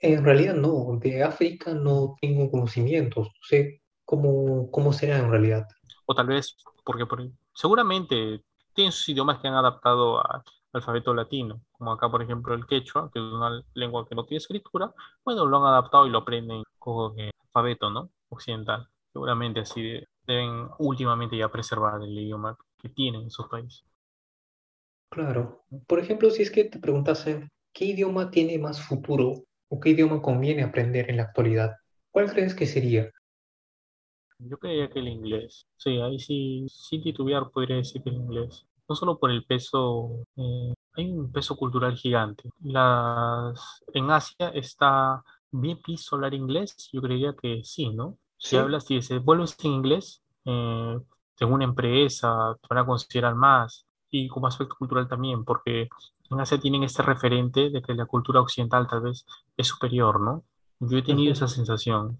En realidad no, de África no tengo conocimientos, no sé cómo, cómo será en realidad. O tal vez, porque por, seguramente tienen sus idiomas que han adaptado al alfabeto latino, como acá por ejemplo el quechua, que es una lengua que no tiene escritura, bueno, lo han adaptado y lo aprenden con el alfabeto, ¿no? Occidental. Seguramente así deben últimamente ya preservar el idioma que tienen esos países. Claro. Por ejemplo, si es que te preguntasen, ¿qué idioma tiene más futuro o qué idioma conviene aprender en la actualidad? ¿Cuál crees que sería? Yo creía que el inglés. Sí, ahí sí, sin titubear podría decir que el inglés. No solo por el peso, eh, hay un peso cultural gigante. Las, en Asia está bien piso hablar inglés, yo creería que sí, ¿no? Si hablas, si se vuelves en inglés, eh, en una empresa, te van a considerar más. Y como aspecto cultural también, porque en Asia tienen este referente de que la cultura occidental tal vez es superior, ¿no? Yo he tenido esa sensación.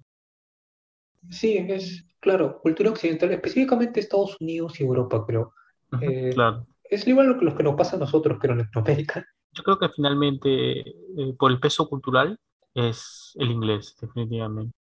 Sí, es claro, cultura occidental, específicamente Estados Unidos y Europa, pero eh, claro. Es igual lo que, lo que nos pasa a nosotros, pero en Latinoamérica. Yo creo que finalmente, eh, por el peso cultural, es el inglés, definitivamente.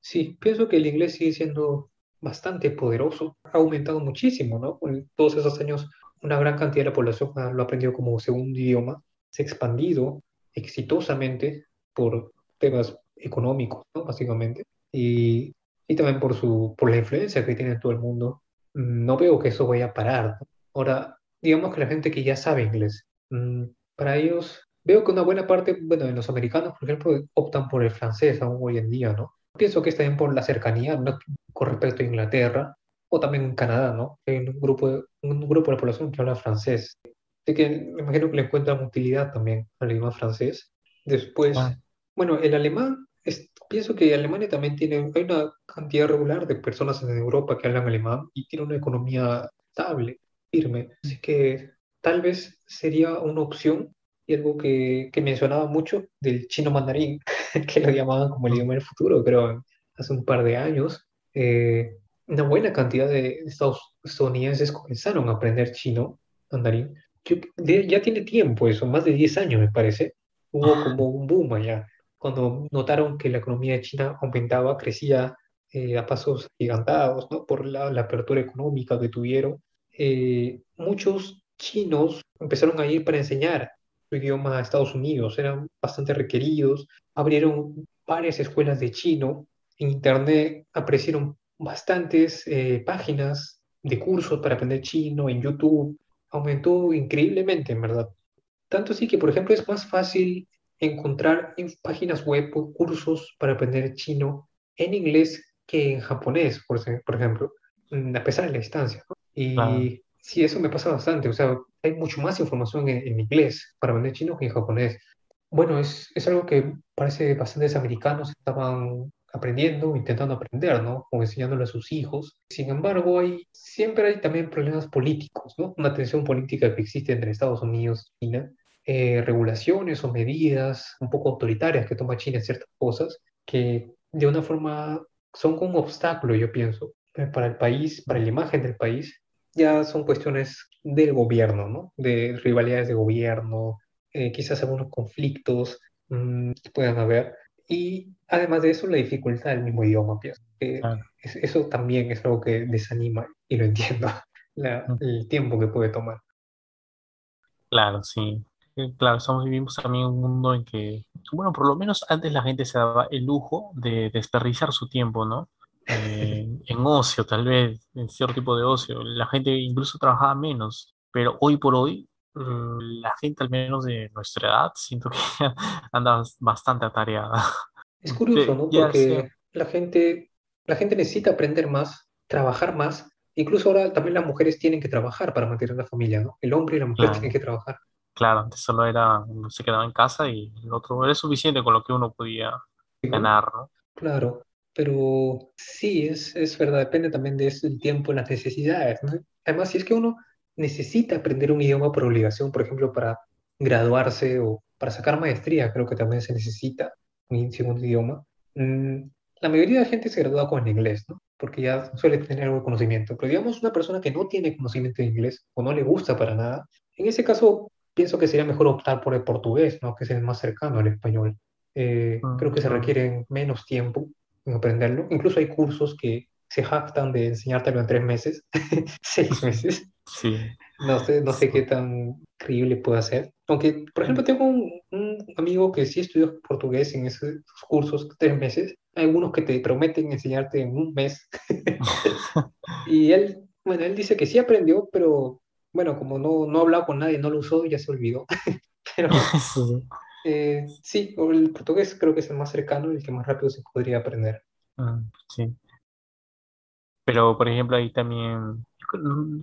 Sí, pienso que el inglés sigue siendo bastante poderoso, ha aumentado muchísimo, ¿no? En todos esos años, una gran cantidad de la población lo ha aprendido como segundo idioma, se ha expandido exitosamente por temas económicos, ¿no? Básicamente, y, y también por, su, por la influencia que tiene en todo el mundo. No veo que eso vaya a parar. Ahora, digamos que la gente que ya sabe inglés, mm, para ellos, veo que una buena parte, bueno, de los americanos, por ejemplo, optan por el francés aún hoy en día, ¿no? Pienso que está bien por la cercanía ¿no? con respecto a Inglaterra o también en Canadá, ¿no? Hay un grupo, de, un grupo de la población que habla francés. Así que me imagino que le encuentran utilidad también al idioma francés. Después, ah. bueno, el alemán, es, pienso que Alemania también tiene, hay una cantidad regular de personas en Europa que hablan alemán y tiene una economía estable, Así que tal vez sería una opción y algo que, que mencionaba mucho del chino mandarín, que lo llamaban como el idioma del futuro, creo, hace un par de años. Eh, una buena cantidad de estadounidenses comenzaron a aprender chino mandarín. ya tiene tiempo eso, más de 10 años me parece. Hubo ah. como un boom allá. Cuando notaron que la economía de China aumentaba, crecía eh, a pasos gigantados, ¿no? por la, la apertura económica que tuvieron. Eh, muchos chinos empezaron a ir para enseñar idioma a Estados Unidos, eran bastante requeridos, abrieron varias escuelas de chino, en Internet aparecieron bastantes eh, páginas de cursos para aprender chino en YouTube, aumentó increíblemente, en verdad. Tanto así que, por ejemplo, es más fácil encontrar en páginas web cursos para aprender chino en inglés que en japonés, por, por ejemplo, mm, a pesar de la distancia. Y Sí, eso me pasa bastante. O sea, hay mucho más información en, inglés para aprender chino que en japonés. Bueno, es, es algo que parece bastantes americanos estaban aprendiendo, intentando aprender, ¿no? O enseñándole a sus hijos. Sin embargo, hay, siempre hay también problemas políticos, ¿no? Una tensión política que existe entre Estados Unidos y China. Eh, regulaciones o medidas un poco autoritarias que toma China en ciertas cosas que de una forma son como un obstáculo, yo pienso, eh, para el país, para la imagen del país ya son cuestiones del gobierno, ¿no? De rivalidades de gobierno, eh, quizás algunos conflictos mm, que puedan haber. Y además de eso, la dificultad del mismo idioma, pienso. eso también es algo que desanima y lo entiendo, el tiempo que puede tomar. Claro, sí. Eh, Claro, estamos vivimos también un mundo en que, bueno, por lo menos antes la gente se daba el lujo de desperdiciar su tiempo, ¿no? Eh, en ocio, tal vez, en cierto tipo de ocio. La gente incluso trabajaba menos, pero hoy por hoy, mm, la gente al menos de nuestra edad, siento que anda bastante atareada. Es curioso, ¿no? Porque la gente, la gente necesita aprender más, trabajar más. Incluso ahora también las mujeres tienen que trabajar para mantener la familia, ¿no? El hombre y la mujer tienen claro, que trabajar. claro, antes solo era, uno se quedaba en casa y el otro era suficiente con lo que uno podía ganar, ¿no? Claro, pero sí, es, es verdad, depende también de eso, el tiempo, las necesidades, ¿no? Además, si es que uno necesita aprender un idioma por obligación, por ejemplo, para graduarse o para sacar maestría, creo que también se necesita un segundo idioma. Mm, la mayoría de la gente se gradúa con el inglés, ¿no? Porque ya suele tener algo de conocimiento. Pero digamos, una persona que no tiene conocimiento de inglés o no le gusta para nada, en ese caso pienso que sería mejor optar por el portugués, ¿no? Que es el más cercano al español. Eh, Mm, creo que se claro. requieren menos tiempo en aprenderlo. Incluso hay cursos que se jactan de enseñártelo en tres meses, seis meses. Sí, No sé, no sé qué tan creíble puede ser. Aunque, por ejemplo, tengo un, un amigo que sí estudió portugués en esos cursos, tres meses. Hay algunos que te prometen enseñarte en un mes. Y él, bueno, él dice que sí aprendió, pero bueno, como no, no ha hablado con nadie, no lo usó, ya se olvidó. Pero. Eh, sí, el portugués creo que es el más cercano y el que más rápido se podría aprender. Mm, sí. Pero, por ejemplo, ahí también,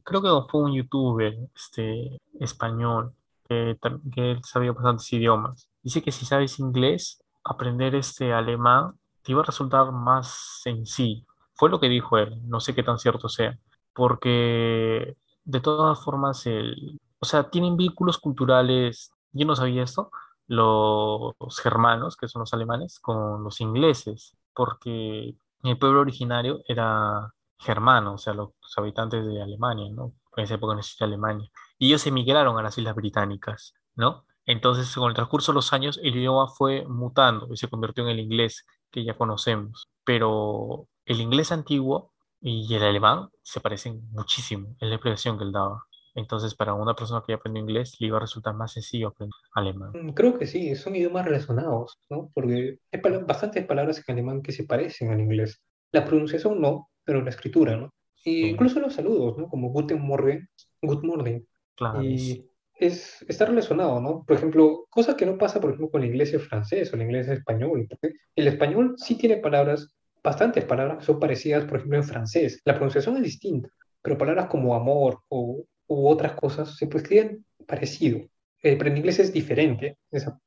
creo que fue un youtuber este, español que, que él sabía bastantes idiomas. Dice que si sabes inglés, aprender este alemán te iba a resultar más sencillo. Fue lo que dijo él, no sé qué tan cierto sea, porque de todas formas, el, o sea, tienen vínculos culturales, yo no sabía esto, los germanos, que son los alemanes, con los ingleses, porque el pueblo originario era germanos, o sea, los, habitantes de Alemania, ¿no? En esa época no existía Alemania. Y ellos emigraron a las Islas Británicas, ¿no? Entonces, con el transcurso de los años, el idioma fue mutando y se convirtió en el inglés que ya conocemos. Pero el inglés antiguo y el alemán se parecen muchísimo en la expresión que él daba. Entonces, para una persona que ya aprendió inglés, le iba a resultar más sencillo aprender alemán. Mm, Creo que sí, son idiomas relacionados, ¿no? Porque hay pala- bastantes palabras en alemán que se parecen al inglés. La pronunciación no, pero la escritura, ¿no? Y incluso los saludos, ¿no? Como Guten Morgen, Good morning. claro, Y es, está relacionado, ¿no? Por ejemplo, cosa que no pasa, por ejemplo, con el inglés francés o el inglés español. porque el español sí tiene palabras, bastantes palabras que son parecidas, por ejemplo, en francés. La pronunciación es distinta, pero palabras como amor o, u otras cosas se pues, escriben parecido. Eh, pero en inglés es diferente, esa,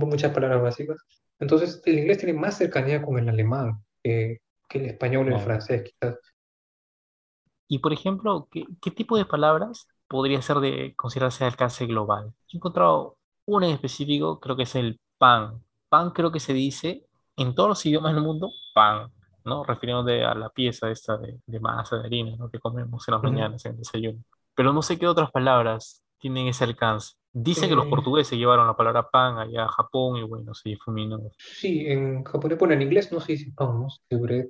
muchas palabras básicas. Entonces, el inglés tiene más cercanía con el alemán que, que el español o el francés, quizás. Y por ejemplo, ¿qué, qué tipo de palabras podría ser de considerarse de alcance global? Yo he encontrado una en específico, creo que es el pan. Pan creo que se dice en todos los idiomas del mundo, pan, ¿no? Refiriéndose a la pieza esta de, de masa de harina, ¿no? que comemos en las mañanas en el desayuno. Pero no sé qué otras palabras tienen ese alcance. Dicen que los Eh, portugueses llevaron la palabra pan allá a Japón y bueno, se difuminó. Sí, en japonés, bueno, en inglés no se dice pan, ¿no? Se dice bread.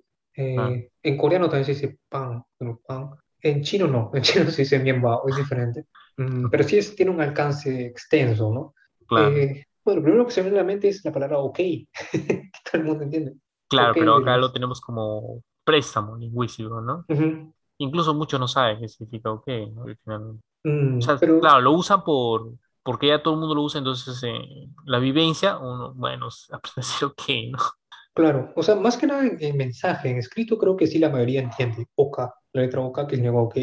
Ah, Eh, en coreano también se dice pan, pero pan. En chino no, en chino se dice mienbao, es diferente. Mm, pero sí es, tiene un alcance extenso, ¿no? claro. Eh, bueno, lo primero que se me viene a la mente es la palabra ok, que todo el mundo entiende. Claro, pero acá lo tenemos como préstamo lingüístico, ¿no? Ujú. Incluso muchos no saben qué significa OK, ¿no? Originalmente. O Mm, sea, pero claro, lo usan por, porque ya todo el mundo lo usa, entonces eh, la vivencia, uno, bueno, aprende a decir OK, ¿no? claro, o sea, más que nada en, en mensaje, en escrito creo que sí la mayoría entiende. Oka, la letra oka, que significa ok.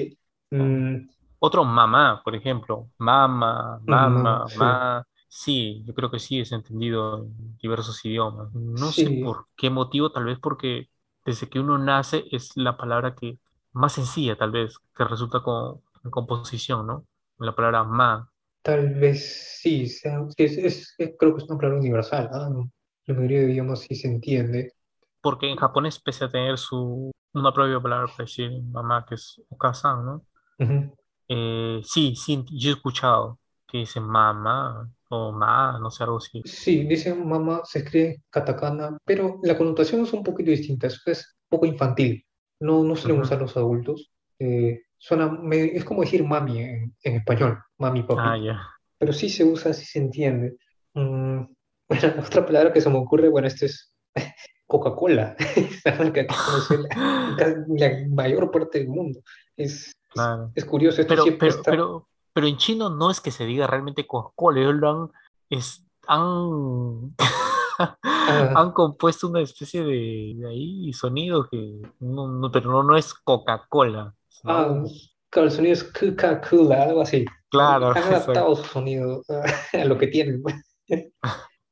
Mm, Otro, mamá, por ejemplo. Mamá, mm, mamá, sí, ma. Sí, yo creo que sí es entendido en diversos idiomas. No sé sí. por qué motivo, tal vez porque desde que uno nace es la palabra que más sencilla, tal vez, que resulta con, en composición, ¿no? La palabra ma. Tal vez sí, sea- es, es- es- creo que es una palabra universal. No, La mayoría de idiomas sí se entiende. Porque en japonés, pese a tener su, una propia palabra para decir mamá, que es okasan, ¿no? Ujú. Eh, sí, sí, yo he escuchado que dicen mamá o ma, no sé, algo así. Sí, dicen mamá, se escribe katakana, pero la connotación es un poquito distinta, es un poco infantil. No, no suelen Ujú. usar los adultos. Eh, suena, me- es como decir mami en, en español, mami, Ah, papi. ya. pero sí se usa, sí se entiende. Mm, bueno, otra palabra que se me ocurre, bueno, esto es Coca-Cola, la, la, mayor parte del mundo. Es, Claro. es curioso, esto Pero, siempre pero, está... pero, pero en chino no es que se diga realmente Coca-Cola, ellos lo han, es- han, ah, han compuesto una especie de, de ahí sonido que no, no- pero no, no es Coca-Cola, ah, claro, el sonido es Coca-Cola, algo así. Claro, Han exacto. adaptado su sonido a, a lo que tienen. pues.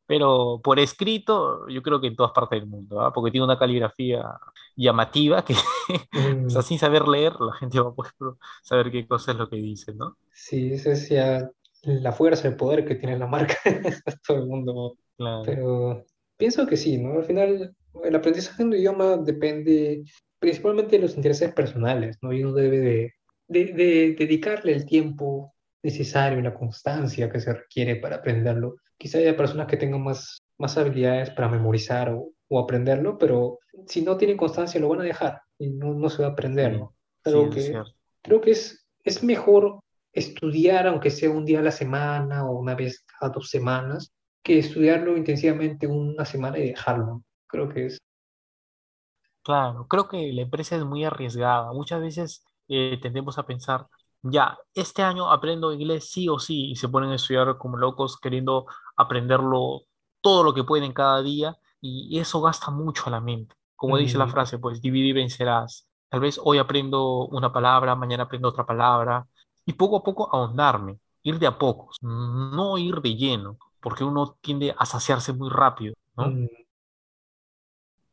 Pero por escrito, yo creo que en todas partes del mundo, ¿ah? Porque tiene una caligrafía llamativa que, o sea, Mm, sin saber leer, la gente va a poder saber qué cosa es lo que dice, ¿no? sí, esa es ya la fuerza, el poder que tiene la marca. Todo el mundo Claro, Pero pienso que sí, ¿no? Al final, el aprendizaje de un idioma depende principalmente de los intereses personales, ¿no? Y uno debe de, de- de dedicarle el tiempo necesario y la constancia que se requiere para aprenderlo. Quizá haya personas que tengan más, más habilidades para memorizar o, o aprenderlo, pero si no tienen constancia lo van a dejar y no, no se va a aprender, sí, ¿no? sí, eso es que cierto. creo que es, es mejor estudiar, aunque sea un día a la semana o una vez cada dos semanas que estudiarlo intensivamente una semana y dejarlo. Creo que es... Claro, creo que la empresa es muy arriesgada. Muchas veces eh, tendemos a pensar, ya, este año aprendo inglés sí o sí, y se ponen a estudiar como locos queriendo aprenderlo todo lo que pueden cada día, y eso gasta mucho a la mente. Como dice la frase, pues divide y vencerás. Tal vez hoy aprendo una palabra, mañana aprendo otra palabra, y poco a poco ahondarme, ir de a pocos, no ir de lleno, porque uno tiende a saciarse muy rápido, ¿no? mm.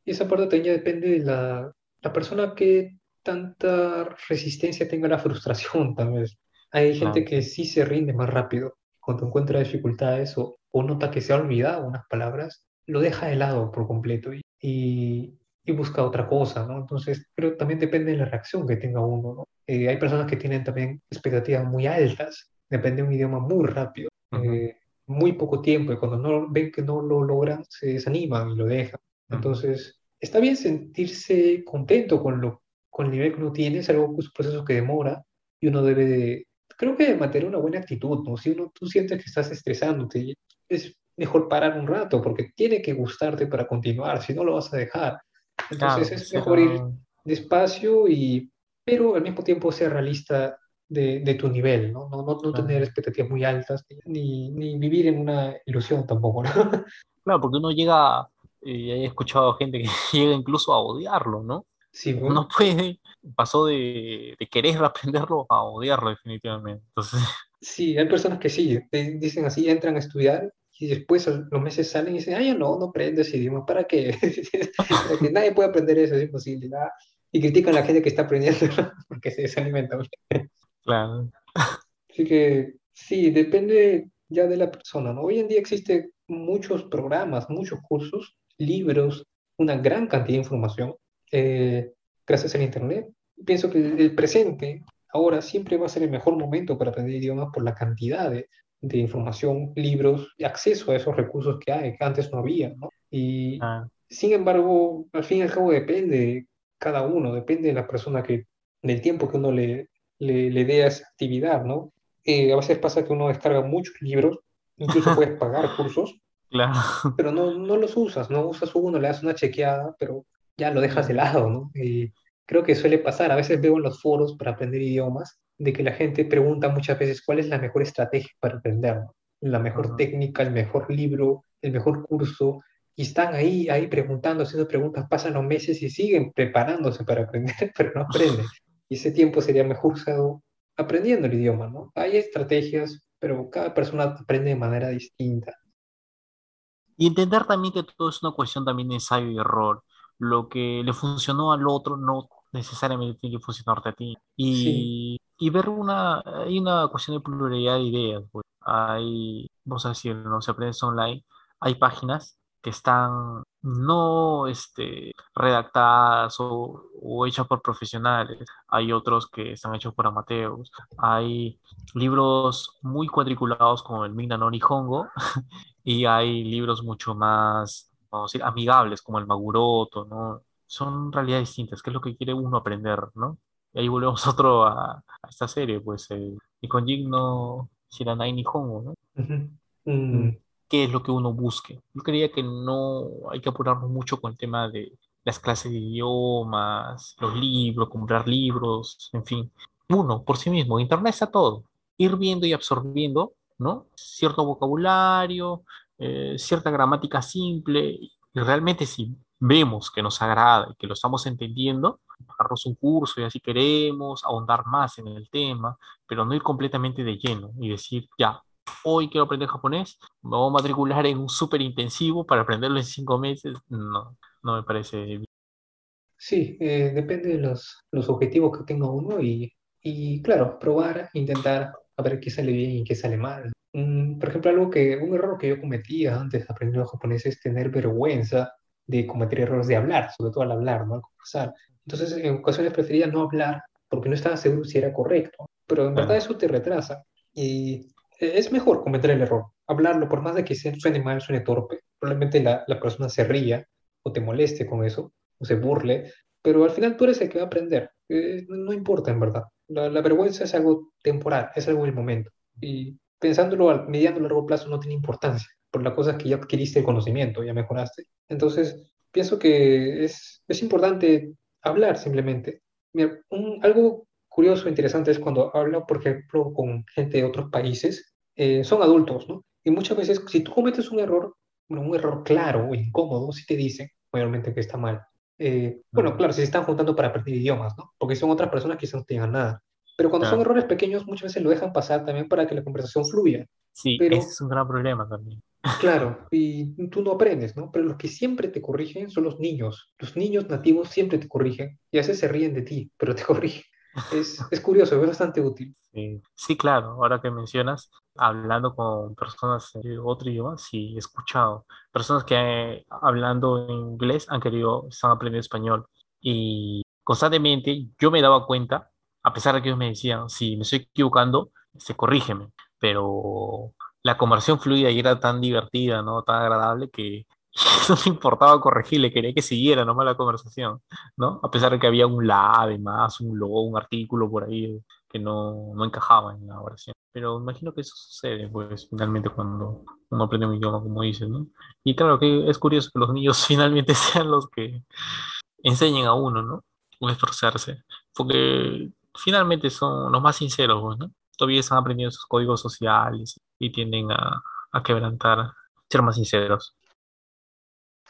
Y esa parte también ya depende de la, la persona que tanta resistencia tenga a la frustración, tal vez. Hay gente que sí se rinde más rápido cuando encuentra dificultades o, o nota que se ha olvidado unas palabras, lo deja de lado por completo y, y, y busca otra cosa, ¿no? Entonces, creo que también depende de la reacción que tenga uno, ¿no? Eh, hay personas que tienen también expectativas muy altas, depende de un idioma muy rápido, eh, muy poco tiempo, y cuando no ven que no lo logran, se desaniman y lo dejan. Entonces, está bien sentirse contento con lo, con el nivel que uno tiene, es algo, es un proceso que demora y uno debe de, creo que de mantener una buena actitud, ¿no? Si uno, tú sientes que estás estresándote, es mejor parar un rato porque tiene que gustarte para continuar, si no lo vas a dejar. Entonces es mejor ir despacio y, pero al mismo tiempo ser realista de, de tu nivel, ¿no? No, no, no tener expectativas muy altas ni, ni vivir en una ilusión tampoco, ¿no? claro, porque uno llega, y he escuchado gente que llega incluso a odiarlo, ¿no? Sí, ¿no? Uno puede, pasó de, de querer aprenderlo a odiarlo definitivamente. Entonces, Sí, hay personas que sí, dicen así, entran a estudiar y después los meses salen y dicen, ay, ya no, no aprendes idioma, ¿para qué? Para que nadie puede aprender eso, es imposible. ¿verdad? Y critican a la gente que está aprendiendo porque se desalimentan. Claro, Así que sí, depende ya de la persona, ¿no? Hoy en día existen muchos programas, muchos cursos, libros, una gran cantidad de información eh, gracias al Internet. Pienso que el, presente ahora siempre va a ser el mejor momento para aprender idiomas por la cantidad de, de información, libros y acceso a esos recursos que hay, que antes no había, ¿no? Y claro, sin embargo, al fin y al cabo depende de cada uno, depende de la persona que, del tiempo que uno le, le, le dé a esa actividad, ¿no? Eh, a veces pasa que uno descarga muchos libros, incluso puedes pagar cursos, claro, pero no, no los usas, no usas uno, le das una chequeada, pero ya lo dejas de lado, ¿no? Y creo que suele pasar, a veces veo en los foros para aprender idiomas, de que la gente pregunta muchas veces cuál es la mejor estrategia para aprender. La mejor técnica, el mejor libro, el mejor curso, y están ahí, ahí preguntando, haciendo preguntas, pasan los meses y siguen preparándose para aprender, pero no aprenden. Y ese tiempo sería mejor usado aprendiendo el idioma, ¿no? Hay estrategias, pero cada persona aprende de manera distinta. Y entender también que todo es una cuestión también de ensayo y error. Lo que le funcionó al otro no necesariamente tiene que funcionarte a ti. Sí. Y, y ver una, hay una cuestión de pluralidad de ideas. Pues. Hay, vamos a decir, no se aprende online, hay páginas que están no este, redactadas o, o hechas por profesionales. Hay otros que están hechos por amateurs. Hay libros muy cuadriculados como el Minna no Nihongo y hay libros mucho más, vamos a decir, amigables, como el Maguroto, ¿no? Son realidades distintas, ¿qué es lo que quiere uno aprender, ¿no? Y ahí volvemos otro a, a esta serie, pues, el Nikon no Shiranai Nihongo, ¿no? Mm. Qué es lo que uno busque. Yo creía que no hay que apurarnos mucho con el tema de las clases de idiomas, los libros, comprar libros, en fin. Uno, por sí mismo, Internet está todo. Ir viendo y absorbiendo, ¿no? Cierto vocabulario, eh, cierta gramática simple, y realmente si vemos que nos agrada y que lo estamos entendiendo, bajarnos un curso y así queremos, ahondar más en el tema, pero no ir completamente de lleno y decir, ya, hoy quiero aprender japonés, me voy a matricular en un súper intensivo para aprenderlo en cinco meses. No, no me parece bien. Sí, eh, depende de los, los objetivos que tenga uno y, y, claro, probar, intentar a ver qué sale bien y qué sale mal. Mm, por ejemplo, algo que, un error que yo cometía antes de aprender japonés es tener vergüenza de cometer errores de hablar, sobre todo al hablar, ¿no? Al conversar. Entonces, en ocasiones prefería no hablar porque no estaba seguro si era correcto, pero en verdad eso te retrasa y es mejor cometer el error, hablarlo, por más de que suene mal, suene torpe, probablemente la, la persona se ría o te moleste con eso, o se burle, pero al final tú eres el que va a aprender, eh, no importa en verdad, la, la, vergüenza es algo temporal, es algo del momento, y pensándolo a mediano y largo plazo no tiene importancia, por la cosa es que ya adquiriste el conocimiento, ya mejoraste, entonces pienso que es, es importante hablar simplemente. Mira, un, algo curioso e interesante es cuando hablo, por ejemplo, con gente de otros países, eh, son adultos, ¿no? Y muchas veces, si tú cometes un error, bueno, un error claro o incómodo, si te dicen mayormente que está mal. Eh, bueno, claro, si se están juntando para aprender idiomas, ¿no? Porque son otras personas que no tengan nada. Pero cuando son errores pequeños, muchas veces lo dejan pasar también para que la conversación fluya. Sí, Pero, ese es un gran problema también. Claro, y tú no aprendes, ¿no? Pero los que siempre te corrigen son los niños. Los niños nativos siempre te corrigen y a veces se ríen de ti, pero te corrigen. Es, es curioso, es bastante útil. Sí. sí, claro, ahora que mencionas, hablando con personas de otro idioma, sí, he escuchado. Personas que hablando inglés han querido, están aprendiendo español. Y constantemente yo me daba cuenta, a pesar de que ellos me decían, si me estoy equivocando, se corrígeme. Pero la conversación fluida y era tan divertida, ¿no? Tan agradable que no me importaba corregirle, quería que siguiera nomás la conversación, ¿no? A pesar de que había un la además, un lo, un artículo por ahí que no, no encajaba en la oración. Pero imagino que eso sucede, pues, finalmente cuando uno aprende un idioma, como dices, ¿no? Y claro que es curioso que los niños finalmente sean los que enseñen a uno, ¿no? O esforzarse, porque finalmente son los más sinceros, pues, ¿no? Todavía están aprendiendo sus códigos sociales y tienden a, a quebrantar, ser más sinceros.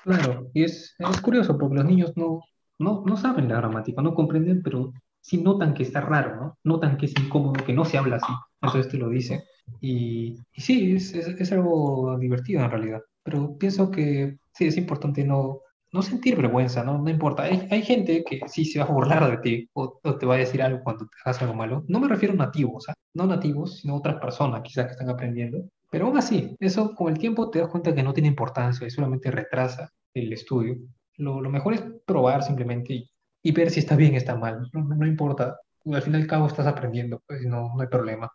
Claro, y es, es curioso porque los niños no, no, no saben la gramática, no comprenden, pero sí notan que está raro, ¿no? Notan que es incómodo, que no se habla así. Entonces te lo dice. Y, y sí, es, es, es, algo divertido en realidad. Pero pienso que sí, es importante no, no sentir vergüenza, ¿no? No importa. Hay, hay gente que sí se va a burlar de ti o, o, te va a decir algo cuando te hagas algo malo. No me refiero a nativos, ¿eh? no nativos, sino otras personas quizás que están aprendiendo. Pero aún así, eso con el tiempo te das cuenta que no tiene importancia y solamente retrasa el estudio. Lo, mejor es probar simplemente y, y, ver si está bien o está mal. No, no, importa. Al fin y al cabo estás aprendiendo, pues no, no hay problema.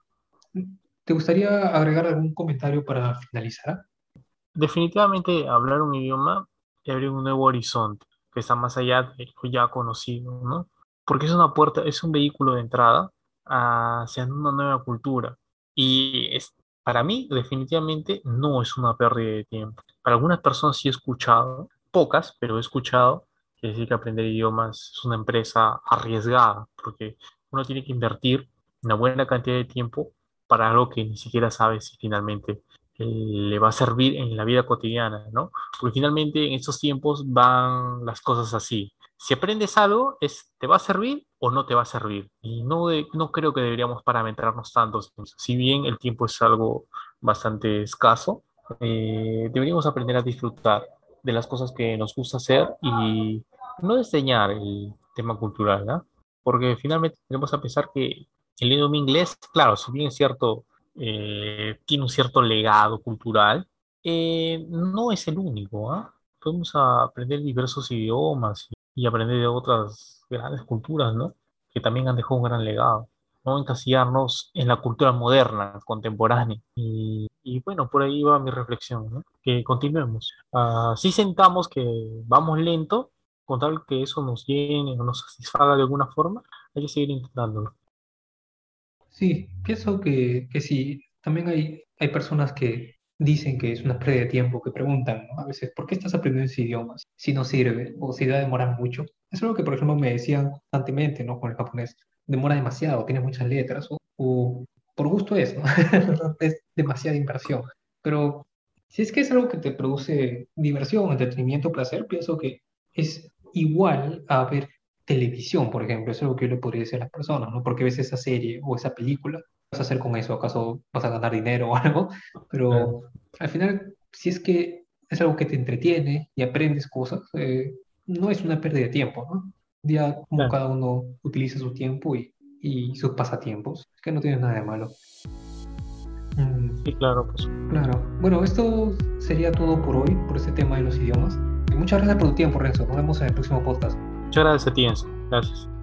¿Te gustaría agregar algún comentario para finalizar? Definitivamente hablar un idioma te abre un nuevo horizonte que está más allá de lo ya conocido, ¿no? Porque es una puerta, es un vehículo de entrada hacia una nueva cultura. Y es, para mí, definitivamente, no es una pérdida de tiempo. Para algunas personas sí he escuchado, pocas, pero he escuchado que decir que aprender idiomas es una empresa arriesgada, porque uno tiene que invertir una buena cantidad de tiempo para algo que ni siquiera sabe si finalmente eh, le va a servir en la vida cotidiana, ¿no? Porque finalmente en estos tiempos van las cosas así. Si aprendes algo, es, ¿te va a servir o no te va a servir? Y no, de, no creo que deberíamos parametrarnos tanto. Si bien el tiempo es algo bastante escaso, eh, deberíamos aprender a disfrutar de las cosas que nos gusta hacer y no desdeñar el tema cultural, ¿no? Porque finalmente tenemos a pensar que el idioma inglés, claro, si bien es cierto, eh, tiene un cierto legado cultural, eh, no es el único, ¿ah? Podemos aprender diversos idiomas y aprender de otras grandes culturas, ¿no? Que también han dejado un gran legado. No encasillarnos en la cultura moderna, contemporánea. Y, bueno, por ahí va mi reflexión, ¿no? Que continuemos. Uh, si sentamos que vamos lento, con tal que eso nos llene o nos satisfaga de alguna forma, hay que seguir intentándolo. Sí, pienso que, que sí, también hay, hay personas que dicen que es una pérdida de tiempo, que preguntan a veces, ¿por qué estás aprendiendo ese idioma si no sirve o si va a demorar mucho? Es algo que, por ejemplo, me decían constantemente ¿no? con el japonés, demora demasiado, tiene muchas letras o, o por gusto es, ¿no? es demasiada inversión. Pero si es que es algo que te produce diversión, entretenimiento, placer, pienso que es igual a ver televisión, por ejemplo. Eso es algo que yo le podría decir a las personas, ¿no? Porque ves esa serie o esa película, ¿qué vas a hacer con eso? ¿Acaso vas a ganar dinero o algo? Pero al final, si es que es algo que te entretiene y aprendes cosas, eh, no es una pérdida de tiempo, ¿no? Ya como cada uno utiliza su tiempo y, y sus pasatiempos, que no tiene nada de malo. Mm. Sí, claro, pues. Claro. Bueno, esto sería todo por hoy, por este tema de los idiomas. Muchas gracias por tu tiempo, Renzo. Nos vemos en el próximo podcast. Muchas gracias a ti, Enzo. Gracias.